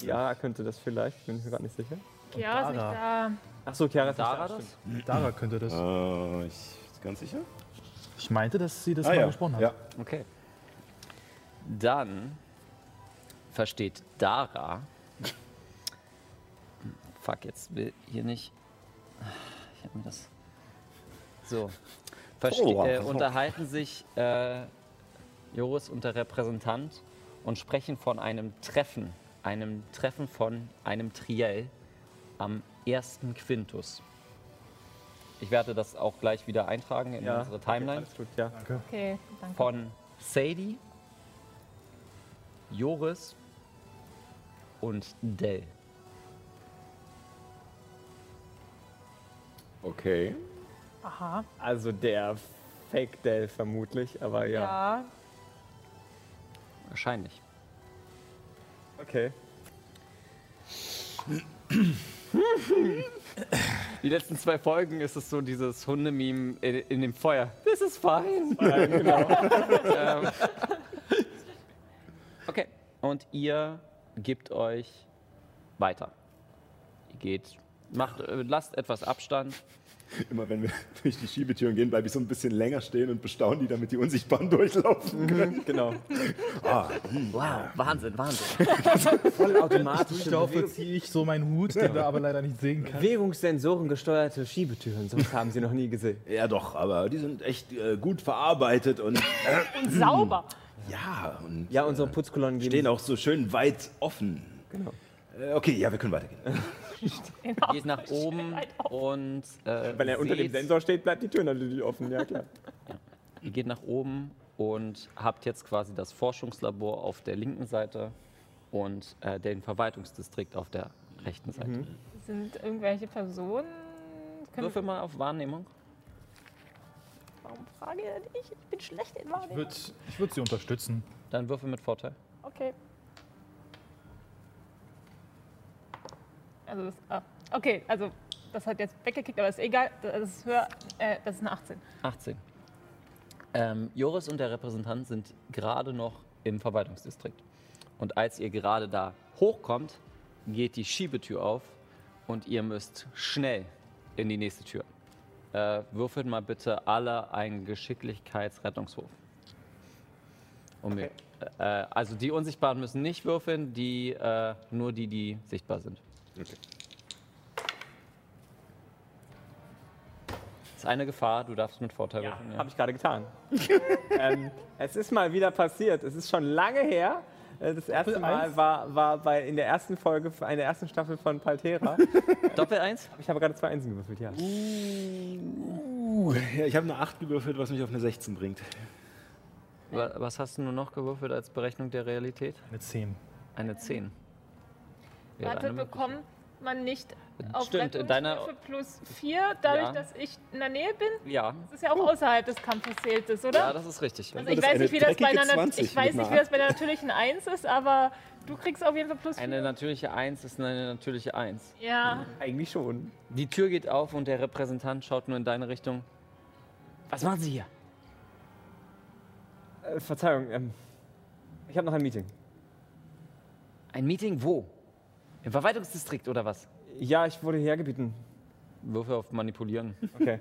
Ja, könnte das vielleicht. Bin ich mir gerade nicht sicher. Ja, ist nicht da. Ach so, Chiara ist nicht Dara da, das? stimmt. Dara könnte das. Äh, ich ganz sicher? Ich meinte, dass sie das Ah, mal ja. gesprochen hat. ja. Okay. Dann versteht Dara. Fuck, jetzt will hier nicht. Ich hab mir das. So. Verste Oh, wow. äh, unterhalten sich äh, Joris und der Repräsentant und sprechen von einem Treffen. Einem Treffen von einem Triell am ersten Quintus. Ich werde das auch gleich wieder eintragen in Ja, unsere Timeline Alles gut, ja. Okay, danke. von Sadie, Joris und Dell. Okay. Aha. Also der Fake Dell vermutlich, aber ja. Ja. Wahrscheinlich. Okay. Die letzten zwei Folgen ist es so dieses Hundememe in, in dem Feuer. Das ist fein. <laughs> ähm, okay. Und ihr gebt euch weiter. Ihr geht, macht, äh, lasst etwas Abstand. <laughs> Immer wenn wir <laughs> durch die Schiebetüren gehen, bleibe ich so ein bisschen länger stehen und bestaune die, damit die Unsichtbaren <laughs> durchlaufen können. Genau. Wow, Wahnsinn, Wahnsinn. Vollautomatische Dafür ziehe ich so meinen Hut, den du aber leider nicht sehen kannst. Bewegungssensoren gesteuerte Schiebetüren. Sowas haben sie noch nie gesehen. Ja, doch, aber die sind echt äh, gut verarbeitet und Und sauber. ja, und Ja, unsere Putzkolonnen gehen stehen auch so schön weit offen. Genau. Äh, okay, ja, wir können weitergehen. Genau. Geht nach oben und äh, Wenn er unter dem Sensor steht, bleibt die Tür natürlich offen. Ja, klar. Ihr geht nach oben und habt jetzt quasi das Forschungslabor auf der linken Seite und äh, den Verwaltungsdistrikt auf der rechten Seite. Sind irgendwelche Personen. Können Würfel mal auf Wahrnehmung. Warum frage ich? Ich bin schlecht in Ich Wahrnehmung. würde ich würd sie unterstützen. Dann Würfel mit Vorteil. Okay. Also das, ah, okay, also das hat jetzt weggekickt, aber ist egal. Das ist höher. Äh, das ist eine 18. 18. Ähm, Joris und der Repräsentant sind gerade noch im Verwaltungsdistrikt. Und als ihr gerade da hochkommt, geht die Schiebetür auf und ihr müsst schnell in die nächste Tür. Äh, würfelt mal bitte alle einen Geschicklichkeitsrettungswurf. Um mir- äh, also die Unsichtbaren müssen nicht würfeln, die, äh, nur die, die sichtbar sind. Okay. Das ist eine Gefahr, du darfst mit Vorteil würfeln. Ja. Habe ich gerade getan. <laughs> ähm, es ist mal wieder passiert. Es ist schon lange her. Äh, Das erste Mal eins? war, war bei, in der ersten Folge, in der ersten Staffel von Paltera. <laughs> Doppel 1? ich habe gerade zwei Einsen gewürfelt, ja. Uh, ja, ich habe eine 8 gewürfelt, was mich auf eine 16 bringt. Wa- Was hast du nur noch gewürfelt als Berechnung der Realität? Eine 10. Eine 10. Wäre Warte, bekommt man nicht auf Stimmt, Rettungswürfe plus 4, dadurch, Ja. dass ich in der Nähe bin? Ja, Das ist ja auch außerhalb des Kampfes zählt es, oder? ja, das ist richtig. also ich weiß nicht, wie das bei einer, 20 ich weiß nicht, wie das bei der natürlichen 1 ist, aber du kriegst auf jeden Fall plus 4. Eine natürliche 1 ist eine natürliche 1. ja. Eigentlich schon. Die Tür geht auf und der Repräsentant schaut nur in deine Richtung. Was machen Sie hier? Äh, Verzeihung, ähm, Ich habe noch ein Meeting. Ein Meeting wo? Im Verwaltungsdistrikt oder was? Ja, ich wurde hierher gebeten. Würfe auf Manipulieren. Okay.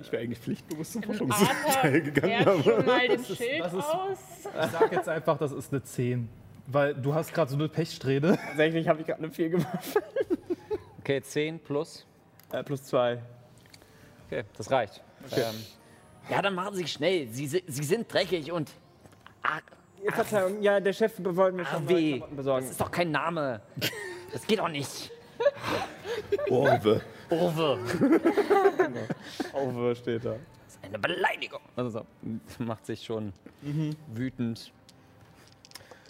Ich wäre eigentlich pflichtbewusst zum Forschungsteil <laughs> gegangen. Aber mal <laughs> den Schild das ist- aus. Ich sag jetzt einfach, das ist eine 10. Weil du hast gerade so eine Pechsträhne. <laughs> Tatsächlich habe ich gerade eine 4 gemacht. Okay, 10 plus. Äh, plus 2. Okay, das reicht. Ähm, ja, dann machen Sie schnell. Sie, si- Sie sind dreckig und. Ah, Verzeihung, ja, der Chef wollte mir schon neue. Klamotten besorgen. Das ist doch kein Name. Das geht doch nicht. Orwe. Urwe. Over steht da. Das ist eine Beleidigung. Also so, macht sich schon wütend.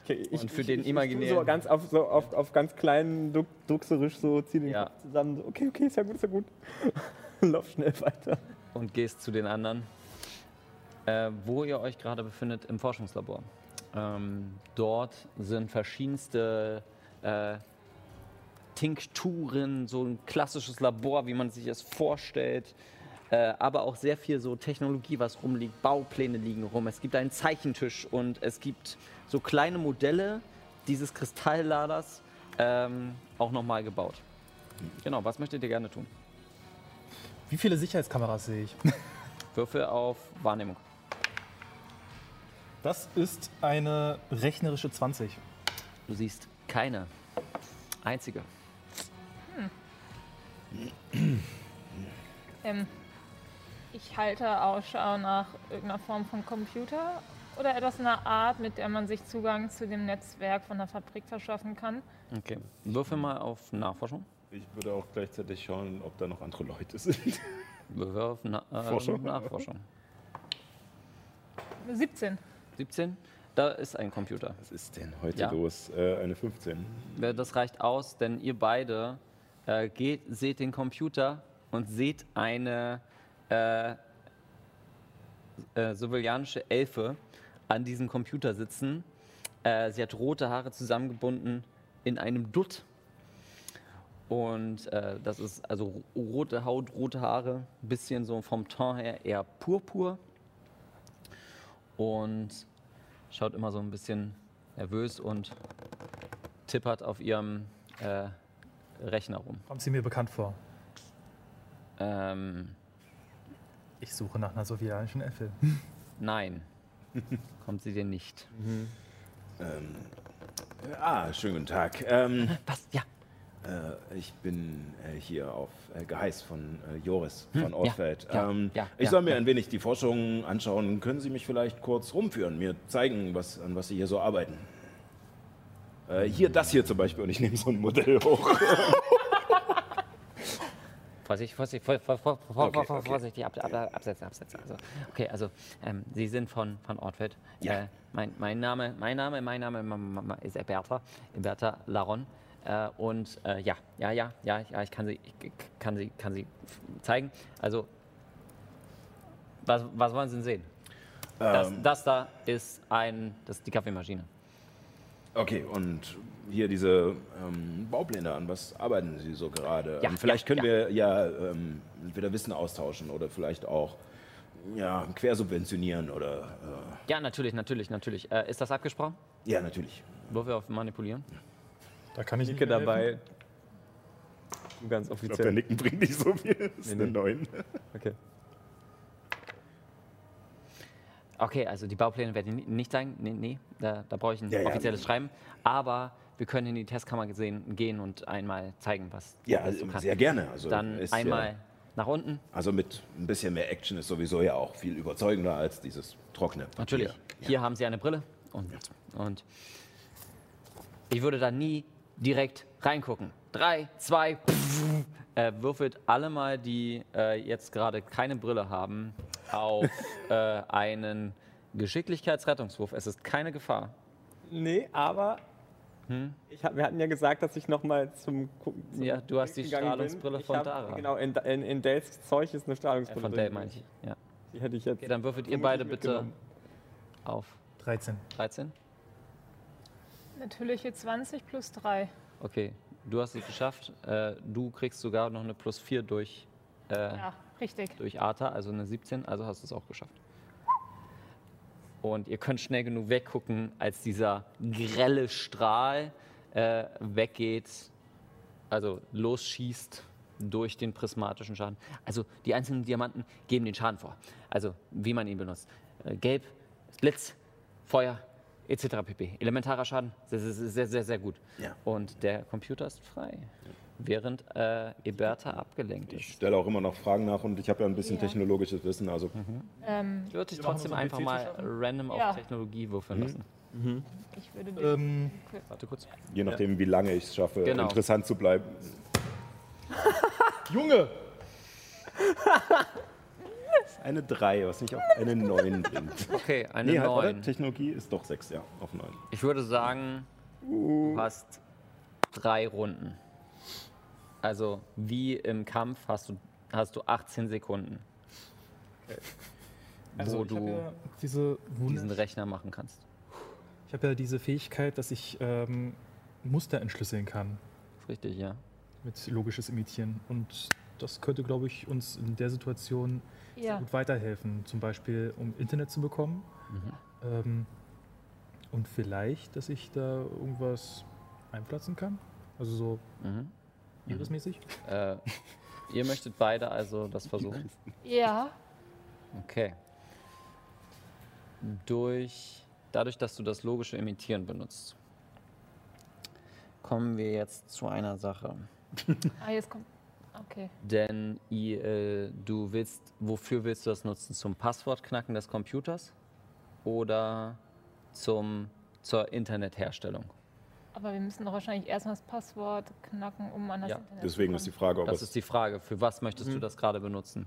Okay, ich, Und für ich, den imaginären- so ganz auf, so auf, auf ganz kleinen Druck, druckserisch so, zieh den Ja. Kopf zusammen. So, okay, okay, ist ja gut, ist ja gut. <laughs> Lauf schnell weiter. und gehst zu den anderen, äh, wo ihr euch gerade befindet im Forschungslabor. Ähm, dort sind verschiedenste äh, Tinkturen, so ein klassisches Labor, wie man sich es vorstellt. Äh, aber auch sehr viel so Technologie, was rumliegt. Baupläne liegen rum. Es gibt einen Zeichentisch und es gibt so kleine Modelle dieses Kristallladers ähm, auch nochmal gebaut. Genau, was möchtet ihr gerne tun? Wie viele Sicherheitskameras sehe ich? Würfel auf Wahrnehmung. Das ist eine rechnerische 20. Du siehst keine einzige. Ähm, ich halte Ausschau nach irgendeiner Form von Computer oder etwas in der Art, mit der man sich Zugang zu dem Netzwerk von der Fabrik verschaffen kann. Okay. Würfel mal auf Nachforschung. Ich würde auch gleichzeitig schauen, ob da noch andere Leute sind. Würfel auf Na äh, Forschung? Nachforschung. 17. 17. Da ist ein Computer. Was ist denn heute Ja. los? Äh, eine 15. Äh, Das reicht aus, denn ihr beide äh, geht, seht den Computer und seht eine äh, äh, Elfe an diesem Computer sitzen. Äh, sie hat rote Haare zusammengebunden in einem Dutt. Und äh, das ist also rote Haut, rote Haare, bisschen so vom Ton her eher purpur. Und schaut immer so ein bisschen nervös und tippert auf ihrem äh, Rechner rum. Kommt sie mir bekannt vor? Ähm, Ich suche nach einer sowjetischen Elfe. <laughs> nein, kommt sie dir nicht. Ähm, ah, schönen guten Tag. Ähm, Was? Ja. Äh, ich bin äh, hier auf äh, Geheiß von äh, Joris von ja, Ortfeld. ja, ähm, ja, ich ja, soll mir ein wenig die Forschung anschauen. Können Sie mich vielleicht kurz rumführen, mir zeigen, was, an was Sie hier so arbeiten? Äh, hier, das hier zum Beispiel, und ich nehme so ein Modell hoch. <laughs> Vorsicht, Vorsicht, vor, vor, vor, Okay, okay. vorsichtig, ab, ab, absetzen, absetzen. Also, okay, also ähm, Sie sind von, von Ortfeld. Ja. Äh, mein, mein Name, mein Name, mein Name ist Bertha, Bertha Laron. Äh, und äh, ja, ja, ja, ja, ja, ich kann sie, ich kann sie, kann sie zeigen. Also, was, was wollen Sie denn sehen? Das, Ähm, das da ist ein, das ist die Kaffeemaschine. Okay, und hier diese ähm, Baupläne, an was arbeiten Sie so gerade? Ja, ähm, vielleicht ja, können wir ja ähm, entweder Wissen austauschen oder vielleicht auch ja, quersubventionieren oder. Äh, Ja, natürlich, natürlich, natürlich. Äh, ist das abgesprochen? ja, natürlich. Würfel auf Manipulieren? Da kann ich Nicke dabei. Ganz Ich glaube, der offiziell. Nicken bringt nicht so viel. Das ist Nee, eine nee. 9. Okay. Okay, also die Baupläne werde ich ni- nicht sagen. Nee, nee da, da brauche ich ein Ja, ja. offizielles Schreiben. Aber wir können in die Testkammer gesehen, gehen und einmal zeigen, was Ja, was du kannst. sehr gerne. Also Dann ist einmal Ja, nach unten. also mit ein bisschen mehr Action ist sowieso ja auch viel überzeugender als dieses trockene. Papier. Natürlich. Hier haben Sie eine Brille. Und, und ich würde da nie direkt reingucken. Drei, zwei, pff, äh, würfelt alle mal, die äh, jetzt gerade keine Brille haben, auf <laughs> äh, einen Geschicklichkeitsrettungswurf. Es ist keine Gefahr. Nee, aber ich hab, wir hatten ja gesagt, dass ich nochmal zum Gucken. zum Ja, du hast die Strahlungsbrille bin. Von hab- Dara. Genau, in, in, in Dales Zeug ist eine Äh, Strahlungsbrille. von drin. Dale meine ich. Ja. Die hätte ich jetzt. Okay, dann würfelt ihr beide bitte auf 13. 13. Natürliche 20 plus 3. Okay, du hast es geschafft. Äh, du kriegst sogar noch eine plus 4 durch. Äh, Ja, Richtig. durch Arta, also eine 17, also hast du es auch geschafft. Und ihr könnt schnell genug weggucken, als dieser grelle Strahl äh, weggeht, also losschießt durch den prismatischen Schaden. Also die einzelnen Diamanten geben den Schaden vor. Also wie man ihn benutzt. Äh, Gelb, Blitz, Feuer, etc. pp. Elementarer Schaden, sehr, sehr, sehr, sehr, sehr gut. Ja. Und der Computer ist frei, während äh, Eberta abgelenkt Ich ist. stelle auch immer noch Fragen nach und ich habe ja ein bisschen Ja. technologisches Wissen. Also Ähm, Ich würde dich trotzdem so einfach mal random Ja. auf Technologie würfeln lassen. ich würde den Ähm, Warte kurz. je nachdem, wie lange ich es schaffe, Genau. interessant zu bleiben. <laughs> Junge! <laughs> Eine 3, was nicht auf eine 9 bringt. <laughs> Okay, eine Nee, halt, warte, 9. Technologie ist doch 6, ja, auf 9. Ich würde sagen, du hast drei Runden. Also wie im Kampf hast du, hast du 18 Sekunden, wo Also habe du ja diese diesen Rechner machen kannst. Ich habe ja diese Fähigkeit, dass ich ähm, Muster entschlüsseln kann richtig, ja. mit logisches Imitieren. Und das könnte, glaube ich, uns in der Situation Ja. gut weiterhelfen. Zum Beispiel, um Internet zu bekommen. Ähm, und vielleicht, dass ich da irgendwas einpflanzen kann. Also so Mhm. irismäßig. Äh, ihr möchtet beide also das versuchen? Ja. Okay. Durch, dadurch, dass du das logische Imitieren benutzt, kommen wir jetzt zu einer Sache. Ah, jetzt kommt. Okay. Denn i- äh, du willst, wofür willst du das nutzen? Zum Passwortknacken des Computers oder zum, zur Internetherstellung? Aber wir müssen doch wahrscheinlich erstmal das Passwort knacken, um an das Ja, Internet Deswegen zu ist die. Frage, ob Das ist die Frage. Für was möchtest du das gerade benutzen?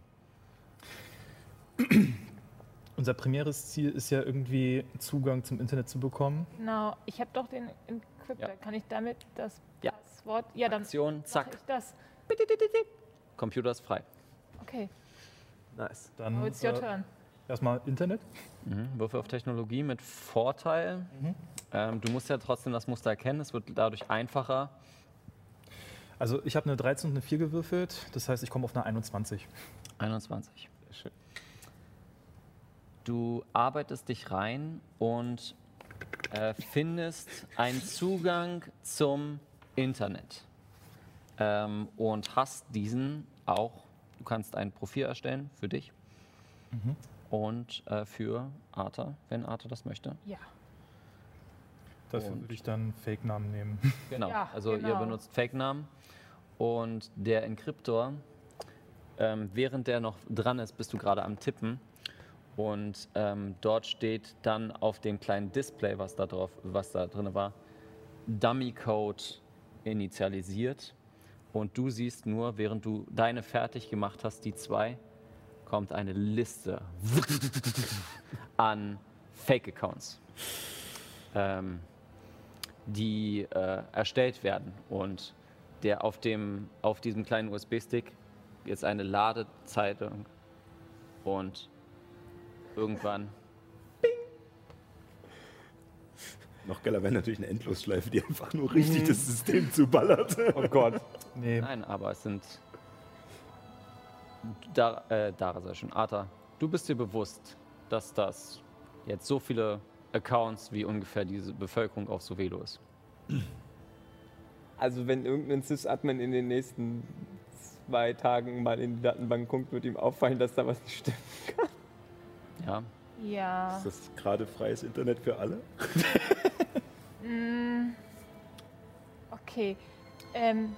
<clears throat> Unser primäres Ziel ist ja irgendwie Zugang zum Internet zu bekommen. Genau. Ich habe doch den Encryptor. Ja. Kann ich damit das Ja. Passwort? Ja, dann Aktion, mache zack, ich das. Computer ist frei. Okay. Nice. Dann Now it's your äh, turn. erstmal Internet. Mhm. Würfel auf Technologie mit Vorteil. Ähm, du musst ja trotzdem das Muster erkennen. Es wird dadurch einfacher. Also ich habe eine 13 und eine 4 gewürfelt. Das heißt, ich komme auf eine 21. 21. Du arbeitest dich rein und äh, findest einen Zugang zum Internet. Ähm, und hast diesen auch, du kannst ein Profil erstellen für dich und äh, für Arthur, wenn Arthur das möchte. Ja. Dafür Und- würde ich dann Fake-Namen nehmen. <laughs> Genau, Ja, also ihr genau. benutzt Fake-Namen und der Encryptor, ähm, während der noch dran ist, bist du gerade am Tippen und ähm, dort steht dann auf dem kleinen Display, was da drauf, was da drin war, Dummy-Code initialisiert und du siehst nur, während du deine fertig gemacht hast, die zwei, kommt eine Liste <laughs> an Fake-Accounts. Ähm, die äh, erstellt werden und der auf, dem, auf diesem kleinen USB-Stick jetzt eine Ladezeitung und irgendwann noch geiler, wenn natürlich eine Endlosschleife, die einfach nur richtig das System zuballert. Oh Gott. Nee, Nein, aber es sind. Da, äh, Dara sei schon. Arta, du bist dir bewusst, dass das jetzt so viele Accounts wie ungefähr diese Bevölkerung auf Sovelo ist. Also wenn irgendein Sys-Admin in den nächsten zwei Tagen mal in die Datenbank guckt, wird ihm auffallen, dass da was nicht stimmt. Ja. Ja. Ist das gerade freies Internet für alle? <laughs> Okay. Ähm,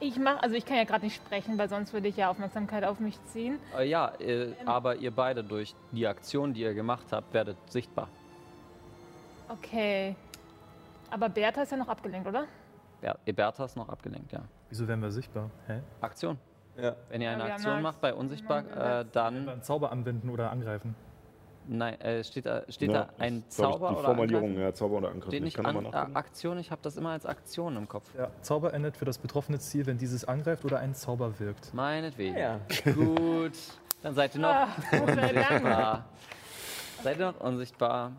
ich mache, also ich kann ja gerade nicht sprechen, weil sonst würde ich ja Aufmerksamkeit auf mich ziehen. Äh, ja, äh, aber ihr beide durch die Aktion, die ihr gemacht habt, werdet sichtbar. Okay. Aber Bertha ist ja noch abgelenkt, oder? Ja, Eberta ist noch abgelenkt, ja. wieso werden wir sichtbar? Hä? Aktion. Ja. Wenn ihr Ja, eine haben Aktion macht bei unsichtbar, äh, dann Einen Zauber anwenden oder angreifen. Nein, äh, steht da, steht Ja, da ein ist, glaub ich, Zauber Die oder Formulierung, Angreifen? ja, Zauber oder Angriff. Steht Ich nicht kann an, nachgucken. Aktion, ich habe das immer als Aktion im Kopf. Ja, Zauber endet für das betroffene Ziel, wenn dieses angreift oder ein Zauber wirkt. Meinetwegen. Ja. Gut, dann seid ihr noch Ah, unsichtbar. seid ihr noch unsichtbar.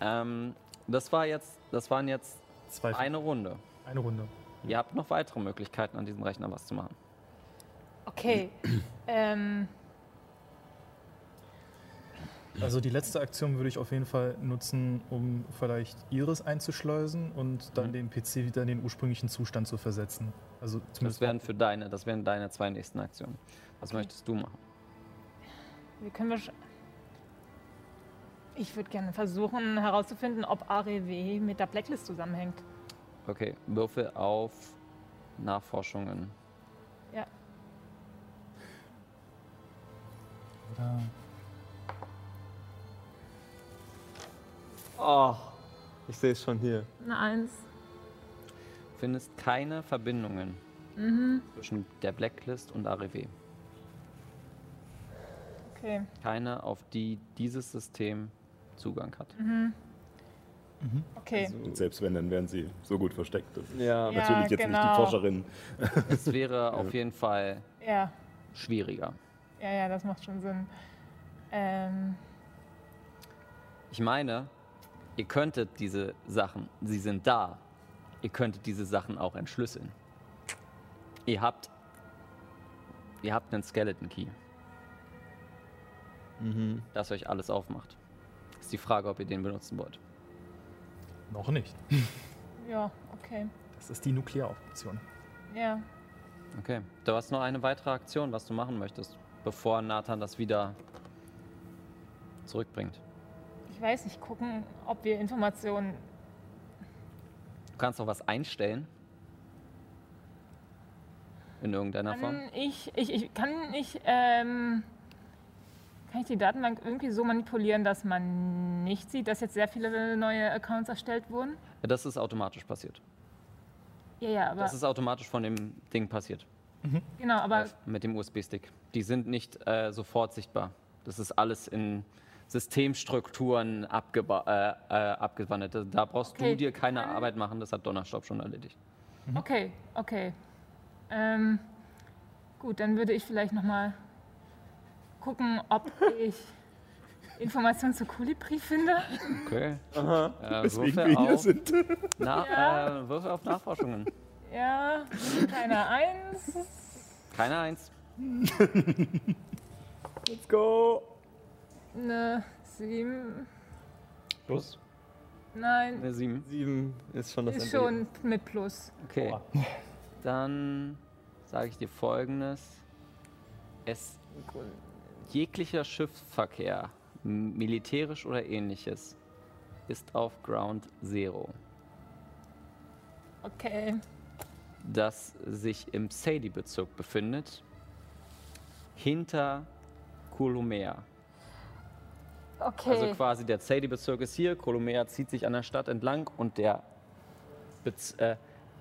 Ähm, das, war jetzt, das waren jetzt Zwei, eine Runde. eine Runde. Ihr habt noch weitere Möglichkeiten, an diesem Rechner was zu machen. Okay. <clears throat> ähm, Also die letzte Aktion würde ich auf jeden Fall nutzen, um vielleicht Iris einzuschleusen und dann den PC wieder in den ursprünglichen Zustand zu versetzen. Also Das wären für deine, das wären deine zwei nächsten Aktionen. Was möchtest du machen? wie können wir. Ich würde gerne versuchen herauszufinden, ob AREW mit der Blacklist zusammenhängt. Okay, Würfel auf Nachforschungen. Ja. Oder Oh, ich sehe es schon hier. Eine Eins. Findest keine Verbindungen zwischen der Blacklist und AREW. Okay. Keine, auf die dieses System Zugang hat. Okay. Und selbst wenn, dann wären sie so gut versteckt. Das ist Ja, Ja, natürlich jetzt nicht genau. die Forscherin. Es <laughs> wäre auf jeden Fall Ja. schwieriger. Ja, ja, das macht schon Sinn. Ähm, Ich meine, ihr könntet diese Sachen, sie sind da, ihr könntet diese Sachen auch entschlüsseln. Ihr habt, ihr habt einen Skeleton Key, das euch alles aufmacht. Ist die Frage, ob ihr den benutzen wollt. noch nicht. <laughs> ja, okay. Das ist die Nuklearoption. Ja. Okay, du hast noch eine weitere Aktion, was du machen möchtest, bevor Nathan das wieder zurückbringt. Ich weiß nicht, gucken, ob wir Informationen. Du kannst auch was einstellen. In irgendeiner Form. Kann ich, ich, ich kann ich, ähm, kann ich die Datenbank irgendwie so manipulieren, dass man nicht sieht, dass jetzt sehr viele neue Accounts erstellt wurden? Ja, das ist automatisch passiert. Ja, ja, aber Das ist automatisch von dem Ding passiert. genau, aber mit dem USB-Stick. Die sind nicht äh, sofort sichtbar. Das ist alles in Systemstrukturen abgeba äh, äh, abgewandelt. Da- Da brauchst Okay. du dir keine Arbeit machen, das hat Donnerstaub schon erledigt. okay, okay. Ähm, gut, dann würde ich vielleicht noch mal gucken, ob ich Informationen zu Kolibri finde. Okay. Äh, Weswegen wir hier auf, sind. na, Ja. äh, Würfel auf Nachforschungen. Ja, keine Eins. Keine Eins. <laughs> Let's go! Eine Sieben. Plus. Nein, Eine Sieben. Sieben ist schon das ist Ende. schon mit Plus. Okay. Dann sage ich dir folgendes. Es jeglicher Schiffsverkehr, militärisch oder ähnliches, ist auf Ground Zero. Okay. das sich im Sadie-Bezirk befindet, hinter Kolumea. Okay. Also quasi der Sadie-Bezirk ist hier, Kolumea zieht sich an der Stadt entlang und der, Bez äh,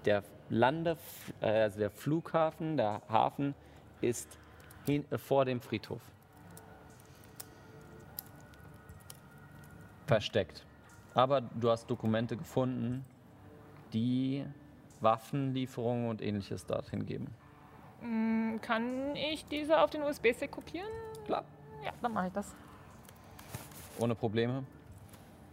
der Lande, äh, also der Flughafen, der Hafen ist hin, äh, vor dem Friedhof. Versteckt. Aber du hast Dokumente gefunden, die Waffenlieferungen und ähnliches dorthin geben. Mm, Kann ich diese auf den USB-Stick kopieren? Klar. Ja, dann mache ich das. Ohne Probleme.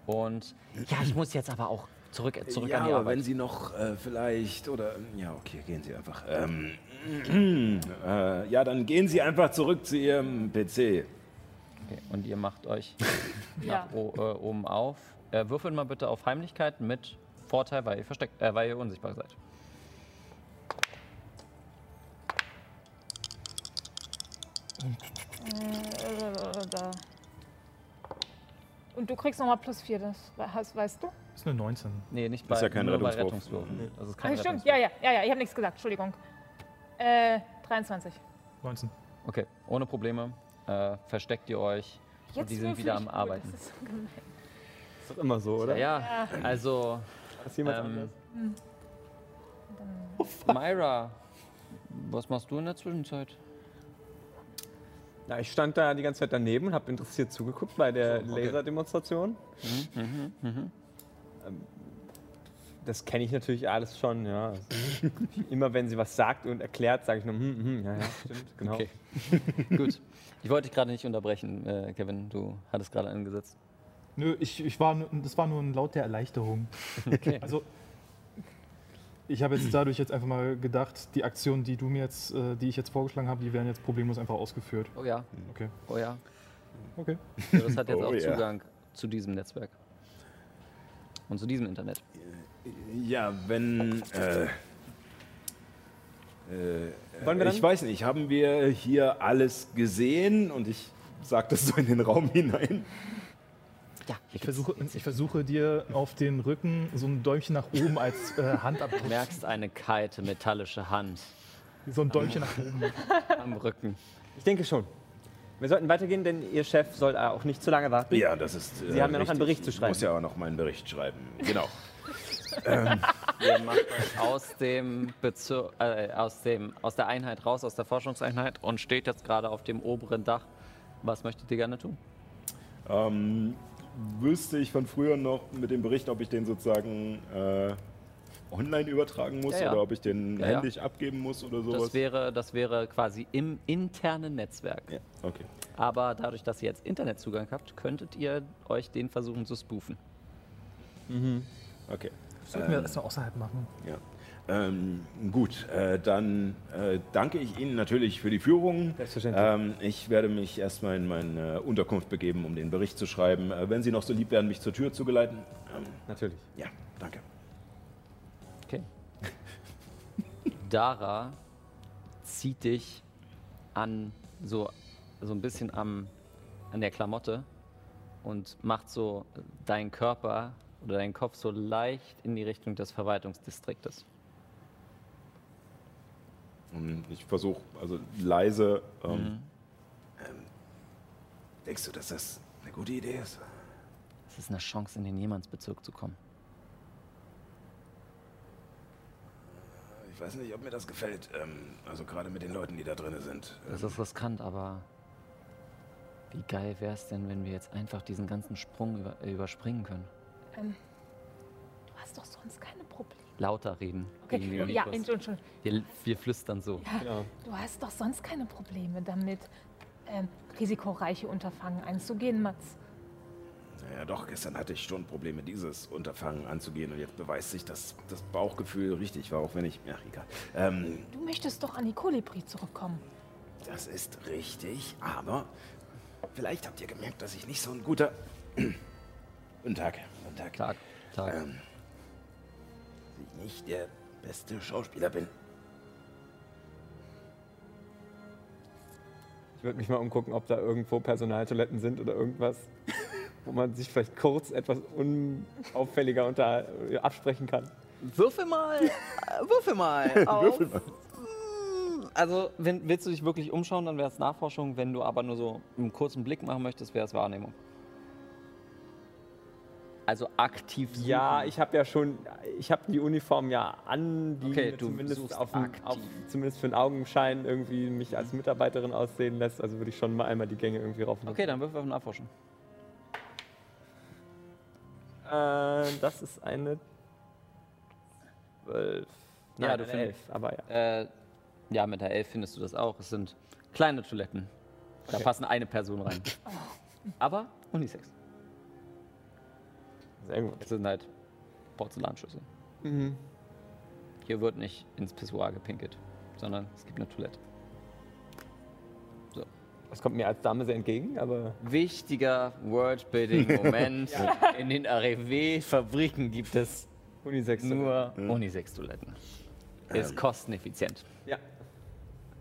Und ja, ich muss jetzt aber auch zurück, zurück ja, an die aber Arbeit. wenn Sie noch äh, vielleicht oder ja, okay, gehen Sie einfach. Ähm, <clears throat> äh, ja, dann gehen Sie einfach zurück zu Ihrem PC. Okay, und ihr macht euch <laughs> Ja. nach o, äh, oben auf. Äh, würfelt mal bitte auf Heimlichkeit mit Vorteil, weil ihr versteckt, äh, weil ihr unsichtbar seid. Äh, Und du kriegst nochmal plus 4, das hast, weißt du? Das ist eine 19. Nee, nicht Das bei, ist ja kein nur bei Rettungswurf. Rettungswürfen. Das ist Ach, kein stimmt. Rettungswurf. Ja, ja, ja, ja, ich habe nichts gesagt, Entschuldigung. Äh, 23. 19. Okay, ohne Probleme. Äh, versteckt ihr euch. und die sind wieder am gut, Arbeiten. Das ist so gemein. Ist doch immer so, oder? Ja, also Ist jemand ähm, anders? Myra, was machst du in der Zwischenzeit? Na, ich stand da die ganze Zeit daneben und habe interessiert zugeguckt bei der okay. Laserdemonstration. Ähm, Das kenne ich natürlich alles schon, ja. Also, <laughs> immer wenn sie was sagt und erklärt, sage ich nur, hm, hm, ja, ja, stimmt, <laughs> genau. Okay. <laughs> Gut. Ich wollte dich gerade nicht unterbrechen, äh, Kevin. Du hattest gerade angesetzt. Nö, ich, ich war, nur- das war nur ein Laut der Erleichterung. Okay. Also, Ich habe jetzt dadurch jetzt einfach mal gedacht, die Aktionen, die du mir jetzt, äh, die ich jetzt vorgeschlagen habe, die werden jetzt problemlos einfach ausgeführt. Oh ja, Okay. oh ja. Okay. Das hat jetzt Oh auch ja. Zugang zu diesem Netzwerk. Und zu diesem Internet. Ja, wenn. Äh, äh, Wollen wir dann- ich weiß nicht, haben wir hier alles gesehen? Und ich sage das so in den Raum hinein. Ja, Ich versuche, ich versuche dir auf den Rücken so ein Däumchen nach oben als äh, <laughs> Du Handabdruck. merkst eine kalte metallische Hand So ein Däumchen nach oben. am Rücken. Ich denke schon. Wir sollten weitergehen, denn Ihr Chef soll auch nicht zu lange warten. Ja, das ist. äh, Sie haben ja noch einen. Bericht zu schreiben. Ich muss ja auch noch meinen Bericht schreiben. Genau. <laughs> Ihr macht euch aus dem, Bezir äh, aus dem aus der Einheit raus, aus der Forschungseinheit und steht jetzt gerade auf dem oberen Dach. Was möchtet ihr gerne tun? Ähm, wüsste ich von früher noch mit dem Bericht, ob ich den sozusagen äh, online übertragen muss Ja, ja. oder ob ich den Ja, ja. händisch abgeben muss oder sowas? Das wäre, das wäre quasi im internen Netzwerk. ja, okay. Aber dadurch, dass ihr jetzt Internetzugang habt, könntet ihr euch den versuchen zu spoofen. Okay. Sollten wir das noch außerhalb machen? Ja. Ähm, gut, äh, dann äh, danke ich Ihnen natürlich für die Führung. Selbstverständlich. Ähm, ich werde mich erstmal in meine Unterkunft begeben, um den Bericht zu schreiben. Äh, wenn Sie noch so lieb wären, mich zur Tür zu geleiten. Ähm, Natürlich. ja, danke. Okay. <laughs> Dara zieht dich an so, so ein bisschen am, an der Klamotte und macht so deinen Körper oder deinen Kopf so leicht in die Richtung des Verwaltungsdistriktes. Und ich versuche also leise. Ähm, Mhm. ähm, denkst du, dass das eine gute Idee ist? Es ist eine Chance, in den Jemandsbezirk zu kommen. Ich weiß nicht, ob mir das gefällt. Ähm, also gerade mit den Leuten, die da drin sind. Das ist riskant, aber wie geil wäre es denn, wenn wir jetzt einfach diesen ganzen Sprung über, äh, überspringen können? Ähm, du hast doch sonst keine. Lauter reden. Okay, ja. Entschuldigung. wir, wir flüstern so. Genau. Du hast doch sonst keine Probleme damit, ähm, risikoreiche Unterfangen einzugehen, Mats. Naja, doch, gestern hatte ich schon Probleme, dieses Unterfangen anzugehen. Und jetzt beweist sich, dass das Bauchgefühl richtig war, auch wenn ich. Ja, egal. Ähm, Du möchtest doch an die Kolibri zurückkommen. das ist richtig, aber vielleicht habt ihr gemerkt, dass ich nicht so ein guter. <clears throat> Guten Tag. Guten Tag. Tag, Tag. Ähm, nicht der beste Schauspieler bin. Ich würde mich mal umgucken, ob da irgendwo Personaltoiletten sind oder irgendwas, wo man sich vielleicht kurz etwas unauffälliger unter äh, absprechen kann. Würfel mal. äh, Würfel mal. <laughs> auf. Also, wenn, willst du dich wirklich umschauen, dann wäre es Nachforschung. Wenn du aber nur so einen kurzen Blick machen möchtest, wäre es Wahrnehmung. Also aktiv suchen. Ja, ich habe ja schon, ich habe die Uniform ja an, die Okay, zumindest, auf, den- auf, zumindest für einen Augenschein irgendwie mich als Mitarbeiterin aussehen lässt. Also würde ich schon mal einmal die Gänge irgendwie rauf. Okay, dann würfel auf Nachforschen. runter. Äh, das ist eine 12. Nein, Ja, du findest- 11, aber ja. Äh, ja, mit der 11 findest du das auch. Es sind kleine Toiletten. Da Okay. passen eine Person rein. <laughs> Aber Unisex. Sehr gut. Es sind halt Porzellanschüsseln. Mhm. Hier wird nicht ins Pissoir gepinkelt, sondern es gibt eine Toilette. Das kommt mir als Dame sehr entgegen, aber Wichtiger Worldbuilding-Moment. <laughs> In den REW-Fabriken gibt es Unisex. nur Unisex-Toiletten. Ist kosteneffizient. Ja.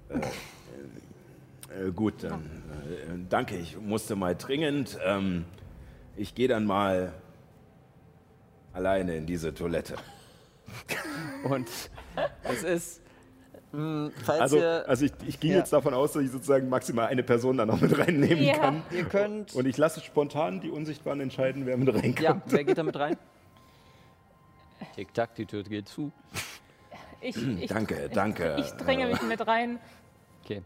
Äh, gut, dann äh, danke. Ich musste mal dringend. Ähm, ich gehe dann mal alleine in diese Toilette. Und es ist, mh, falls Also, ihr, also ich, ich gehe Ja. jetzt davon aus, dass ich sozusagen maximal eine Person dann noch mit reinnehmen Ja. kann. ihr könnt, Und ich lasse spontan die Unsichtbaren entscheiden, wer mit reinkommt. ja, wer geht da mit rein? Tick-Tack, die Tür geht zu. Ich, <clears throat> ich, Danke, ich, danke. Ich dränge mich mit rein. Okay.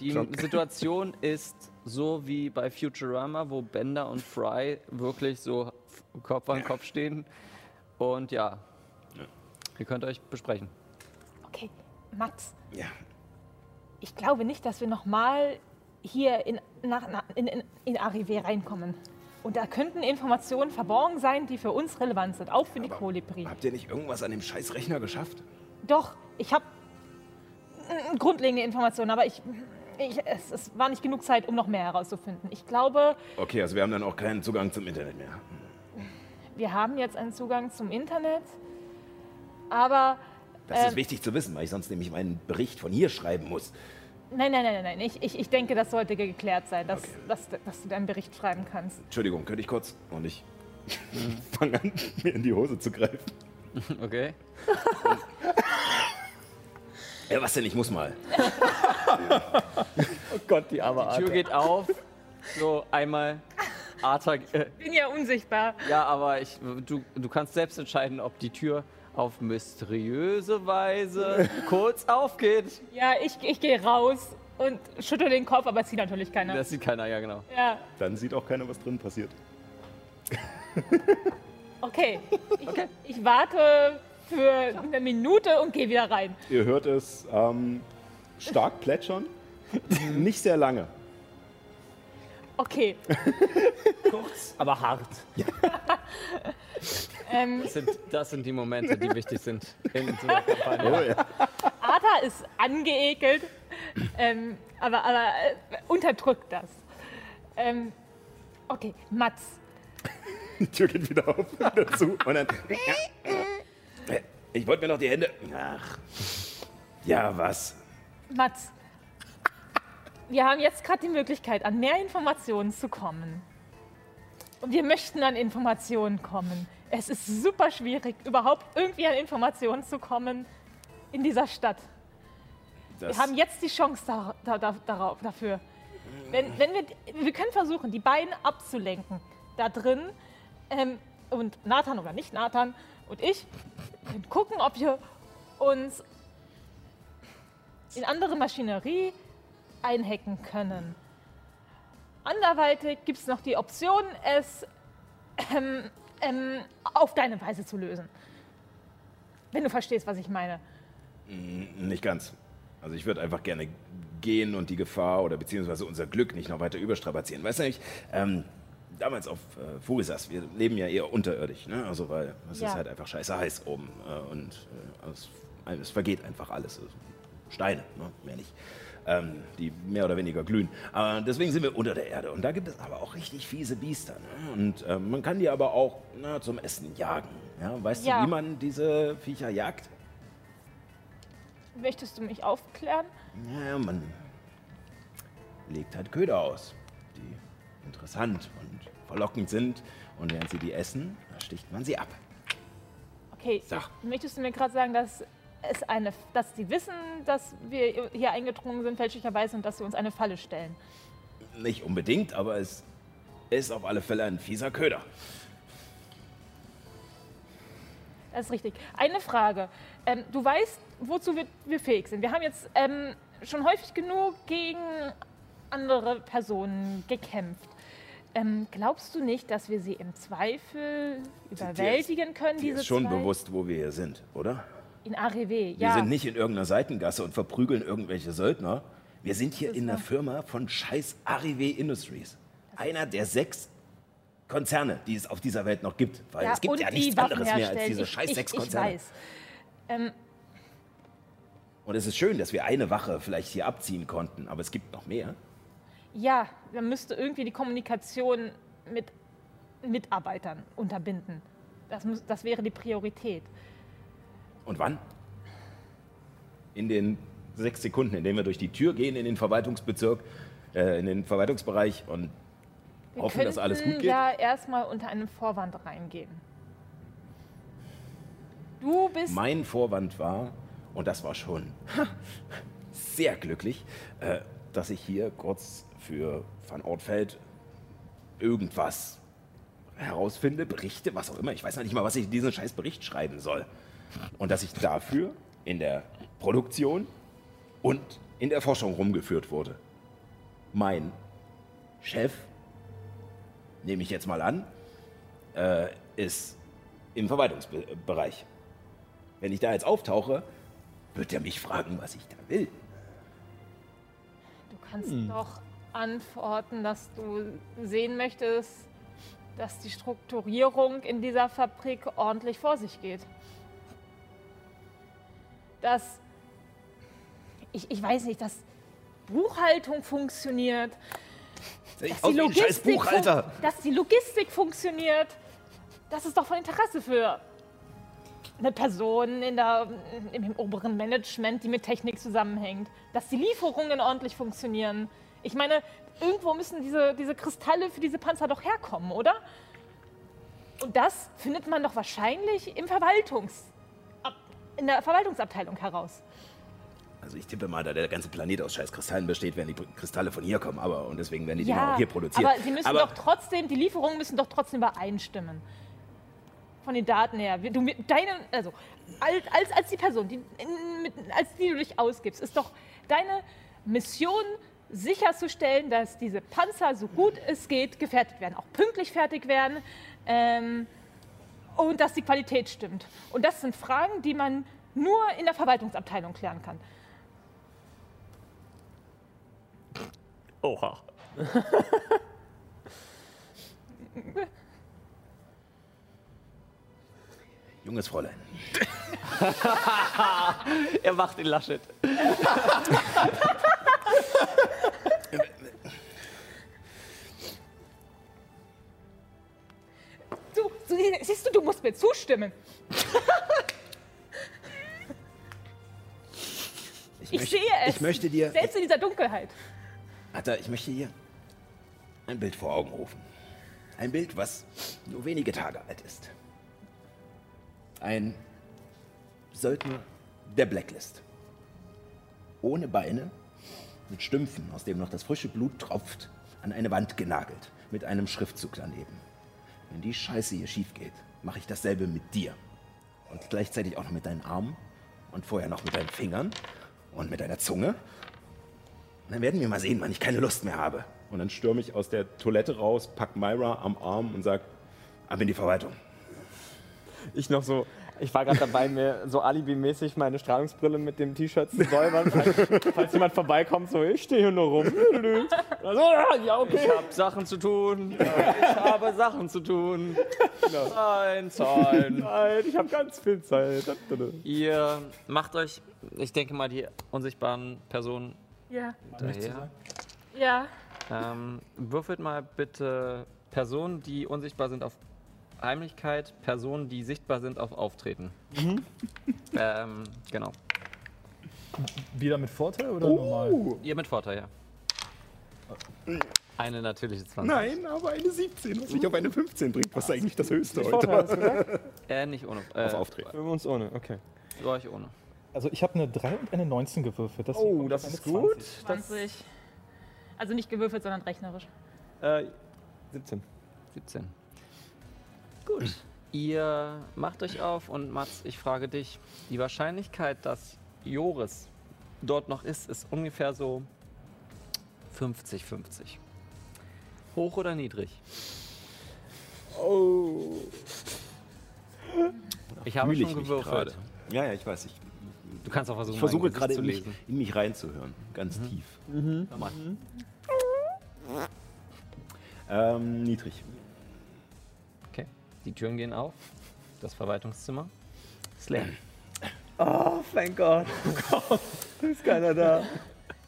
Die Situation ist so wie bei Futurama, wo Bender und Fry wirklich so f- Kopf an Kopf stehen. Und ja, ihr könnt euch besprechen. Okay, Mats, Ja. ich glaube nicht, dass wir nochmal hier in, nach, nach, in, in, in Arrivé reinkommen. Und da könnten Informationen verborgen sein, die für uns relevant sind, auch für die Kolibri. Habt ihr nicht irgendwas an dem Scheißrechner geschafft? Doch, ich habe grundlegende Informationen, aber ich, ich, es, es war nicht genug Zeit, um noch mehr herauszufinden. Ich glaube, Okay, also wir haben dann auch keinen Zugang zum Internet mehr. Wir haben jetzt einen Zugang zum Internet, aber Das Ähm. ist wichtig zu wissen, weil ich sonst nämlich meinen Bericht von hier schreiben muss. nein, nein, nein, nein, nein. Ich, ich, ich denke, das sollte geklärt sein, dass, Okay. dass, dass du deinen Bericht schreiben kannst. Entschuldigung, könnte ich kurz? Und ich fange an, mir in die Hose zu greifen. Okay. <laughs> Ja, was denn? Ich muss mal. <laughs> Oh Gott, die arme Die Tür geht auf. So einmal. Arthur. Äh, Bin ja unsichtbar. ja, aber ich, du, du kannst selbst entscheiden, ob die Tür auf mysteriöse Weise <laughs> kurz aufgeht. Ja, ich, ich gehe raus und schüttel den Kopf, aber es sieht natürlich keiner. Das sieht keiner, ja genau. ja, Dann sieht auch keiner, was drin passiert. <laughs> okay. Ich, ich warte für eine Minute und gehe wieder rein. Ihr hört es ähm, stark plätschern. Nicht sehr lange. Okay. <laughs> aber hart. <laughs> Ähm, Das sind, das sind die Momente, die wichtig sind in so einer Kampagne. Oh, ja. Arthur ist angeekelt, ähm, aber, aber äh, unterdrückt das. Ähm, okay, Mats. Die Tür geht wieder auf, wieder zu. Und dann. Ich wollte mir noch die Hände. Ach. Ja, was? Mats. Wir haben jetzt gerade die Möglichkeit, an mehr Informationen zu kommen. Und wir möchten an Informationen kommen. Es ist super schwierig, überhaupt irgendwie an Informationen zu kommen in dieser Stadt. Das, Wir haben jetzt die Chance da, da, da, darauf, dafür. Wenn, wenn wir, wir können versuchen, die beiden abzulenken. Da drin ähm, und Nathan oder nicht Nathan und ich können gucken, ob wir uns in andere Maschinerie einhacken können. Anderweitig gibt es noch die Option, es ähm, ähm, auf deine Weise zu lösen. Wenn du verstehst, was ich meine. Nicht ganz. Also ich würde einfach gerne gehen und die Gefahr oder beziehungsweise unser Glück nicht noch weiter überstrapazieren. Weißt du nicht, ähm, damals auf äh, Vogelsass, wir leben ja eher unterirdisch, ne? Also weil es Ja. ist halt einfach scheiße heiß oben äh, und äh, es, es vergeht einfach alles. Also Steine, ne? mehr nicht. Ähm, die mehr oder weniger glühen. Aber deswegen sind wir unter der Erde. Und da gibt es aber auch richtig fiese Biester. Ne? Und ähm, man kann die aber auch na, zum Essen jagen. Ja? Weißt Ja. du, wie man diese Viecher jagt? Möchtest du mich aufklären? Ja, man legt halt Köder aus, die interessant und verlockend sind. Und während sie die essen, sticht man sie ab. Okay, So. möchtest du mir gerade sagen, dass es eine, dass sie wissen, dass wir hier eingedrungen sind fälschlicherweise und dass sie uns eine Falle stellen? Nicht unbedingt, aber es ist auf alle Fälle ein fieser Köder. Das ist richtig. Eine Frage. Ähm, du weißt, wozu wir, wir fähig sind. Wir haben jetzt ähm, schon häufig genug gegen andere Personen gekämpft. Ähm, glaubst du nicht, dass wir sie im Zweifel überwältigen können, Dir diese ist schon zwei? bewusst, wo wir hier sind, oder? In AREW, Wir ja. sind nicht in irgendeiner Seitengasse und verprügeln irgendwelche Söldner. Wir sind hier in einer. Firma von scheiß Arrive Industries. Einer der sechs Konzerne, die es auf dieser Welt noch gibt. Weil ja, es gibt ja nichts anderes mehr als diese ich, scheiß ich, sechs ich Konzerne. weiß. Ähm, Und es ist schön, dass wir eine Wache vielleicht hier abziehen konnten, aber es gibt noch mehr. Ja, man müsste irgendwie die Kommunikation mit Mitarbeitern unterbinden. Das, muss, das wäre die Priorität. Und wann? In den sechs Sekunden, in denen wir durch die Tür gehen in den Verwaltungsbezirk, äh, in den Verwaltungsbereich und Wir hoffen, dass alles gut könnten geht. ja erstmal unter einem Vorwand reingehen. Du bist. Mein Vorwand war, und das war schon <laughs> sehr glücklich, äh, dass ich hier kurz für Van Ortfeld irgendwas herausfinde, berichte, was auch immer. Ich weiß noch nicht mal, was ich in diesen scheiß Bericht schreiben soll. Und dass ich dafür in der Produktion und in der Forschung rumgeführt wurde. Mein Chef, nehme ich jetzt mal an, äh, ist im Verwaltungsbereich. Wenn ich da jetzt auftauche, wird er mich fragen, was ich da will. Du kannst doch antworten, dass du sehen möchtest, dass die Strukturierung in dieser Fabrik ordentlich vor sich geht. Dass, ich, ich weiß nicht, dass Buchhaltung funktioniert, dass die, Logistik fun- dass die Logistik funktioniert. Das ist doch von Interesse für eine Person in der, im oberen Management, die mit Technik zusammenhängt. Dass die Lieferungen ordentlich funktionieren. Ich meine, irgendwo müssen diese, diese Kristalle für diese Panzer doch herkommen, oder? Und das findet man doch wahrscheinlich im Verwaltungs, in der Verwaltungsabteilung heraus. Also ich tippe mal, da der ganze Planet aus scheiß Kristallen besteht, werden die Kristalle von hier kommen. Aber und deswegen werden die Dinger auch hier produziert. aber sie müssen aber, doch trotzdem, die Lieferungen müssen doch trotzdem übereinstimmen. Von den Daten her. Du, deine, also, als, als, als die Person, die, als die du dich ausgibst, ist doch deine Mission sicherzustellen, dass diese Panzer so gut es geht gefertigt werden, auch pünktlich fertig werden ähm, und dass die Qualität stimmt. Und das sind Fragen, die man nur in der Verwaltungsabteilung klären kann. Oha. <laughs> Junges Fräulein. <laughs> Er macht den Laschet. <laughs> Du, siehst du, du musst mir zustimmen. Ich, möchte- sehe es. ich möchte dir- Selbst in dieser Dunkelheit. Atta, ich möchte hier ein Bild vor Augen rufen. Ein Bild, was nur wenige Tage alt ist. Ein Söldner der Blacklist. Ohne Beine, mit Stümpfen, aus dem noch das frische Blut tropft, an eine Wand genagelt, mit einem Schriftzug daneben. Wenn die Scheiße hier schief geht, mache ich dasselbe mit dir. Und gleichzeitig auch noch mit deinen Armen und vorher noch mit deinen Fingern und mit deiner Zunge. Und dann werden wir mal sehen, wann ich keine Lust mehr habe. Und dann stürme ich aus der Toilette raus, pack Myra am Arm und sag, ab in die Verwaltung. Ich noch so, ich war gerade dabei, mir so alibimäßig meine Strahlungsbrille mit dem T-Shirt zu säubern. <laughs> falls, falls jemand vorbeikommt, so, ich stehe hier nur rum. Also, ja, okay. Ich habe Sachen zu tun. Ich habe Sachen zu tun. Zahlen, Zahlen. Nein, ich habe ganz viel Zeit. Ihr macht euch, ich denke mal, die unsichtbaren Personen Ja. hinterher. Ja. Ähm, würfelt mal bitte Personen, die unsichtbar sind auf Heimlichkeit, Personen, die sichtbar sind auf Auftreten. <laughs> Ähm, genau. Wieder mit Vorteil oder normal? Ihr mit Vorteil, ja. Eine natürliche 20. Nein, aber eine 17, was mich auf eine 15 bringt. Was ist eigentlich das Höchste Vorteil heute? <laughs> gesagt? Äh, nicht ohne. Äh, Auf Auftreten. Für uns ohne, okay. Für euch ohne. Also ich habe eine 3 und eine 19 gewürfelt. deswegen Oh, das ist gut. 20. Das, 20. Also nicht gewürfelt, sondern rechnerisch. äh, 17. 17. Gut. Ihr macht euch auf und Mats, ich frage dich, die Wahrscheinlichkeit, dass Joris dort noch ist, ist ungefähr so 50-50. Hoch oder niedrig? Oh. Ich habe Fühle schon gewürfelt. Ja, ja, ich weiß. Ich, Du kannst auch versuchen, ich versuche gerade zu in in mich reinzuhören. Ganz tief. Hör mal. Ähm, niedrig. Die Türen gehen auf. Das Verwaltungszimmer ist leer. Oh, thank Gott. <laughs> ist keiner da.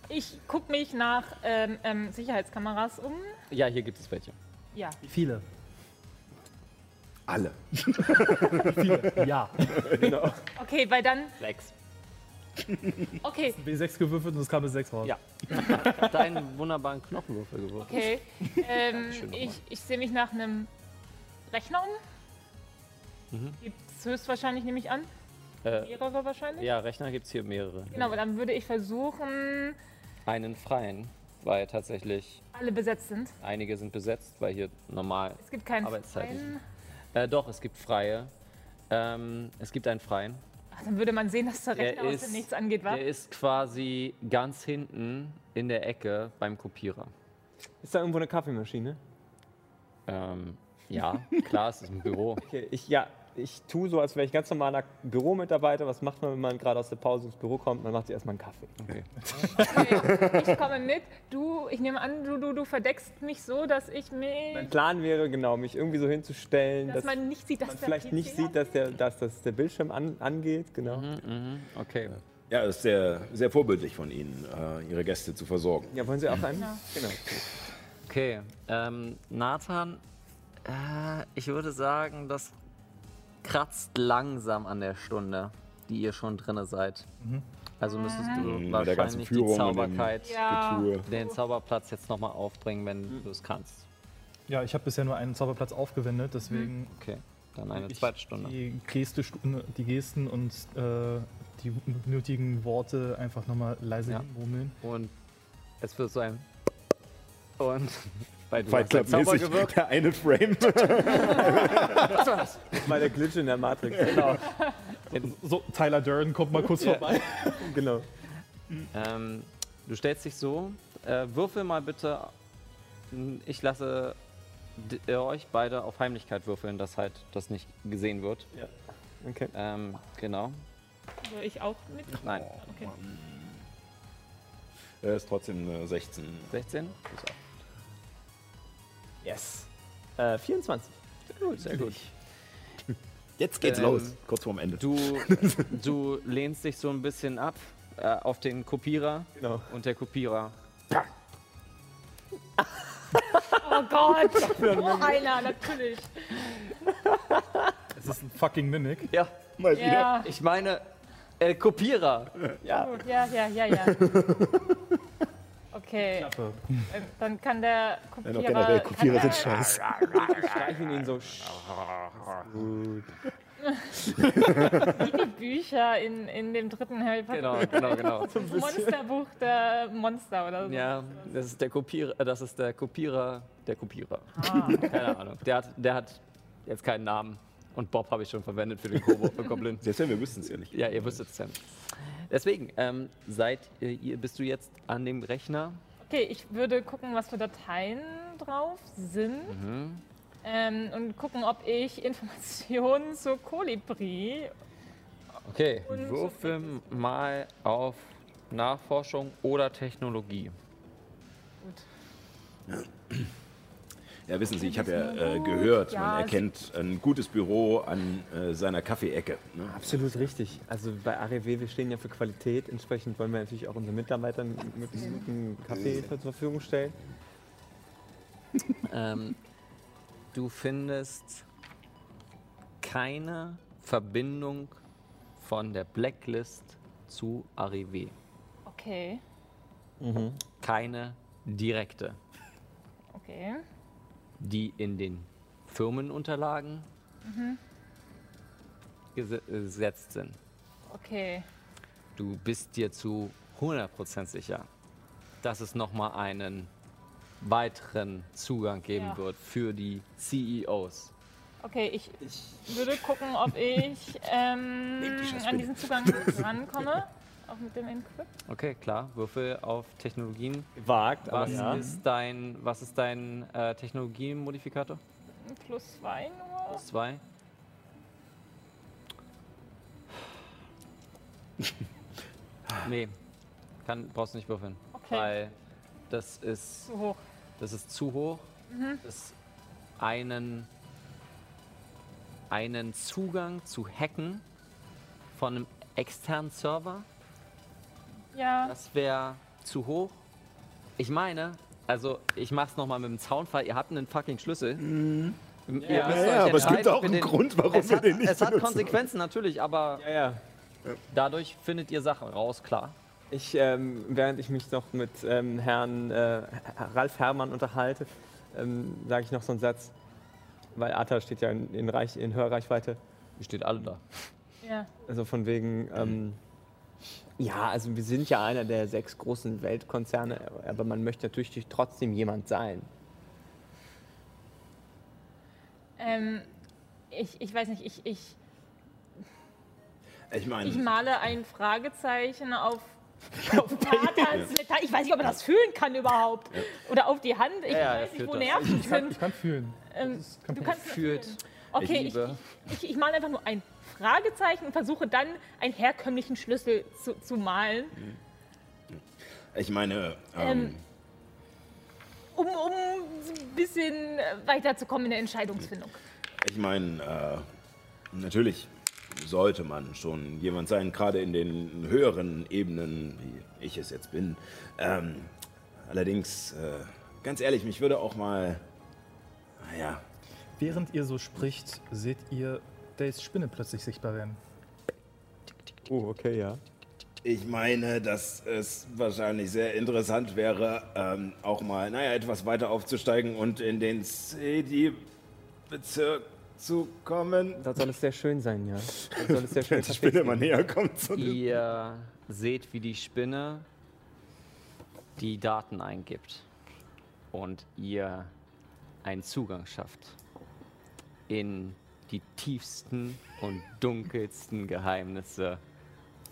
Ich gucke mich nach ähm, ähm, Sicherheitskameras um. Ja, hier gibt es welche. Ja. Viele. Alle. <laughs> Viele. Ja. Okay, weil dann. Sechs. Okay, B6 gewürfelt und es kam eine 6 raus. Ja. Deinen wunderbaren Knochenwürfel gewürfelt. okay. <laughs> Ähm, ich ich sehe mich nach einem Rechner um. Mhm. Gibt es höchstwahrscheinlich, nehme ich an. Äh, Mehrere wahrscheinlich. ja, Rechner gibt es hier mehrere. Genau, aber dann würde ich versuchen, Einen freien, weil tatsächlich alle besetzt sind. einige sind besetzt, weil hier normal. Es gibt keinen freien. Äh, doch, es gibt freie. Ähm, es gibt einen freien. Ach, dann würde man sehen, dass der Der Rechner aus ist- dem Nichts angeht, wa? Der ist quasi ganz hinten in der Ecke beim Kopierer. Ist da irgendwo eine Kaffeemaschine? Ähm, ja, klar, es ist ein Büro. <laughs> Okay, ich, ja, ich tue so, als wäre ich ganz normaler Büromitarbeiter. Was macht man, wenn man gerade aus der Pause ins Büro kommt? Man macht sich erstmal einen Kaffee. Okay, ich komme mit. Du, ich nehme an, du, du, du verdeckst mich so, dass ich mich. Mein Plan wäre, genau, mich irgendwie so hinzustellen, dass dass, man nicht sieht, dass man der vielleicht PC nicht sieht, dass der, dass das der Bildschirm an, angeht. Genau. Mhm, okay. Ja, das ist sehr, sehr vorbildlich von Ihnen, äh, Ihre Gäste zu versorgen. Ja, wollen Sie auch einen? Ja. Genau. Okay. Ähm, Nathan, äh, ich würde sagen, das kratzt langsam an der Stunde, die ihr schon drinne seid. Also müsstest du Mhm, mit der ganzen wahrscheinlich Führung die Zauberkeit, Ja. Den Zauberplatz jetzt nochmal aufbringen, wenn du es kannst. Ja, ich habe bisher nur einen Zauberplatz aufgewendet, deswegen Okay, dann eine zweite Stunde. Die, Geste, die Gesten und äh, die nötigen Worte einfach nochmal leise Ja. hinmurmeln. Und es wird so ein und weil du Fight Club Zauber mäßig gewirkt. der eine Frame. <laughs> Mal der Glitch in der Matrix. Genau. So, Tyler Durden kommt mal kurz vorbei. <laughs> genau. Ähm, du stellst dich so. Äh, würfel mal bitte. Ich lasse äh, euch beide auf Heimlichkeit würfeln, dass halt das nicht gesehen wird. Okay. Ähm, genau. Soll ich auch mit? Nein. Okay. Er ist trotzdem eine 16. 16? Yes. Äh, 24. Sehr gut, sehr gut. <laughs> Jetzt geht's Ähm, los, kurz vorm Ende. Du, <laughs> du lehnst dich so ein bisschen ab äh, auf den Kopierer Genau. und der Kopierer. <laughs> Oh Gott! Noch einer, natürlich. Es ist ein fucking Mimic. Ja, Mal wieder. Ja, ich meine, äh, Kopierer. Ja. ja, ja, ja, ja. Okay, äh, dann kann der Ja, Kopierer. noch generell, Kopierer sind scheiße. Streichen ihn so. Wie die Bücher in, in dem dritten Harry Potter. Genau, genau, genau. <laughs> Das Monsterbuch der Monster oder so. Ja, das ist der Kopierer, äh, das ist der Kopierer, der Kopierer. Ah. Keine Ahnung. Der hat, der hat jetzt keinen Namen. Und Bob habe ich schon verwendet für den Kobo für Goblin. <laughs> Selbst wenn wir wüssten es ja nicht. Ja, ihr wüsstet es ja. Deswegen, ähm, seid ihr, ihr, bist du jetzt an dem Rechner? Okay, ich würde gucken, was für Dateien drauf sind. Mhm. Ähm, und gucken, ob ich Informationen <laughs> zur Kolibri. Okay, würfel mal auf Nachforschung oder Technologie. Gut. <clears throat> Ja, wissen Sie, ich habe ja äh, gehört, Ja, man erkennt ein gutes Büro an äh, seiner Kaffeeecke. Ne? Absolut richtig. Also bei AREW, wir stehen ja für Qualität. Entsprechend wollen wir natürlich auch unseren Mitarbeitern möglichst guten Kaffee zur Verfügung stellen. <laughs> Ähm, du findest keine Verbindung von der Blacklist zu Arrivé. Okay, Keine direkte. okay. Die in den Firmenunterlagen äh, gesetzt sind. Okay. Du bist dir zu 100% sicher, dass es nochmal einen weiteren Zugang geben Ja. wird für die CEOs. Okay, ich würde gucken, ob ich ähm, an diesen Zugang rankomme. Auch mit dem Encrypt. Okay, klar. Würfel auf Technologien. Aber Was ja. ist dein, was ist dein äh, Technologiemodifikator? Plus zwei nur. Plus zwei. <laughs> nee, kann, brauchst du nicht würfeln. Okay. Weil das ist, Zu hoch. das ist zu hoch. Das einen, einen Zugang zu hacken von einem externen Server, Ja. das wäre zu hoch. Ich meine, also ich mach's nochmal mit dem Zaunfall, ihr habt einen fucking Schlüssel. Ihr müsst Ja, euch ja, aber es gibt auch einen den- Grund, warum es wir hat, den nicht Es hat. Konsequenzen natürlich, aber Ja, ja. dadurch findet ihr Sachen raus, klar. Ich, ähm, während ich mich noch mit ähm, Herrn äh, Ralf Herrmann unterhalte, ähm, sage ich noch so einen Satz, weil Arta steht ja in, in, Reich, in Hörreichweite. Ihr steht alle da. Ja. Also von wegen, ähm, ja, also wir sind ja einer der sechs großen Weltkonzerne, aber man möchte natürlich trotzdem jemand sein. Ähm, ich, ich weiß nicht, ich, ich, Ich meine, ich male ein Fragezeichen auf, <laughs> auf Nathans Metall. Ich weiß nicht, ob er das fühlen kann überhaupt. Oder auf die Hand. Ich Ja, ja, weiß nicht, wo das. Nerven Ich kann, sind. ich kann fühlen. Ähm, kein du kannst fühlen. Okay, ich, ich, ich male einfach nur ein Fragezeichen und versuche dann einen herkömmlichen Schlüssel zu, zu malen, Ich meine, ähm, Ähm, um, um ein bisschen weiterzukommen in der Entscheidungsfindung. ich meine, äh, natürlich sollte man schon jemand sein, gerade in den höheren Ebenen, wie ich es jetzt bin. Ähm, allerdings, äh, ganz ehrlich, mich würde auch mal, naja, Während ihr so spricht, seht ihr Days Spinne plötzlich sichtbar werden. Oh, okay, ja. Ich meine, dass es wahrscheinlich sehr interessant wäre, ähm, auch mal, naja, etwas weiter aufzusteigen und in den CD-Bezirk zu kommen. Da soll es sehr schön sein, ja. Da soll es sehr <laughs> schön Wenn die Spinne mal näher kommt. Zu dem- Ihr seht, wie die Spinne die Daten eingibt und ihr einen Zugang schafft in die tiefsten und dunkelsten Geheimnisse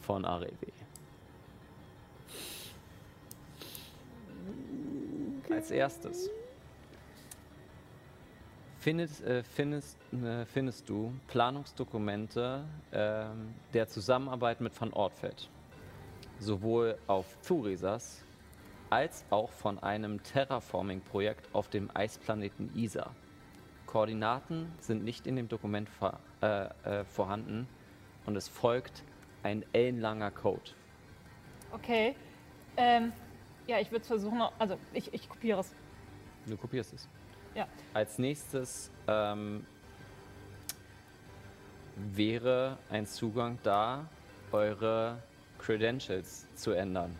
von Arevi. Als erstes findest, äh, findest, äh, findest du Planungsdokumente ähm, der Zusammenarbeit mit Van Ortfeld. Sowohl auf Thurisas als auch von einem Terraforming-Projekt auf dem Eisplaneten Isa. Koordinaten sind nicht in dem Dokument vor, äh, äh, vorhanden und es folgt ein ellenlanger Code. Okay. Ähm, ja, ich würde es versuchen, also ich, ich kopiere es. Du kopierst es. Ja. Als nächstes ähm, wäre ein Zugang da, eure Credentials zu ändern.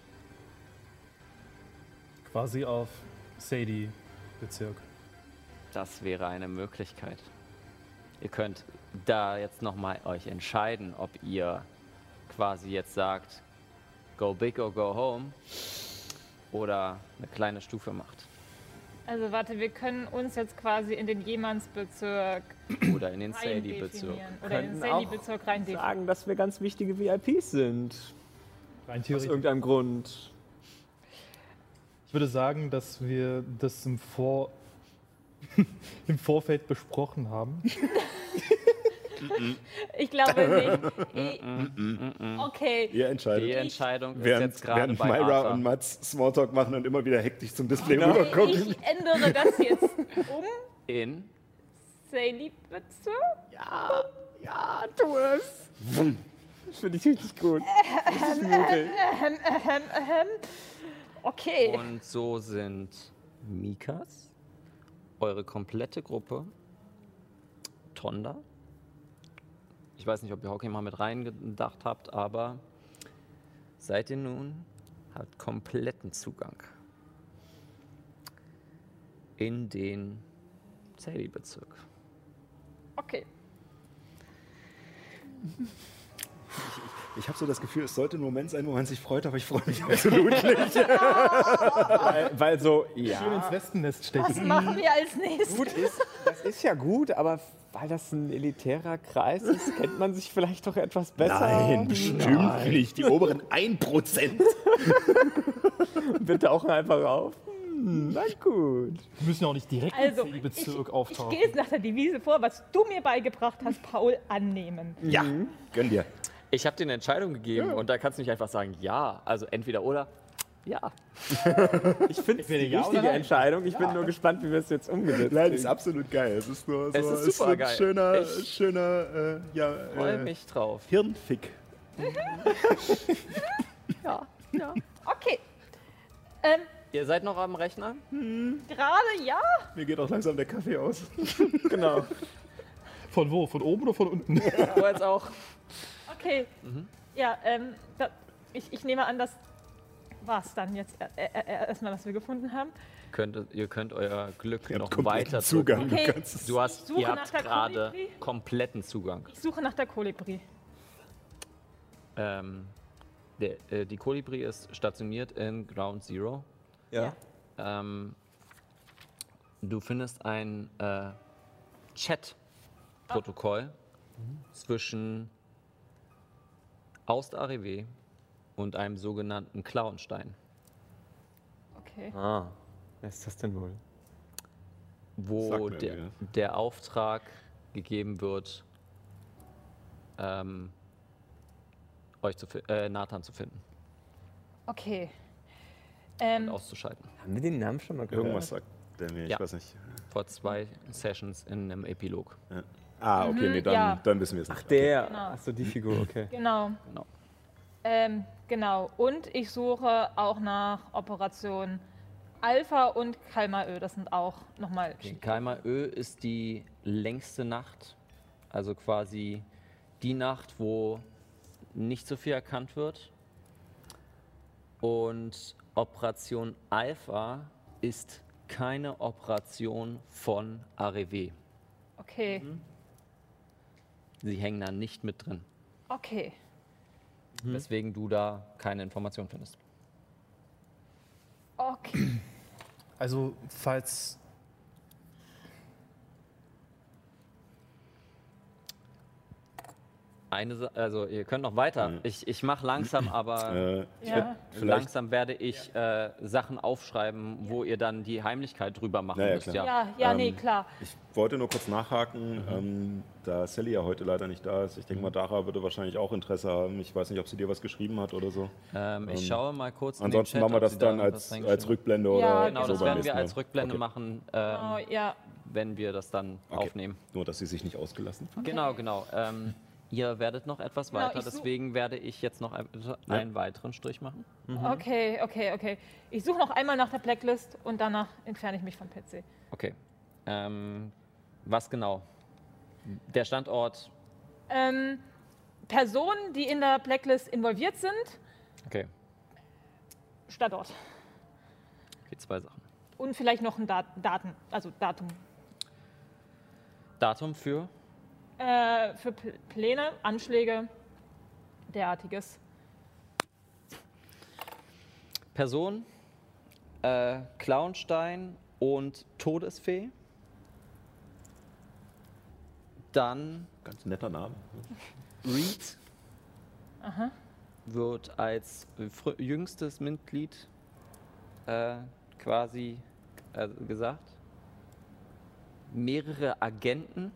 Quasi auf Sadie-Bezirk. Das wäre eine Möglichkeit. Ihr könnt da jetzt nochmal euch entscheiden, ob ihr quasi jetzt sagt, go big or go home oder eine kleine Stufe macht. Also warte, wir können uns jetzt quasi in den Jemannsbezirk Oder in den Sadie-Bezirk. Oder in den Sadie-Bezirk rein definieren. Sagen, dass wir ganz wichtige VIPs sind. Rein Aus irgendeinem Grund. Ich würde sagen, dass wir das im, Vor <laughs> im Vorfeld besprochen haben. <laughs> Ich glaube nicht. Ich, okay. Ihr Die entscheidet. Entscheidung ist Während, jetzt gerade während bei Myra Arthur. und Mats Smalltalk machen und immer wieder hektisch zum Display Ich, rübergucken. ich ändere das jetzt um. in Sadie-Bezirk? Ja, ja, tu es. Das finde ich richtig gut. Das ist. Ähm, ähm, ähm. Okay. Und so sind Mikas, eure komplette Gruppe, Tonda. Ich weiß nicht, ob ihr Hockey mal mit reingedacht habt, aber seid ihr nun habt kompletten Zugang in den Sadie-Bezirk. Okay. Ich habe so das Gefühl, es sollte ein Moment sein, wo man sich freut, aber ich freue mich absolut nicht. Weil, weil so, Schön ja. ins Wespennest Was stechen. machen wir als nächstes? Gut ist, das ist ja gut, aber weil das ein elitärer Kreis ist, kennt man sich vielleicht doch etwas besser. Nein, bestimmt nicht. Die oberen 1%. Bitte auch einfach auf. Hm, na gut. Wir müssen auch nicht direkt Also, im ich, Sadie-Bezirk ich auftauchen. gehe jetzt nach der Devise vor, was du mir beigebracht hast, Paul, annehmen. Ja, gönn dir. Ich habe dir eine Entscheidung gegeben und da kannst du nicht einfach sagen, ja, also entweder oder. Ja. <laughs> Ich finde es die ja oder richtige nein. Entscheidung. Ich bin nur gespannt, wie wir es jetzt umgesetzt Nein, ist absolut geil. Es ist nur so Es ist so super ein geil. schöner, Ich schöner äh, ja, Freue äh, mich drauf. Hirnfick. <laughs> Ja, ja. Okay. Ähm, Ihr seid noch am Rechner? gerade ja. Mir geht auch langsam der Kaffee aus. Genau. <laughs> Von wo? Von oben oder von unten? Du jetzt auch? Okay. Mhm. Ja, ähm, da, ich, ich nehme an, das war's dann jetzt äh, äh, äh, erstmal, was wir gefunden haben. Könnt, ihr könnt euer Glück Ihr noch weiter Zugang. Okay. Du es Du hast, Ich suche ihr habt gerade Kolibri. kompletten Zugang. Ich suche nach der Kolibri. Ähm, der, äh, die Kolibri ist stationiert in Ground Zero. Ja. Ähm, du findest ein äh, Chat-Protokoll zwischen Aust Arrivé und einem sogenannten Clownstein, Okay. Ah, wer ist das denn wohl? wo mir der, der Auftrag gegeben wird, ähm, euch zu, äh, Nathan zu finden Okay. und Ähm, auszuschalten. Haben wir den Namen schon mal gehört? Irgendwas sagt der mir, ich Ja. weiß nicht. Vor zwei Sessions in einem Epilog. Ah, okay, nee, dann, ja. dann wissen wir es nicht. Ach, der. Genau. Ach so, die Figur, okay. genau. Genau. Ähm, genau. Und ich suche auch nach Operation Alpha und Kalmaö. Das sind auch nochmal. Okay. Kalmaö ist die längste Nacht, also quasi die Nacht, wo nicht so viel erkannt wird. Und Operation Alpha ist keine Operation von AREW. Okay. Sie hängen da nicht mit drin, Okay. weswegen du da keine Information findest. Okay. Also, falls. Eine, also ihr könnt noch weiter. Ich, ich mache langsam, aber Äh, ich Ja. langsam werde ich äh, Sachen aufschreiben, wo ihr dann die Heimlichkeit drüber machen Ja, ja, müsst. klar. Ja. Ja, ja, nee, Ähm, klar. ich wollte nur kurz nachhaken, Mhm. ähm, da Sally ja heute leider nicht da ist. Ich denke mal, Dara würde wahrscheinlich auch Interesse haben. Ich weiß nicht, ob sie dir was geschrieben hat oder so. Ähm, ich Ähm, schaue mal kurz. in den Ansonsten Chat, machen wir das da dann als, als. Rückblende oder Ja, Genau, so das beim werden nächsten wir als Mal. Rückblende Okay. machen, ähm, Oh, ja. wenn wir das dann Okay. aufnehmen. Nur, dass sie sich nicht ausgelassen hat. Genau, genau. Ähm, ihr werdet noch etwas Genau, weiter, deswegen werde ich jetzt noch ein, einen weiteren Strich machen. Okay, okay, okay. Ich suche noch einmal nach der Blacklist und danach entferne ich mich vom PC. Okay. Ähm, was genau? Der Standort. Ähm, Personen, die in der Blacklist involviert sind, Okay, Standort. okay zwei Sachen. Und vielleicht noch ein Dat Daten, also Datum. Datum für Äh, für Pl Pläne, Anschläge, derartiges. Person, äh, Clownstein und Todesfee. Dann Ganz netter Name. Reed wird als jüngstes Mitglied äh, quasi äh, gesagt. Mehrere Agenten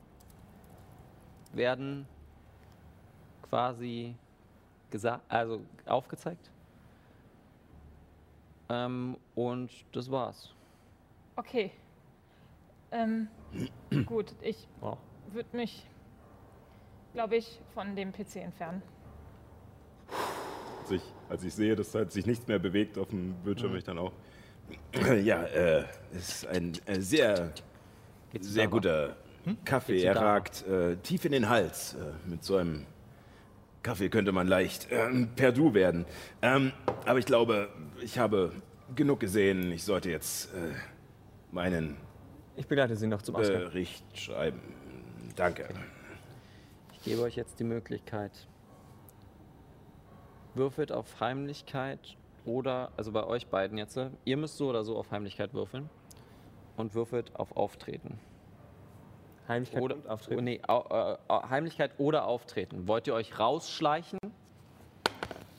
werden quasi gesagt, also aufgezeigt. Ähm, und das war's. Okay. Ähm, <clears throat> gut, ich Wow. würde mich, glaube ich, von dem PC entfernen. Als ich, als ich sehe, dass halt sich nichts mehr bewegt auf dem Bildschirm, ich dann auch. <clears throat> Ja, äh, es ist ein äh, sehr, Geht's sehr Dara? Guter Kaffee. Er ragt äh, tief in den Hals. Äh, mit so einem Kaffee könnte man leicht ähm, per Du werden. Ähm, aber ich glaube, ich habe genug gesehen. Ich sollte jetzt äh, meinen Ich begleite Sie noch zum Ausgang. Bericht schreiben. Danke. Ich gebe euch jetzt die Möglichkeit. Würfelt auf Heimlichkeit oder, also bei euch beiden jetzt, ihr müsst so oder so auf Heimlichkeit würfeln und würfelt auf Auftreten. Heimlichkeit Oder, und Auftreten. Oh, nee, äh, Heimlichkeit oder Auftreten. Wollt ihr euch rausschleichen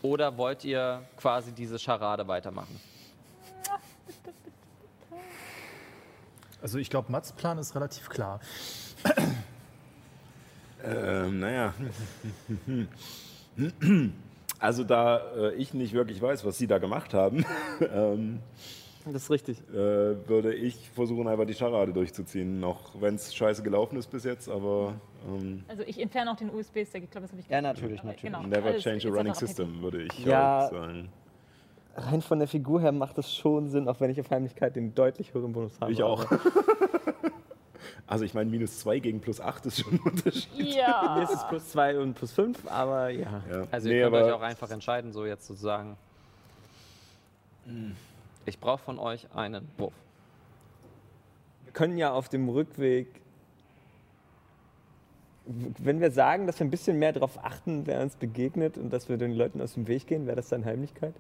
oder wollt ihr quasi diese Scharade weitermachen? Also, ich glaube, Mats Plan ist relativ klar. Ähm, naja. <laughs> Also da äh, ich nicht wirklich weiß, was Sie da gemacht haben, <laughs> ähm, Das ist richtig. äh, würde ich versuchen, einfach die Scharade durchzuziehen. Auch wenn es scheiße gelaufen ist bis jetzt, aber ähm, Also ich entferne auch den USB-Stick, ich glaube, das habe ich Ja, gesagt. natürlich, Aber natürlich. Genau, never alles change a running system, würde ich Ja. auch sagen. Rein von der Figur her macht es schon Sinn, auch wenn ich auf Heimlichkeit den deutlich höheren Bonus habe. Ich auch. <laughs> Also ich meine, minus 2 gegen plus 8 ist schon ein Unterschied. Hier Ja. <laughs> ist es plus 2 und plus 5, aber ja. Ja. Also Nee, ihr könnt aber- euch auch einfach entscheiden, so jetzt sozusagen. Ich brauche von euch einen Wurf. Wir können ja auf dem Rückweg, wenn wir sagen, dass wir ein bisschen mehr darauf achten, wer uns begegnet und dass wir den Leuten aus dem Weg gehen, wäre das dann Heimlichkeit?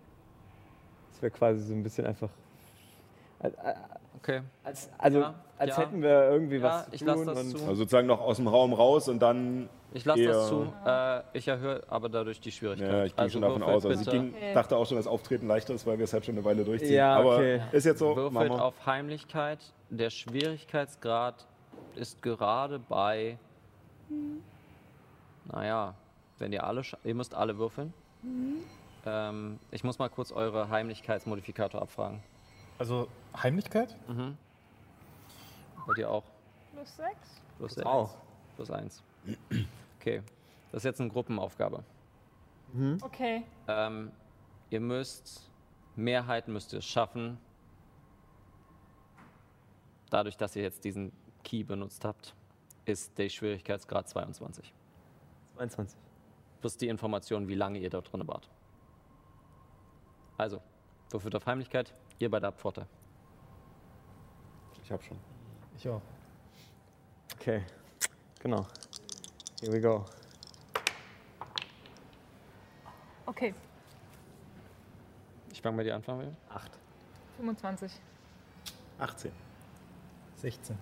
Das wäre quasi so ein bisschen einfach. Okay. als, also, Ja, als ja. hätten wir irgendwie Ja, was zu ich tun. lasse das und zu. Also sozusagen noch aus dem Raum raus und dann. Ich lasse das zu. Äh, ich erhöhe aber dadurch die Schwierigkeit. Ja, ich gehe schon davon aus. Also ich ging, Okay. dachte auch schon, dass Auftreten leichter ist, weil wir es halt schon eine Weile durchziehen. Ja, Aber okay. ist jetzt so. würfelt auf Heimlichkeit. Der Schwierigkeitsgrad ist gerade bei Naja, wenn ihr alle, ihr müsst alle würfeln. Ähm, ich muss mal kurz eure Heimlichkeitsmodifikator abfragen. Also Heimlichkeit? Wollt ihr auch? Plus sechs. Plus Das auch. eins. Plus eins. Okay, das ist jetzt eine Gruppenaufgabe. Okay. Ähm, ihr müsst, Mehrheit müsst ihr es schaffen, dadurch, dass ihr jetzt diesen Key benutzt habt, ist der Schwierigkeitsgrad 22. 22. Plus die Information, wie lange ihr dort drin wart. Also, würfelt auf Heimlichkeit, ihr beide habt Vorteil. Ich hab schon. Ich auch. Okay, genau. Here we go. Okay. Ich fange bei dir an, Fabian. 8. 25. 18. 16.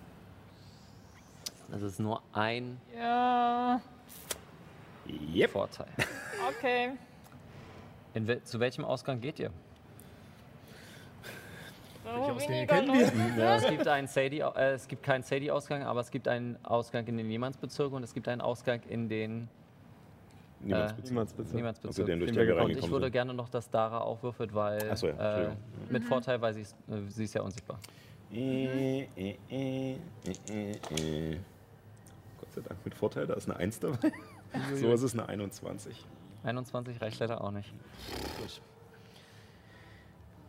Das ist nur ein Ja. Vorteil. Okay. In zu welchem Ausgang geht ihr? So Ausgänge weniger kennen wir? Leute. Es gibt, einen Sadie, äh, es gibt keinen Sadie-Ausgang, aber es gibt einen Ausgang in den Niemandsbezirk und es gibt einen Ausgang in den Niemals Äh. Niemandsbezirk. Niemandsbezirk. Also den, durch Den Und ich würde sind. gerne noch, dass Dara auch würfelt, weil so, ja, äh, mit Vorteil, weil sie ist, äh, sie ist ja unsichtbar. Äh, äh. Gott sei Dank mit Vorteil, da ist eine 1 dabei. so ist es eine 21. 21 reicht leider auch nicht. Gut.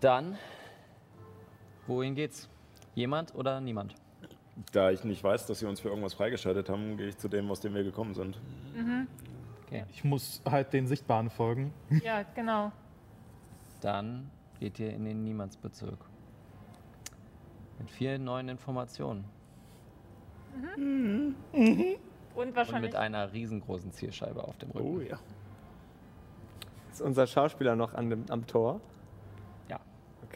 Dann, wohin geht's? Jemand oder niemand? Da ich nicht weiß, dass sie uns für irgendwas freigeschaltet haben, gehe ich zu dem, aus dem wir gekommen sind. Ich muss halt den Sichtbaren folgen. <laughs> Ja, genau. Dann geht ihr in den Niemandsbezirk. Mit vielen neuen Informationen Und und wahrscheinlich. mit einer riesengroßen Zielscheibe auf dem Rücken. Oh ja. Ist unser Schauspieler noch an dem, am Tor?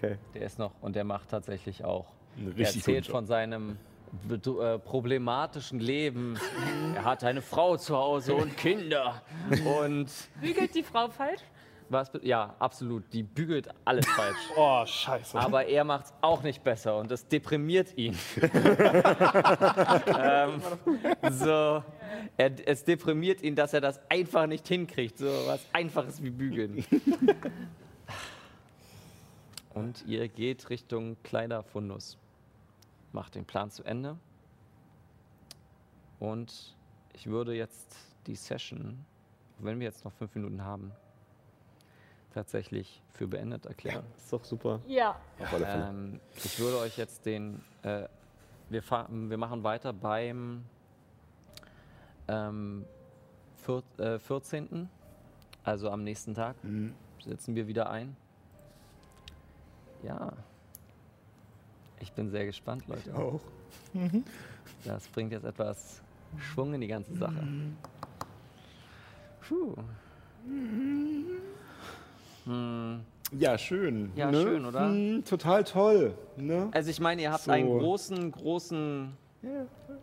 Okay. Der ist noch und der macht tatsächlich auch. Er erzählt von seinem äh, problematischen Leben. er hat eine Frau zu Hause und Kinder. Und Bügelt die Frau falsch? was? Ja, absolut. Die bügelt alles falsch. <laughs> Oh, scheiße. Aber er macht es auch nicht besser und das deprimiert ihn. <laughs> ähm, so, er, es deprimiert ihn, dass er das einfach nicht hinkriegt. So was Einfaches wie bügeln. <laughs> Und ihr geht Richtung Kleiderfundus. Macht den Plan zu Ende. Und ich würde jetzt die Session, auch wenn wir jetzt noch fünf Minuten haben, tatsächlich für beendet erklären. Ist doch super. Ja. Ähm, ich würde euch jetzt den. Äh, wir, wir machen weiter beim ähm, vier, äh, 14. Also am nächsten Tag. Setzen wir wieder ein. Ja. Ich bin sehr gespannt, Leute. Auch. Das bringt jetzt etwas Schwung in die ganze Sache. Puh. Hm. Ja, schön. Ja, ne? schön, oder? Hm, total toll. Ne? Also ich meine, ihr habt So. einen großen, großen,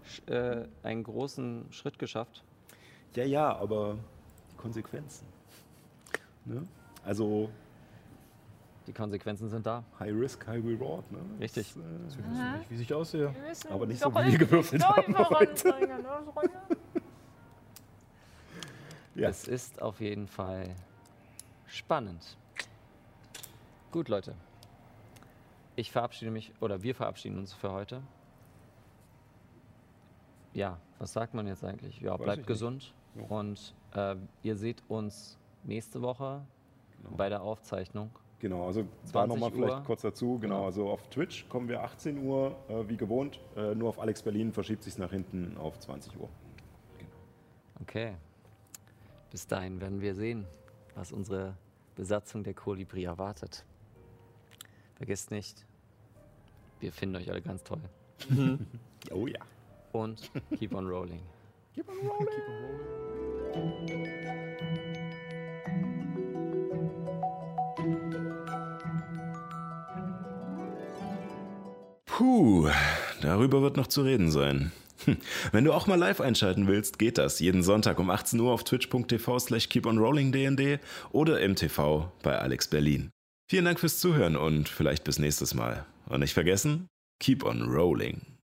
Sch- äh, einen großen Schritt geschafft. Ja, ja, aber die Konsequenzen. Ne? Also Die Konsequenzen sind da. High Risk, High Reward. Ne? Richtig. Das, äh, weiß nicht, wie ich aussehe. Aber nicht so, wie wir gewürfelt haben heute. Ja. Es ist auf jeden Fall spannend. Gut, Leute. Ich verabschiede mich, oder wir verabschieden uns für heute. Ja, was sagt man jetzt eigentlich? Ja, Weiß bleibt gesund. Ja. Und äh, ihr seht uns nächste Woche Genau. bei der Aufzeichnung. Genau, also da 20 nochmal vielleicht kurz dazu. Genau, Genau. also auf Twitch kommen wir 18 Uhr, äh, wie gewohnt. Äh, nur auf Alex Berlin verschiebt sich nach hinten auf 20 Uhr. Okay. Bis dahin werden wir sehen, was unsere Besatzung der Kolibri erwartet. Vergesst nicht, wir finden euch alle ganz toll. <laughs> Oh ja. Und keep on rolling. Puh, darüber wird noch zu reden sein. Hm, Wenn du auch mal live einschalten willst, geht das jeden Sonntag um 18 Uhr auf twitch.tv slash keeponrollingdnd oder im TV bei Alex Berlin. Vielen Dank fürs Zuhören und vielleicht bis nächstes Mal. Und nicht vergessen, keep on rolling.